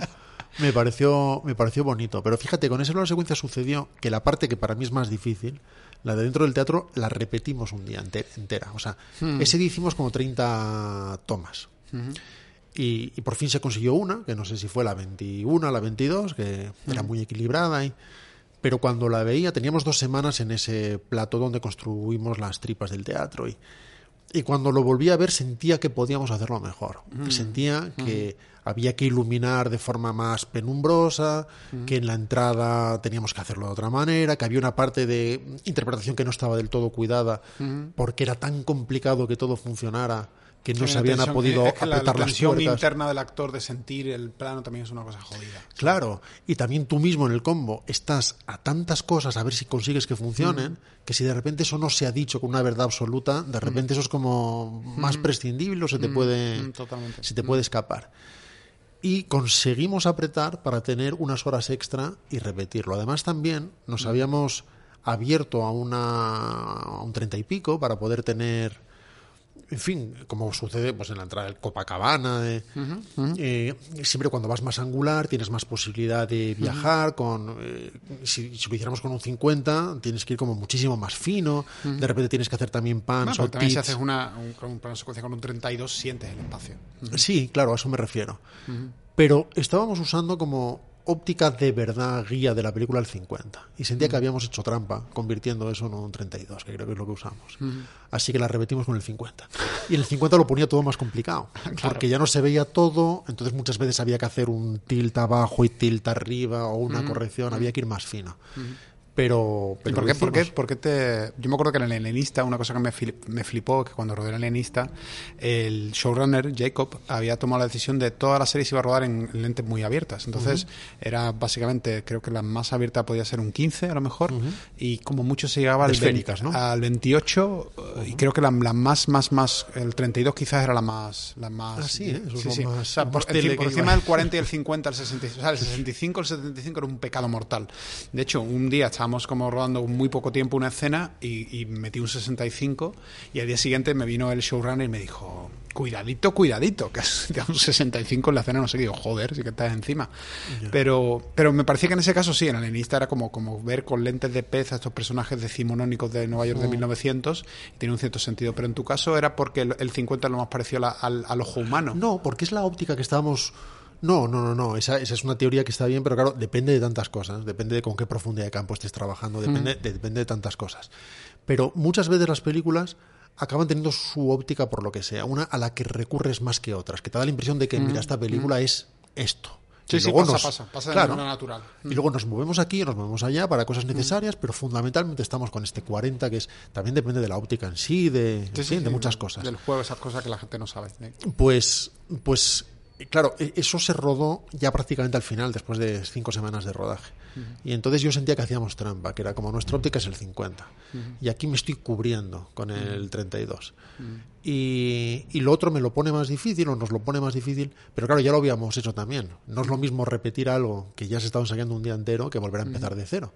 S2: me pareció, me pareció bonito. Pero fíjate, con esa nueva secuencia sucedió que la parte que para mí es más difícil, la de dentro del teatro, la repetimos un día ente- entera. O sea, ese día hicimos como 30 tomas. Y, y por fin se consiguió una, que no sé si fue la 21, la 22, que era muy equilibrada. Y, pero cuando la veía, teníamos dos semanas en ese plato donde construimos las tripas del teatro. Y, y cuando lo volví a ver sentía que podíamos hacerlo mejor. Sentía que había que iluminar de forma más penumbrosa, que en la entrada teníamos que hacerlo de otra manera, que había una parte de interpretación que no estaba del todo cuidada, porque era tan complicado que todo funcionara que no
S1: Sí,
S2: se
S1: la
S2: habían
S1: tensión-
S2: podido
S1: es que la,
S2: apretar
S1: la
S2: las tuercas.
S1: interna del actor de sentir el plano también es una cosa jodida.
S2: Claro, y también tú mismo en el combo estás a tantas cosas a ver si consigues que funcionen, que si de repente eso no se ha dicho con una verdad absoluta, de repente eso es como más prescindible o se te puede,
S1: mm, totalmente.
S2: se te puede escapar. Y conseguimos apretar para tener unas horas extra y repetirlo. Además también nos habíamos abierto a, una, a un treinta y pico para poder tener en fin, como sucede pues en la entrada del Copacabana, de- eh, siempre cuando vas más angular tienes más posibilidad de viajar, con eh, si, si lo hiciéramos con un 50 tienes que ir como muchísimo más fino, de repente tienes que hacer también pans
S1: Bueno, también si haces una, un, una secuencia con un 32 sientes el espacio.
S2: Sí, claro, a eso me refiero. Pero estábamos usando como óptica de verdad guía de la película el 50 y sentía que habíamos hecho trampa convirtiendo eso en un 32, que creo que es lo que usamos. Así que la repetimos con el 50. Y en el 50 lo ponía todo más complicado, porque ya no se veía todo, entonces muchas veces había que hacer un tilt abajo y tilt arriba o una corrección, había que ir más fino. Pero,
S1: ¿Y
S2: pero
S1: por qué, por, qué, por qué te.? Yo me acuerdo que en el Helenista, una cosa que me, fli- me flipó, que cuando rodé el Helenista, el showrunner, Jacob, había tomado la decisión de toda la serie se iba a rodar en lentes muy abiertas. Entonces, era básicamente, creo que la más abierta podía ser un 15 a lo mejor, y como mucho se llegaba al,
S2: De esféricas,
S1: 20
S2: ¿no?
S1: al 28, eh, y creo que la, la más, más, más. El 32 quizás era la más. La más
S2: Ah, sí, ¿eh? Lo
S1: sí.
S2: más-
S1: O sea, por, por encima del 40 y el 50 al 65. O sea, el 65 el 75 era un pecado mortal. De hecho, un día estábamos como rodando muy poco tiempo una escena y, y metí un 65 y al día siguiente me vino el showrunner y me dijo, cuidadito, cuidadito, que que un 65 en la escena no sé qué. Digo, joder, sí que estás encima. Pero, pero me parecía que en ese caso sí, en Alienista era como, como ver con lentes de pez a estos personajes decimonónicos de Nueva York de 1900 y tiene un cierto sentido. Pero en tu caso era porque el, el 50 es lo más parecido a la- al, al ojo humano.
S2: No, porque es la óptica que estábamos. No, no, no, no. Esa, esa es una teoría que está bien, pero claro, depende de tantas cosas. Depende de con qué profundidad de campo estés trabajando. Depende, de, depende de tantas cosas. Pero muchas veces las películas acaban teniendo su óptica por lo que sea. Una a la que recurres más que otras. Que te da la impresión de que, mira, esta película es esto.
S1: Sí,
S2: Y
S1: sí,
S2: luego
S1: pasa,
S2: nos-
S1: pasa, pasa de
S2: claro.
S1: manera natural.
S2: Y luego nos movemos aquí, nos movemos allá para cosas necesarias, pero fundamentalmente estamos con este 40 que es también depende de la óptica en sí, de,
S1: Sí,
S2: de muchas cosas.
S1: Del juego, esas cosas que la gente no sabe. ¿eh?
S2: Pues, pues, claro, e- eso se rodó ya prácticamente al final, después de cinco semanas de rodaje. Y entonces yo sentía que hacíamos trampa, que era como nuestra óptica es el 50. Y aquí me estoy cubriendo con el 32. Y, y lo otro me lo pone más difícil o nos lo pone más difícil, pero claro, ya lo habíamos hecho también. No es lo mismo repetir algo que ya se estaba ensayando un día entero que volver a empezar de cero.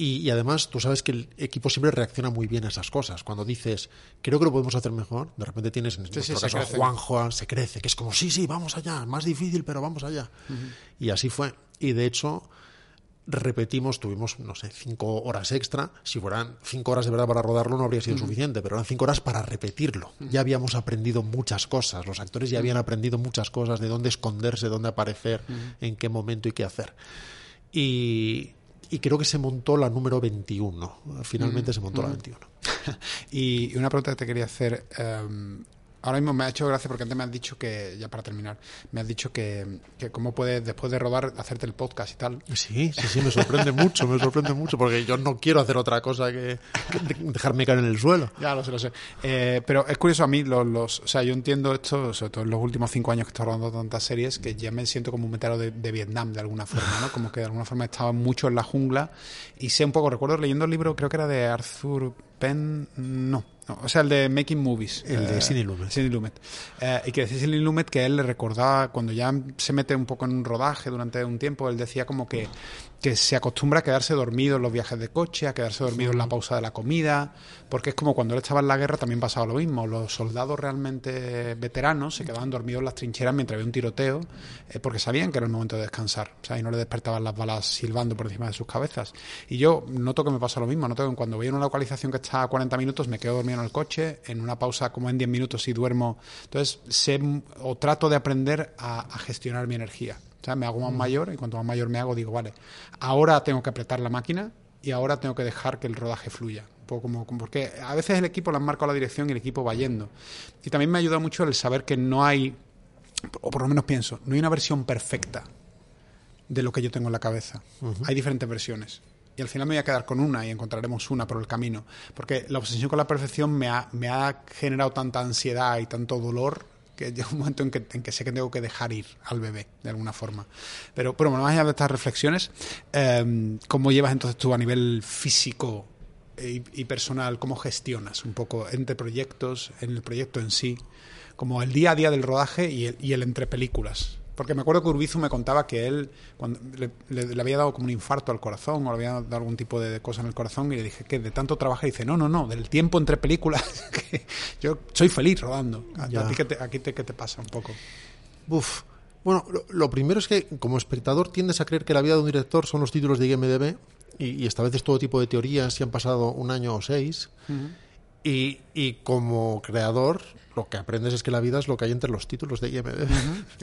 S2: Y, y además, tú sabes que el equipo siempre reacciona muy bien a esas cosas. Cuando dices, creo que lo podemos hacer mejor, de repente tienes en
S1: sí,
S2: nuestro
S1: se
S2: caso a
S1: crecen.
S2: Juanjo, se crece, que es como, sí, sí, vamos allá, más difícil, pero vamos allá. Y así fue. Y de hecho, repetimos, tuvimos, no sé, cinco horas extra. Si fueran cinco horas de verdad para rodarlo, no habría sido suficiente, pero eran cinco horas para repetirlo. Ya habíamos aprendido muchas cosas, los actores ya habían aprendido muchas cosas de dónde esconderse, dónde aparecer, en qué momento y qué hacer. Y, y creo que se montó la número 21. Finalmente se montó la 21.
S1: y una pregunta que te quería hacer. em, ahora mismo me ha hecho gracia porque antes me has dicho que, ya para terminar, me has dicho que, que cómo puedes, después de rodar, hacerte el podcast y tal.
S2: Sí, sí, sí, me sorprende mucho, me sorprende mucho, porque yo no quiero hacer otra cosa que, que dejarme caer en el suelo.
S1: Ya lo sé, lo sé. Eh, pero es curioso a mí, los, los, o sea, yo entiendo esto, sobre todo en los últimos cinco años que estoy rodando tantas series, que ya me siento como un metero de, de Vietnam de alguna forma, ¿no? Como que de alguna forma estaba mucho en la jungla y sé un poco, recuerdo leyendo el libro, creo que era de Arthur Penn, no, no, o sea, el de Making Movies.
S2: El de
S1: eh,
S2: Sidney Lumet.
S1: Sidney Lumet. Eh, y que decía Sidney Lumet que él le recordaba, cuando ya se mete un poco en un rodaje durante un tiempo, él decía como que, que se acostumbra a quedarse dormido en los viajes de coche, a quedarse dormido en la pausa de la comida, porque es como cuando él estaba en la guerra también pasaba lo mismo. Los soldados realmente veteranos se quedaban dormidos en las trincheras mientras había un tiroteo, eh, porque sabían que era el momento de descansar, o sea, y no le despertaban las balas silbando por encima de sus cabezas. Y yo noto que me pasa lo mismo, noto que cuando voy en una localización que está a 40 minutos me quedo dormido en el coche, en una pausa como en 10 minutos y duermo. Entonces, sé o trato de aprender a, a gestionar mi energía. O sea, me hago más mayor y cuanto más mayor me hago, digo, vale, ahora tengo que apretar la máquina y ahora tengo que dejar que el rodaje fluya. Un poco como, como- porque a veces el equipo le han marcado la dirección y el equipo va yendo. Y también me ayuda mucho el saber que no hay, o por lo menos pienso, no hay una versión perfecta de lo que yo tengo en la cabeza. Hay diferentes versiones. Y al final me voy a quedar con una y encontraremos una por el camino. Porque la obsesión con la perfección me ha, me ha generado tanta ansiedad y tanto dolor que llega un momento en que, en que sé que tengo que dejar ir al bebé, de alguna forma. Pero, pero bueno, más allá de estas reflexiones, eh, ¿cómo llevas entonces tú a nivel físico y, y personal, cómo gestionas un poco entre proyectos, en el proyecto en sí, como el día a día del rodaje y el, y el entre películas? Porque me acuerdo que Urbizu me contaba que él cuando le, le- le había dado como un infarto al corazón o le había dado algún tipo de, cosa en el corazón y le dije que de tanto trabajar y dice, no, no, no, del tiempo entre películas, que yo soy feliz rodando. ¿A, ti qué te, aquí te, qué te pasa un poco?
S2: Uf. Bueno, lo, lo primero es que como espectador tiendes a creer que la vida de un director son los títulos de IMDB y, y estableces todo tipo de teorías si han pasado un año o seis. y, y como creador lo que aprendes es que la vida es lo que hay entre los títulos de IMDB.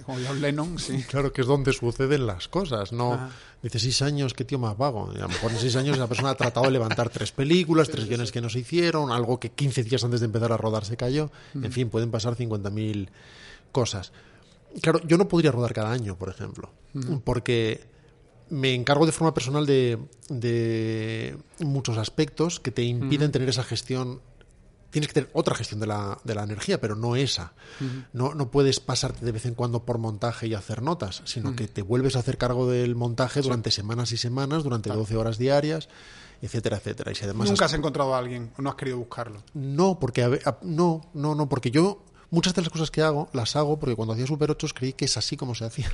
S1: Como John Lennon, sí.
S2: Claro que es donde suceden las cosas, no dice seis años, qué tío más vago. Y a lo mejor en seis años esa persona ha tratado de levantar tres películas, tres guiones que no se hicieron, algo que 15 días antes de empezar a rodar se cayó. En fin, pueden pasar 50.000 cosas. Claro, yo no podría rodar cada año, por ejemplo, porque me encargo de forma personal de, de muchos aspectos que te impiden tener esa gestión tienes que tener otra gestión de la, de la energía, pero no esa. no, no puedes pasarte de vez en cuando por montaje y hacer notas, sino que te vuelves a hacer cargo del montaje durante semanas y semanas, durante 12 horas diarias, etcétera, etcétera. Y si además
S1: Nunca
S2: has-
S1: has encontrado a alguien o no has querido buscarlo.
S2: no, porque a- no, no, no, porque yo muchas de las cosas que hago las hago porque cuando hacía Super 8 creí que es así como se hacía.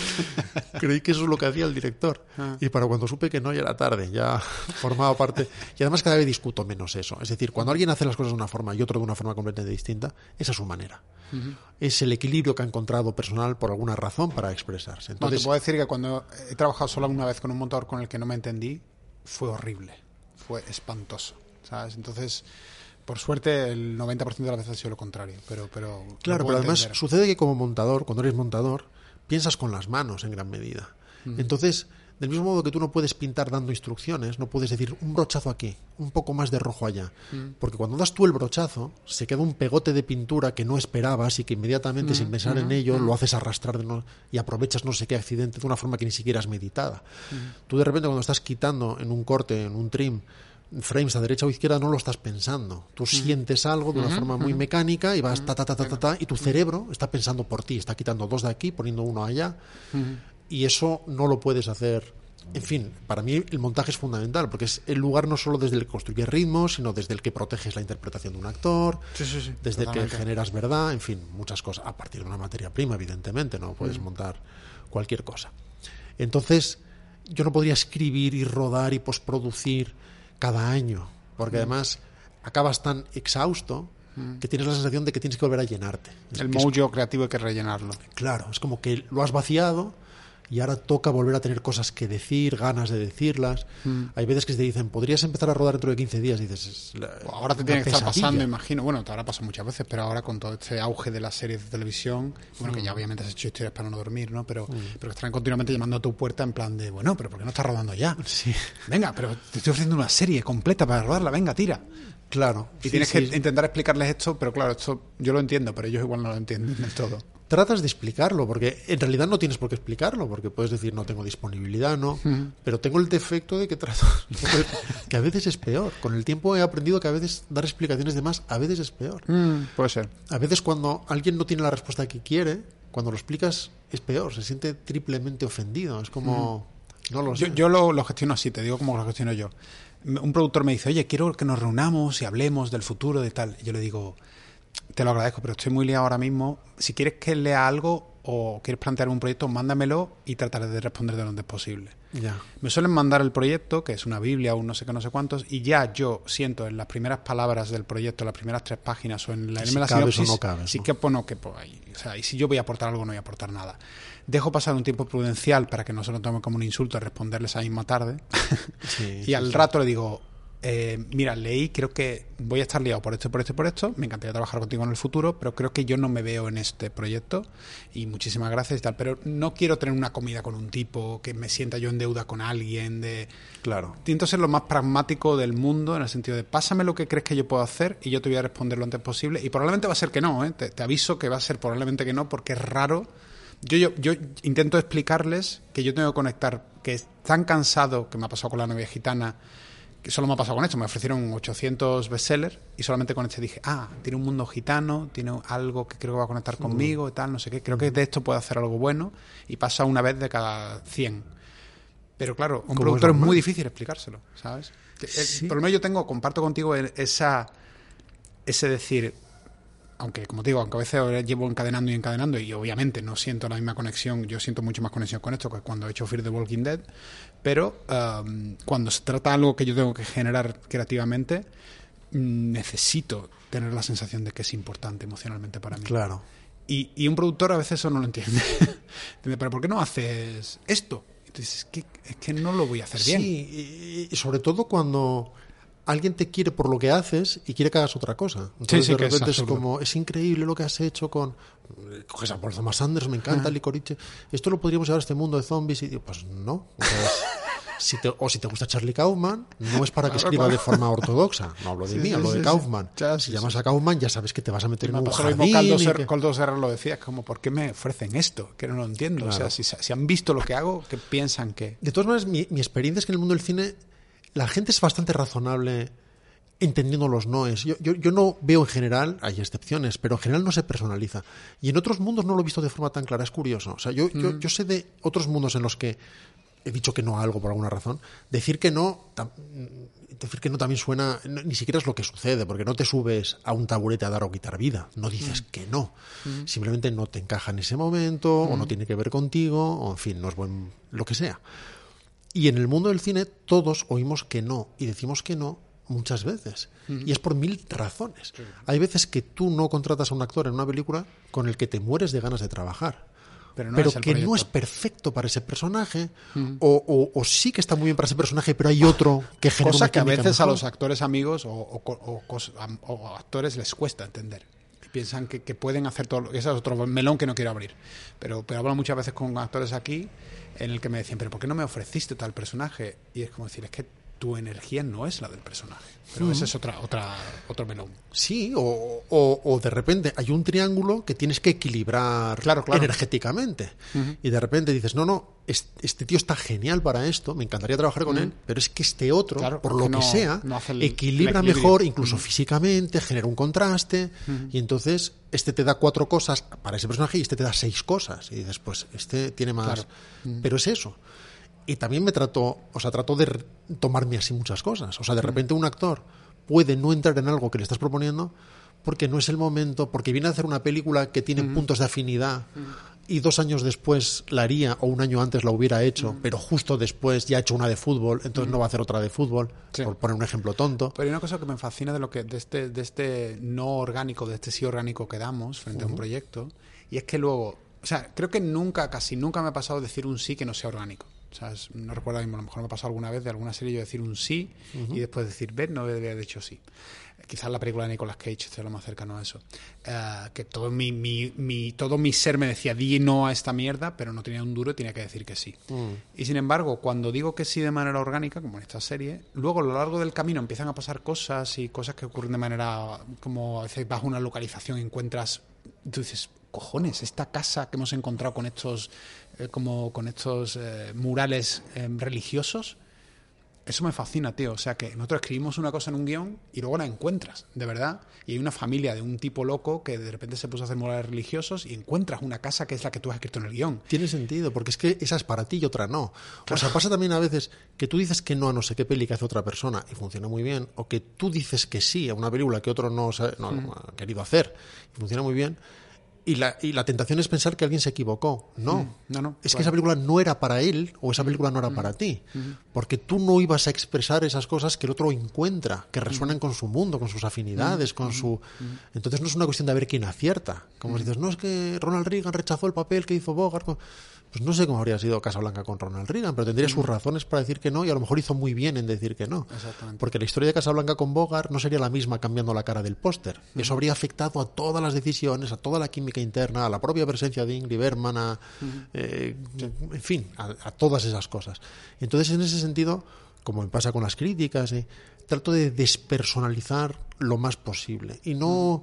S2: creí que eso es lo que hacía el director.
S1: Ah.
S2: Y para cuando supe que no, ya era tarde, ya formaba parte. Y además cada vez discuto menos eso. Es decir, cuando alguien hace las cosas de una forma y otro de una forma completamente distinta, esa es su manera. Es el equilibrio que ha encontrado personal por alguna razón para expresarse.
S1: Bueno, te
S2: Entonces,
S1: puedo decir que cuando he trabajado solo una vez con un montador con el que no me entendí, fue horrible. Fue espantoso. ¿Sabes? Entonces, por suerte, el 90% de las veces ha sido lo contrario. Pero, pero
S2: Claro, pero además
S1: entender.
S2: sucede que como montador, cuando eres montador, piensas con las manos en gran medida. Entonces, del mismo modo que tú no puedes pintar dando instrucciones, no puedes decir un brochazo aquí, un poco más de rojo allá. Porque cuando das tú el brochazo, se queda un pegote de pintura que no esperabas y que inmediatamente, sin pensar en ello, lo haces arrastrar de no- y aprovechas no sé qué accidente de una forma que ni siquiera es meditada. Tú de repente cuando estás quitando en un corte, en un trim, frames a derecha o izquierda no lo estás pensando. Tú sientes algo de una forma muy mecánica y vas ta ta ta ta ta ta y tu cerebro está pensando por ti, está quitando dos de aquí, poniendo uno allá y eso no lo puedes hacer. En fin, para mí el montaje es fundamental porque es el lugar no solo desde el que construyes ritmos, sino desde el que proteges la interpretación de un actor,
S1: Sí, sí, sí,
S2: desde el que generas verdad, en fin, muchas cosas. A partir de una materia prima, evidentemente, no puedes montar cualquier cosa. Entonces, yo no podría escribir y rodar y postproducir cada año, porque además acabas tan exhausto que tienes la sensación de que tienes que volver a llenarte.
S1: El
S2: es
S1: mojo creativo hay que rellenarlo.
S2: Claro, es como que lo has vaciado y ahora toca volver a tener cosas que decir, ganas de decirlas.
S1: Mm.
S2: Hay veces que te dicen, podrías empezar a rodar dentro de 15 días y dices,
S1: Ahora te tiene que estar pasando, imagino. Bueno, te habrá pasado muchas veces, pero ahora con todo este auge de las series de televisión, bueno,
S2: Mm.
S1: que ya obviamente has hecho historias para no dormir, ¿no? Pero, pero que estarán continuamente llamando a tu puerta en plan de, bueno, pero ¿por qué no estás rodando ya?
S2: Sí,
S1: Venga, pero te estoy ofreciendo una serie completa para rodarla, venga, tira.
S2: claro.
S1: Y
S2: Sí,
S1: tienes
S2: sí.
S1: que intentar explicarles esto, pero claro, esto yo lo entiendo, pero ellos igual no lo entienden del todo.
S2: Tratas de explicarlo, porque en realidad no tienes por qué explicarlo, porque puedes decir no tengo disponibilidad, no, pero tengo el defecto de que trato que a veces es peor. Con el tiempo he aprendido que a veces dar explicaciones de más a veces es peor.
S1: puede ser.
S2: A veces cuando alguien no tiene la respuesta que quiere, cuando lo explicas es peor, se siente triplemente ofendido, es como no lo
S1: Yo,
S2: sé.
S1: yo lo, lo gestiono así, te digo cómo lo gestiono yo. Un productor me dice, oye, quiero que nos reunamos y hablemos del futuro, de tal. Y yo le digo, te lo agradezco, pero estoy muy liado ahora mismo. Si quieres que lea algo o quieres plantear un proyecto, mándamelo y trataré de responder de lo antes posible.
S2: Ya.
S1: Me suelen mandar el proyecto, que es una Biblia o un no sé qué, no sé cuántos, y ya yo siento en las primeras palabras del proyecto, las primeras tres páginas o en la,
S2: Si
S1: la sinopsis,
S2: no cabes,
S1: sí
S2: ¿no?
S1: que pues, no quepo ahí. O sea, y si yo voy a aportar algo, no voy a aportar nada. Dejo pasar un tiempo prudencial para que no se lo tomen como un insulto responderles esa misma tarde.
S2: Sí,
S1: y
S2: sí,
S1: al
S2: sí.
S1: rato le digo, eh, mira, leí, creo que voy a estar liado por esto, por esto por esto. Me encantaría trabajar contigo en el futuro, pero creo que yo no me veo en este proyecto. Y muchísimas gracias y tal. Pero no quiero tener una comida con un tipo, que me sienta yo en deuda con alguien, de...
S2: Claro.
S1: Intento ser lo más pragmático del mundo en el sentido de pásame lo que crees que yo puedo hacer y yo te voy a responder lo antes posible. Y probablemente va a ser que no, ¿eh? te, te aviso que va a ser probablemente que no porque es raro. Yo, yo, yo intento explicarles que yo tengo que conectar, que es tan cansado que me ha pasado con la novia gitana, que solo me ha pasado con esto. Me ofrecieron 800 bestsellers y solamente con este dije, ah, tiene un mundo gitano, tiene algo que creo que va a conectar conmigo y tal, no sé qué. Creo que de esto puedo hacer algo bueno y pasa una vez de cada 100. Pero claro, a un productor
S2: es
S1: es muy difícil explicárselo, ¿sabes? El-
S2: Sí.
S1: Por lo menos yo tengo, comparto contigo el- esa, ese decir, aunque como te digo, aunque a veces llevo encadenando y encadenando y obviamente no siento la misma conexión, yo siento mucho más conexión con esto que cuando he hecho Fear the Walking Dead, pero um, cuando se trata de algo que yo tengo que generar creativamente, mm, necesito tener la sensación de que es importante emocionalmente para mí.
S2: Claro.
S1: Y, y un productor a veces eso no lo entiende. Entiende, Pero ¿por qué no haces esto? Entonces, es que, es que no lo voy a hacer bien.
S2: Sí, y, y sobre todo cuando alguien te quiere por lo que haces y quiere que hagas otra cosa. Entonces,
S1: sí,
S2: de
S1: que es
S2: repente es,
S1: absurdo.
S2: como, es increíble lo que has hecho con. Coges a Paul Thomas Anderson, me encanta el licorice. Esto lo podríamos llevar a este mundo de zombies. Y pues no. O, sea, es- si te, o si te gusta Charlie Kaufman, no es para que escriba de forma ortodoxa. No hablo de
S1: Sí,
S2: mí,
S1: sí,
S2: hablo de Kaufman.
S1: Ya,
S2: si llamas a Kaufman, ya sabes que te vas a meter
S1: Me
S2: en un jardín.
S1: Caldo
S2: y
S1: Ser-
S2: que-
S1: Coldo Serra lo decía, como, ¿por qué me ofrecen esto? Que no lo entiendo. O sea, si, si han visto lo que hago, ¿qué piensan que...?
S2: De todas maneras, mi, mi experiencia es que en el mundo del cine la gente es bastante razonable entendiendo los noes. Yo, yo, yo no veo en general, hay excepciones, pero en general no se personaliza. Y en otros mundos no lo he visto de forma tan clara, es curioso. O sea, yo, yo, yo sé de otros mundos en los que he dicho que no a algo por alguna razón. Decir que no, decir que no también suena, no- ni siquiera es lo que sucede, porque no te subes a un taburete a dar o quitar vida, no dices que no. Simplemente no te encaja en ese momento, o no tiene que ver contigo, o en fin, no es buen, lo que sea. Y en el mundo del cine todos oímos que no y decimos que no muchas veces. Y es por mil razones. Hay veces que tú no contratas a un actor en una película con el que te mueres de ganas de trabajar.
S1: Pero
S2: Pero,
S1: no es el
S2: que no es perfecto para ese personaje, o, o- o sí que está muy bien para ese personaje, pero hay otro que genera
S1: Cosa
S2: una
S1: que a veces a los actores amigos o, actores les cuesta entender. Piensan que, que pueden hacer todo. lo- Ese es otro melón que no quiero abrir. Pero, pero hablo muchas veces con actores aquí en el que me decían, ¿pero por qué no me ofreciste tal personaje? Y es como decir, es que tu energía no es la del personaje. Pero ese es otra, otra, otro melón.
S2: Sí, o, o- o de repente hay un triángulo que tienes que equilibrar
S1: Claro, claro.
S2: energéticamente. Y de repente dices, no, no, es- este tío está genial para esto, me encantaría trabajar con él, pero es que este otro,
S1: Claro,
S2: por lo que
S1: no-
S2: sea,
S1: no hace el-
S2: equilibra
S1: el
S2: mejor, incluso físicamente, genera un contraste, y entonces este te da cuatro cosas para ese personaje y este te da seis cosas. Y dices, pues este tiene más. Pero es eso. Y también me trato, o sea, trato de tomarme así muchas cosas. O sea, de repente un actor puede no entrar en algo que le estás proponiendo porque no es el momento, porque viene a hacer una película que tiene puntos de afinidad y dos años después la haría o un año antes la hubiera hecho, pero justo después ya ha hecho una de fútbol, entonces no va a hacer otra de fútbol,
S1: Sí.
S2: por poner un ejemplo tonto.
S1: Pero hay una cosa que me fascina de lo que de este, de este no orgánico, de este sí orgánico que damos frente a un proyecto, y es que luego O sea, creo que nunca, casi nunca me ha pasado decir un sí que no sea orgánico. O sea, es- no recuerdo ahora mismo, a lo mejor me ha pasado alguna vez de alguna serie yo decir un sí y después decir, ves, no debería haber dicho sí. Quizás la película de Nicolas Cage esté lo más cercano a eso. Eh, que todo mi, mi, mi- todo mi ser me decía, di no a esta mierda, pero no tenía un duro y tenía que decir que sí. Y sin embargo, cuando digo que sí de manera orgánica, como en esta serie, luego a lo largo del camino empiezan a pasar cosas y cosas que ocurren de manera como a veces vas a una localización y encuentras, tú dices, cojones, esta casa que hemos encontrado con estos, eh, como con estos eh, murales eh, religiosos, eso me fascina, tío. O sea, que nosotros escribimos una cosa en un guion y luego la encuentras, de verdad. Y hay una familia de un tipo loco que de repente se puso a hacer murales religiosos y encuentras una casa que es la que tú has escrito en el guion.
S2: Tiene sentido, porque es que esa es para ti y otra no. O sea, pasa también a veces que tú dices que no a no sé qué peli que hace otra persona y funciona muy bien, o que tú dices que sí a una película que otro no, no
S1: Mm.
S2: ha querido hacer y funciona muy bien, y la, y la tentación es pensar que alguien se equivocó. No,
S1: No, no.
S2: es que esa película no era para él o esa película no era para ti, porque tú no ibas a expresar esas cosas que el otro encuentra, que resuenan con su mundo, con sus afinidades, con su... Entonces no es una cuestión de ver quién acierta. Como si dices, no es que Ronald Reagan rechazó el papel que hizo Bogart. con-". Pues no sé cómo habría sido Casablanca con Ronald Reagan, pero tendría sus razones para decir que no y a lo mejor hizo muy bien en decir que no.
S1: Exactamente.
S2: Porque la historia de Casablanca con Bogart no sería la misma cambiando la cara del póster. Eso habría afectado a todas las decisiones, a toda la química interna, a la propia presencia de Ingrid Bergman, a, eh, en fin, a, a todas esas cosas. Entonces, en ese sentido, como me pasa con las críticas, eh, trato de despersonalizar lo más posible y no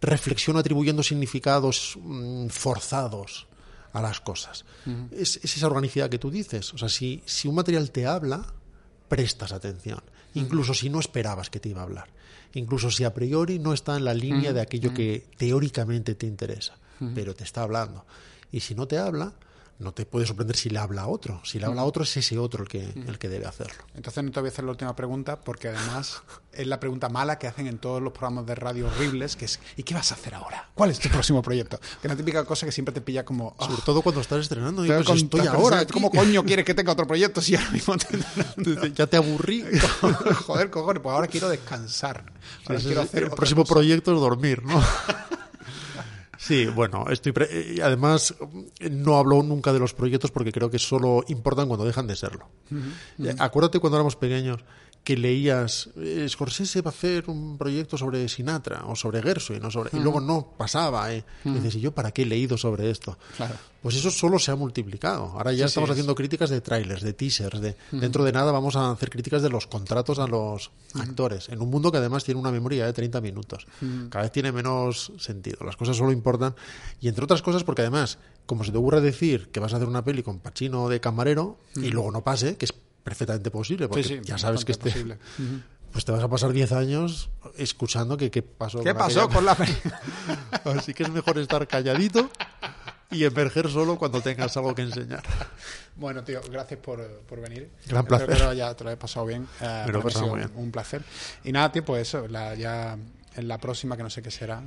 S2: reflexiono atribuyendo significados mm, forzados a las cosas. es, es esa organicidad que tú dices. O sea, si, si un material te habla, prestas atención, incluso si no esperabas que te iba a hablar, incluso si a priori no está en la línea de aquello que teóricamente te interesa, pero te está hablando. Y si no te habla, no te puede sorprender si le habla a otro. Si le habla a otro, es ese otro el que, el que debe hacerlo.
S1: Entonces no te voy a hacer la última pregunta porque además es la pregunta mala que hacen en todos los programas de radio horribles, que es ¿y qué vas a hacer ahora? ¿Cuál es tu próximo proyecto? Que es la típica cosa que siempre te pilla como... "Ah,
S2: Sobre todo cuando estás estrenando. Y pues estoy ahora. aquí.
S1: ¿Cómo coño quieres que tenga otro proyecto si ahora mismo te...
S2: Dices, Ya te aburrí.
S1: Joder, cojones, pues ahora quiero descansar. Ahora quiero hacer
S2: el próximo
S1: cosa.
S2: proyecto es dormir, ¿no? Sí, bueno, estoy pre- y además no hablo nunca de los proyectos porque creo que solo importan cuando dejan de serlo. Eh, Acuérdate cuando éramos pequeños que leías eh, Scorsese va a hacer un proyecto sobre Sinatra o sobre Gershwin o sobre y luego no pasaba, ¿eh? Y dices, ¿y yo para qué he leído sobre esto?
S1: Claro.
S2: Pues eso solo se ha multiplicado. Ahora ya
S1: Sí,
S2: estamos
S1: sí,
S2: haciendo críticas de trailers, de teasers, de dentro de nada vamos a hacer críticas de los contratos a los actores, en un mundo que además tiene una memoria de 30 minutos. Cada vez tiene menos sentido. Las cosas solo importan y entre otras cosas porque además, como se te ocurre decir que vas a hacer una peli con Pacino de camarero y luego no pase, que es perfectamente posible, porque
S1: Sí, sí,
S2: ya sabes que este
S1: posible.
S2: pues te vas a pasar 10 años escuchando que qué pasó
S1: ¿Qué
S2: con
S1: pasó
S2: aquella-
S1: con la?
S2: Así que es mejor estar calladito y emerger solo cuando tengas algo que enseñar.
S1: Bueno, tío, gracias por, por venir.
S2: Gran
S1: Espero
S2: placer.
S1: que ya te lo pasado bien. Eh,
S2: Me lo he pasado muy bien.
S1: Un placer. Y nada, tío, pues eso, la, ya en la próxima, que no sé qué será.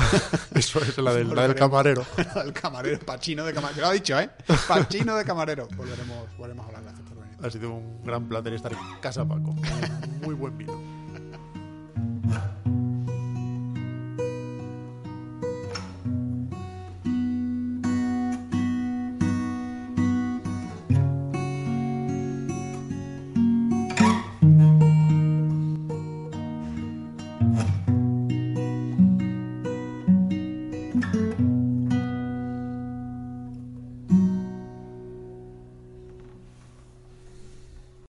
S2: Eso es la del, la del camarero.
S1: el camarero, Pachino de camarero. Lo ha dicho, ¿eh? Pachino de camarero. Volveremos, volveremos a hablar. Gracias.
S2: Ha sido un gran placer estar en casa, Paco. Muy buen vino.